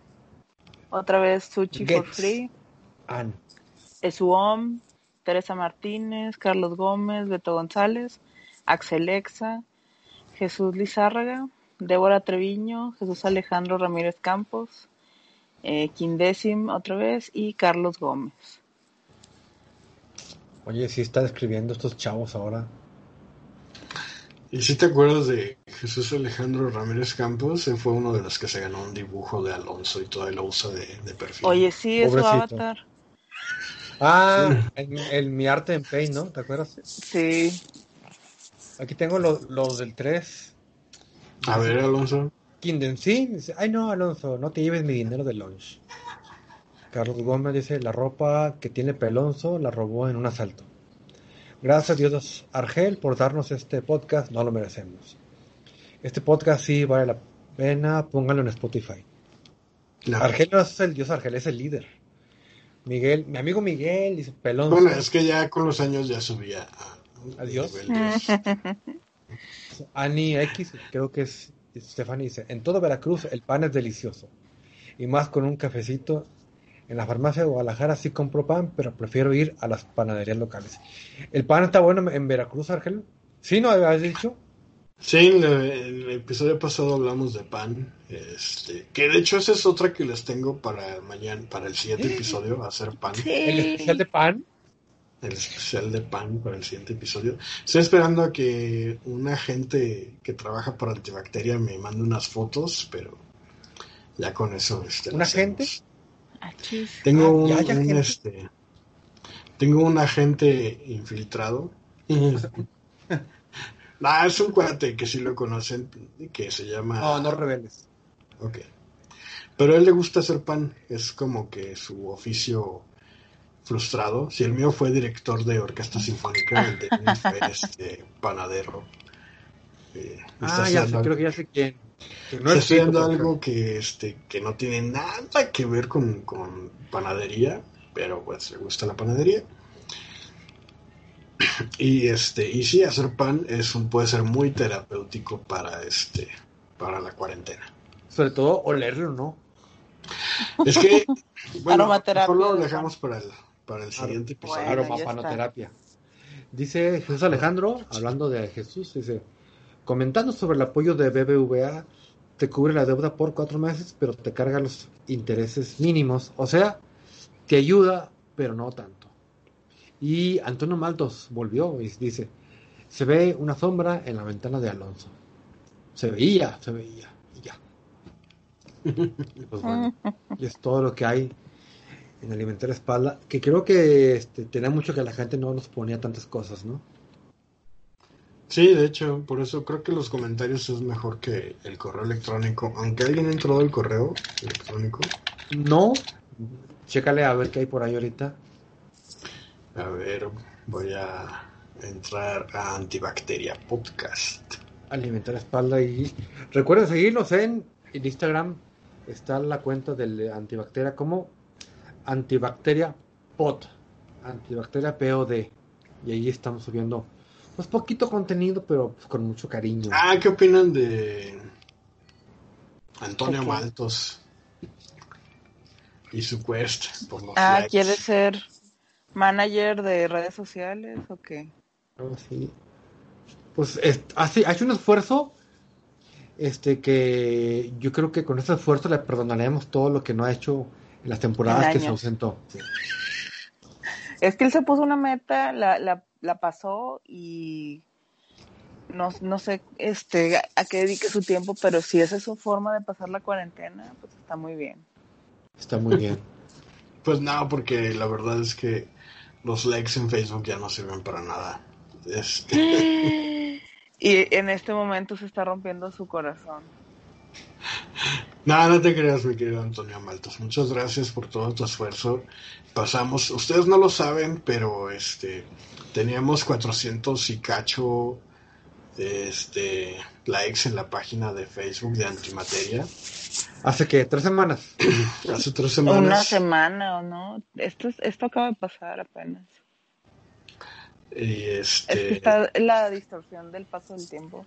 S4: Otra vez Sushi for Free. Ann. Esuom. Teresa Martínez. Carlos Gómez. Beto González. Axelexa. Jesús Lizárraga. Débora Treviño. Jesús Alejandro Ramírez Campos. Eh, Quindécim otra vez. Y Carlos Gómez.
S3: Oye, sí están escribiendo estos chavos ahora.
S1: ¿Y si te acuerdas de Jesús Alejandro Ramírez Campos? Él fue uno de los que se ganó un dibujo de Alonso y todavía lo usa de, perfil.
S4: Oye, sí, es su avatar.
S3: Ah, el, mi arte en Paint, ¿no? ¿Te acuerdas?
S4: Sí.
S3: Aquí tengo los del 3.
S1: A ver, Alonso.
S3: Kinden, sí. Dice, ay, no, Alonso, no te lleves mi dinero de lunch. Carlos Gómez dice, la ropa que tiene Pelonzo la robó en un asalto. Gracias Dios Argel por darnos este podcast, no lo merecemos. Este podcast sí vale la pena, pónganlo en Spotify. Argel no es el Dios Argel, es el líder. Miguel, mi amigo Miguel dice pelón.
S1: Bueno, es que ya con los años ya subía
S3: Adiós. Ani X, creo que es Stephanie dice, en todo Veracruz el pan es delicioso. Y más con un cafecito en la farmacia de Guadalajara sí compro pan, pero prefiero ir a las panaderías locales. ¿El pan está bueno en Veracruz, Argel? ¿Sí, no habías dicho?
S1: Sí, en el, episodio pasado hablamos de pan, este, que de hecho esa es otra que les tengo para mañana, para el siguiente episodio, hacer pan.
S3: ¿El especial de pan?
S1: El especial de pan para el siguiente episodio. Estoy esperando a que una gente que trabaja para antibacteria me mande unas fotos, pero ya con eso. Este,
S3: ¿Una gente?
S1: Tengo un, este, tengo un agente infiltrado. ah, es un cuate que si lo conocen, que se llama.
S3: No, no reveles.
S1: Ok. Pero a él le gusta hacer pan, es como que su oficio frustrado. Si el mío fue director de orquesta sinfónica, el de fue este, panadero.
S3: Eh, ah, ya sé, creo que ya sé quién.
S1: No Estoy haciendo algo que, este, que no tiene nada que ver con, panadería, pero pues le gusta la panadería. Y este, y sí, hacer pan es un, puede ser muy terapéutico para este, para la cuarentena.
S3: Sobre todo olerlo, ¿no?
S1: Es que, bueno, mejor lo dejamos para el, para el siguiente episodio.
S3: Aromapanoterapia. Dice Jesús Alejandro, hablando de Jesús, dice, comentando sobre el apoyo de BBVA, te cubre la deuda por cuatro meses, pero te carga los intereses mínimos. O sea, te ayuda, pero no tanto. Y Antonio Maltos volvió y dice, se ve una sombra en la ventana de Alonso. Se veía, se veía, y ya. pues bueno, y es todo lo que hay en alimentar la espalda, que creo que este, tenía mucho que la gente no nos ponía tantas cosas, ¿no?
S1: Sí, de hecho, por eso creo que los comentarios es mejor que el correo electrónico. Aunque alguien entró del correo electrónico.
S3: No. Chécale a ver qué hay por ahí ahorita.
S1: A ver, voy a entrar a Antibacteria Podcast.
S3: Alimentar la espalda y recuerden seguirnos en, Instagram. Está la cuenta del antibacteria como antibacteria pod. Antibacteria POD. Y ahí estamos subiendo pues poquito contenido, pero pues, con mucho cariño.
S1: Ah, ¿qué opinan de Antonio Maltos y su quest
S4: por los Ah, ¿quiere ser manager de redes sociales o qué?
S3: Oh, sí. Pues hace, hace un esfuerzo este que yo creo que con ese esfuerzo le perdonaremos todo lo que no ha hecho en las temporadas que se ausentó.
S4: Es que él se puso una meta, la, la la pasó y no, no sé este, a qué dedique su tiempo, pero si esa es su forma de pasar la cuarentena, pues está muy bien.
S3: Está muy bien.
S1: pues no, porque la verdad es que los likes en Facebook ya no sirven para nada. Este...
S4: Y en este momento se está rompiendo su corazón.
S1: No, no te creas, mi querido Antonio Maltos. Muchas gracias por todo tu esfuerzo. Pasamos, ustedes no lo saben, pero este teníamos 400 y cacho este likes en la página de Facebook de Antimateria.
S3: ¿Hace qué? ¿Tres semanas?
S1: Hace tres semanas.
S4: Una semana o no. Esto, esto acaba de pasar apenas.
S1: Y este...
S4: Es que está la distorsión del paso del tiempo.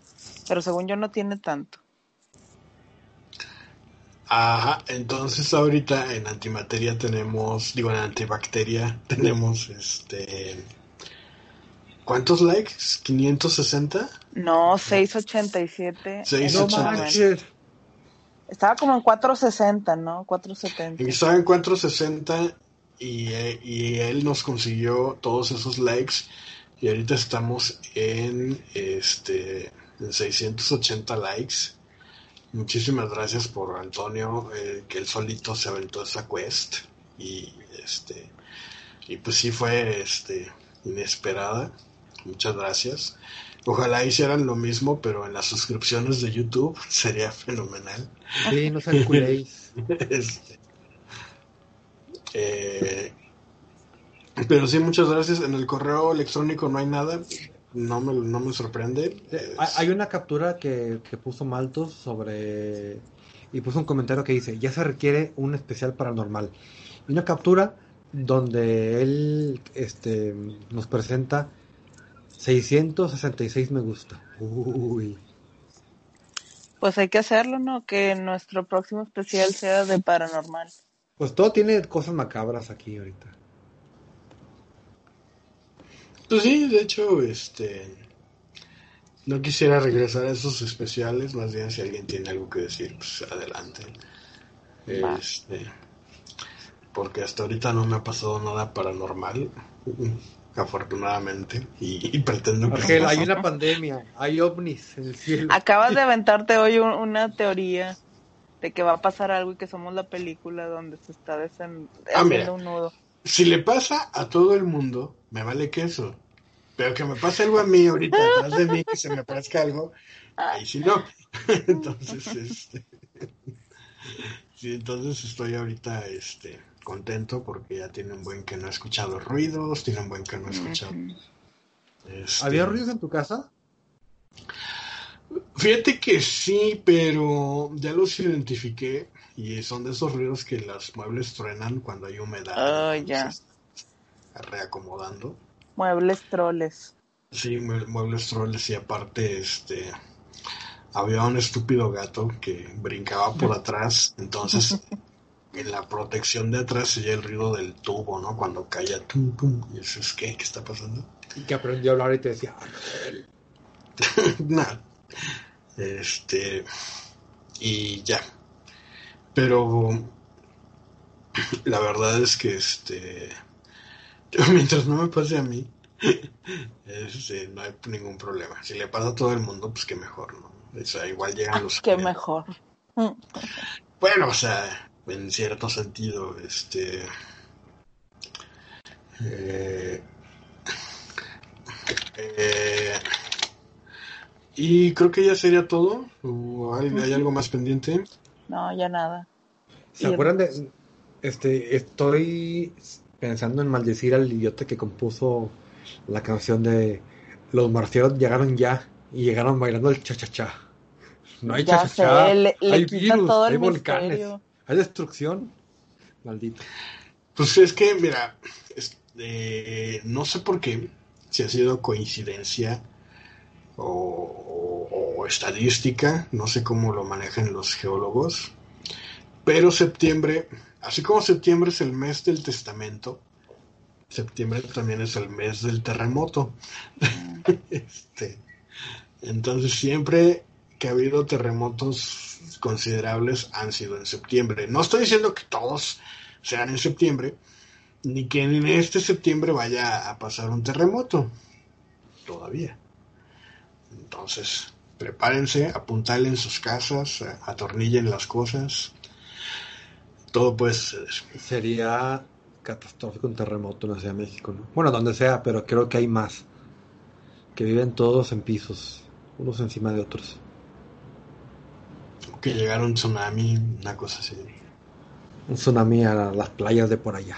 S4: Pero según yo no tiene tanto.
S1: Ajá, entonces ahorita en antimateria tenemos, digo en antibacteria tenemos este ¿Cuántos likes? ¿560?
S4: No, 687.
S1: 687.
S4: Estaba como en 460, ¿no? 470.
S1: Estaba en 460 y, y él nos consiguió todos esos likes y ahorita estamos en este en 680 likes. Muchísimas gracias por Antonio, eh, que él solito se aventó esa quest y este y pues sí fue este inesperada. Muchas gracias. Ojalá hicieran lo mismo, pero en las suscripciones de YouTube sería fenomenal.
S3: Sí, no se culéis.
S1: Este, eh, pero sí, muchas gracias. En el correo electrónico no hay nada. No me, no me sorprende.
S3: Hay una captura que, que puso Maltos sobre... Y puso un comentario que dice, ya se requiere un especial paranormal. Y una captura donde él este, nos presenta 666 me gusta. Uy.
S4: Pues hay que hacerlo, ¿no? Que nuestro próximo especial sea de paranormal.
S3: Pues todo tiene cosas macabras aquí ahorita.
S1: Pues sí, de hecho, este. No quisiera regresar a esos especiales, más bien si alguien tiene algo que decir, pues adelante. Este. Porque hasta ahorita no me ha pasado nada paranormal afortunadamente, y, pretendo
S3: que... hay una pandemia, hay ovnis en el cielo.
S4: Acabas de aventarte hoy una teoría de que va a pasar algo y que somos la película donde se está desen...
S1: ah, un nudo. Si le pasa a todo el mundo, me vale queso. Pero que me pase algo a mí ahorita atrás de mí, que se me parezca algo, ahí sí no. entonces, este... sí, entonces estoy ahorita, este contento porque ya tiene un buen que no ha escuchado ruidos, tiene un buen que no ha escuchado.
S3: Este, ¿Había ruidos en tu casa?
S1: Fíjate que sí, pero ya los identifiqué y son de esos ruidos que los muebles truenan cuando hay humedad.
S4: Oh, ya.
S1: Reacomodando.
S4: Muebles troles.
S1: Sí, muebles troles y aparte, este, había un estúpido gato que brincaba por atrás, entonces en la protección de atrás se el ruido del tubo, ¿no? Cuando caía, tum, tum. Y eso es, ¿qué? ¿Qué está pasando?
S3: Y que aprendió a hablar y te decía,
S1: Nada. Este. Y ya. Pero. La verdad es que este. Mientras no me pase a mí, este, no hay ningún problema. Si le pasa a todo el mundo, pues qué mejor, ¿no? O sea, igual llegan los.
S4: Qué mejor.
S1: Bueno, o sea, en cierto sentido, este... Eh, eh, y creo que ya sería todo. hay, algo más pendiente?
S4: No, ya nada.
S3: ¿Se acuerdan de.? Este, estoy pensando en maldecir al idiota que compuso la canción de Los marcianos llegaron ya y llegaron bailando el cha-cha-cha. No hay cha-cha-cha. Hay virus, hay volcanes. ¿Hay destrucción? Maldito.
S1: Pues es que, mira, eh, no sé por qué, si ha sido coincidencia o, estadística, no sé cómo lo manejan los geólogos, pero septiembre, así como septiembre es el mes del testamento, septiembre también es el mes del terremoto. este, entonces siempre que ha habido terremotos considerables han sido en septiembre. No estoy diciendo que todos sean en septiembre, ni que en este septiembre vaya a pasar un terremoto. Todavía. Entonces, prepárense, apuntalen sus casas, atornillen las cosas. Todo puede ser.
S3: Sería catastrófico un terremoto en la Ciudad de México, ¿no? Bueno, donde sea, pero creo que hay más. Que viven todos en pisos. unos encima de otros.
S1: Que llegaron un tsunami, una cosa así.
S3: Un tsunami a las playas de por allá.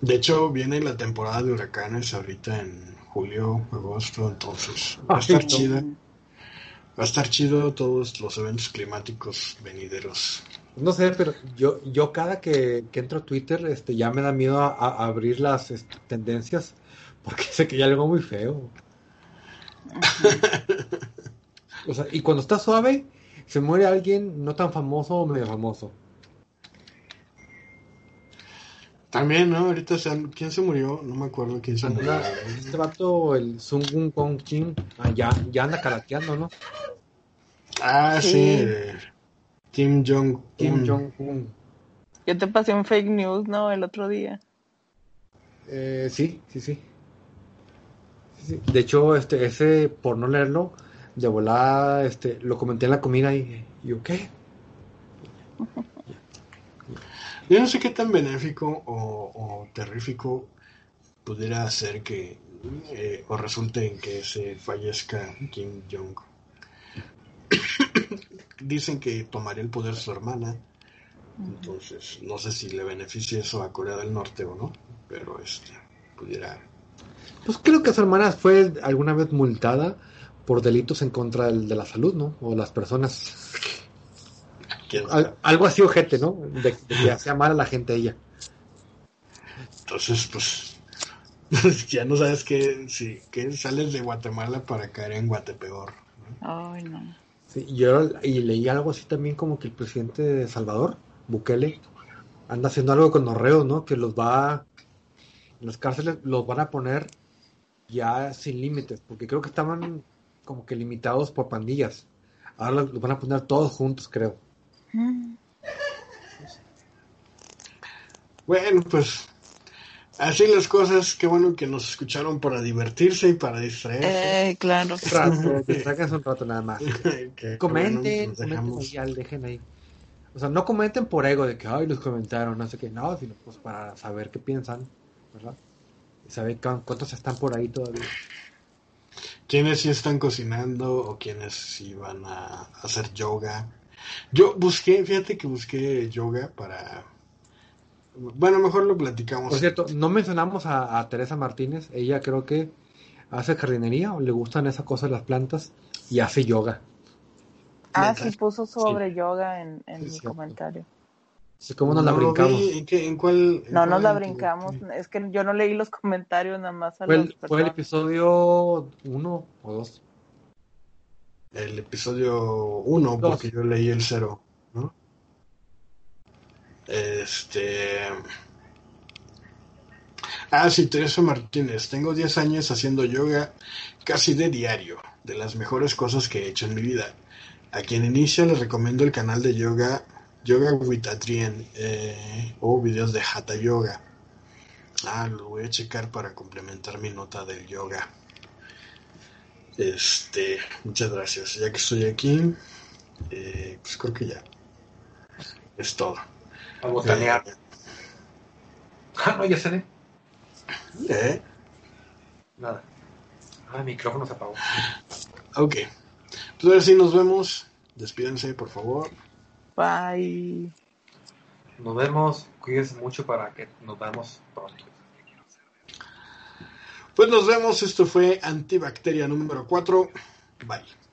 S1: De hecho, viene la temporada de huracanes ahorita en julio, agosto, entonces va a estar chido. Va a estar chido todos los eventos climáticos venideros.
S3: No sé, pero yo, yo cada que, entro a Twitter este, ya me da miedo a, abrir las este, tendencias porque sé que ya algo muy feo. o sea, y cuando está suave, se muere alguien no tan famoso o medio famoso.
S1: También, ¿no? Ahorita, ¿quién se murió? No me acuerdo quién se murió.
S3: Este vato, el Sun Kong Chin, ah, ya, anda karateando, ¿no?
S1: Ah, sí. Kim Jong-un.
S3: Kim Jong-un.
S4: Yo te pasé un fake news, ¿no? El otro día.
S3: Eh, sí, sí, sí. De hecho, este, ese, por no leerlo, de volada, este, lo comenté en la comida y yo, ¿qué?
S1: Yo no sé qué tan benéfico o, terrífico pudiera ser que eh, o resulte en que se fallezca Kim Jong. Dicen que tomaría el poder su hermana, entonces no sé si le beneficia eso a Corea del Norte o no, pero este pudiera.
S3: Pues creo que su hermana fue alguna vez multada por delitos en contra de la salud, ¿no? O las personas algo así ojete, ¿no? De, que hacía mal a la gente ella.
S1: Entonces, pues, ya no sabes qué, si, que sales de Guatemala para caer en Guatepeor.
S4: Ay, no.
S3: Sí, yo y leí algo así también como que el presidente de Salvador, Bukele, anda haciendo algo con los ¿no? Que los va, en las cárceles los van a poner ya sin límites, porque creo que estaban como que limitados por pandillas. Ahora los van a poner todos juntos, creo.
S1: Bueno, pues así las cosas. Qué bueno que nos escucharon para divertirse y para distraerse.
S4: Eh, claro.
S3: un rato nada más. comenten, comenten dejen ahí. O sea, no comenten por ego de que, ay, los comentaron, no sé qué, no, sino pues para saber qué piensan, ¿verdad? Y saber cuántos están por ahí todavía.
S1: ¿Quiénes sí están cocinando o quiénes sí van a hacer yoga? Yo busqué, fíjate que busqué yoga para... Bueno, mejor lo platicamos.
S3: Por cierto, no mencionamos a, Teresa Martínez. Ella creo que hace jardinería o le gustan esas cosas las plantas y hace yoga.
S4: Ah, sí, puso sobre yoga en, mi comentario.
S3: ¿Cómo nos la brincamos?
S1: ¿En, cuál?
S4: no nos la brincamos. Es que yo no leí los comentarios nada más.
S3: A fue, fue el episodio uno o dos
S1: el episodio 1, porque yo leí el 0, ¿no? Este. Ah, sí, Teresa Martínez. Tengo 10 años haciendo yoga casi de diario, de las mejores cosas que he hecho en mi vida. A quien inicia les recomiendo el canal de yoga Yoga with Adrien eh, o videos de Hatha Yoga. Ah, lo voy a checar para complementar mi nota del yoga. Este, muchas gracias. Ya que estoy aquí, eh, pues creo que ya es todo.
S3: A botanear. Eh, ah, no, ya se
S1: ¿Eh?
S3: Nada. Ah, el micrófono se apagó.
S1: Ok. Pues ahora sí nos vemos. Despídense, por favor.
S4: Bye.
S3: Nos vemos. Cuídense mucho para que nos veamos pronto.
S1: Pues nos vemos, esto fue Antibacteria número 4. Bye.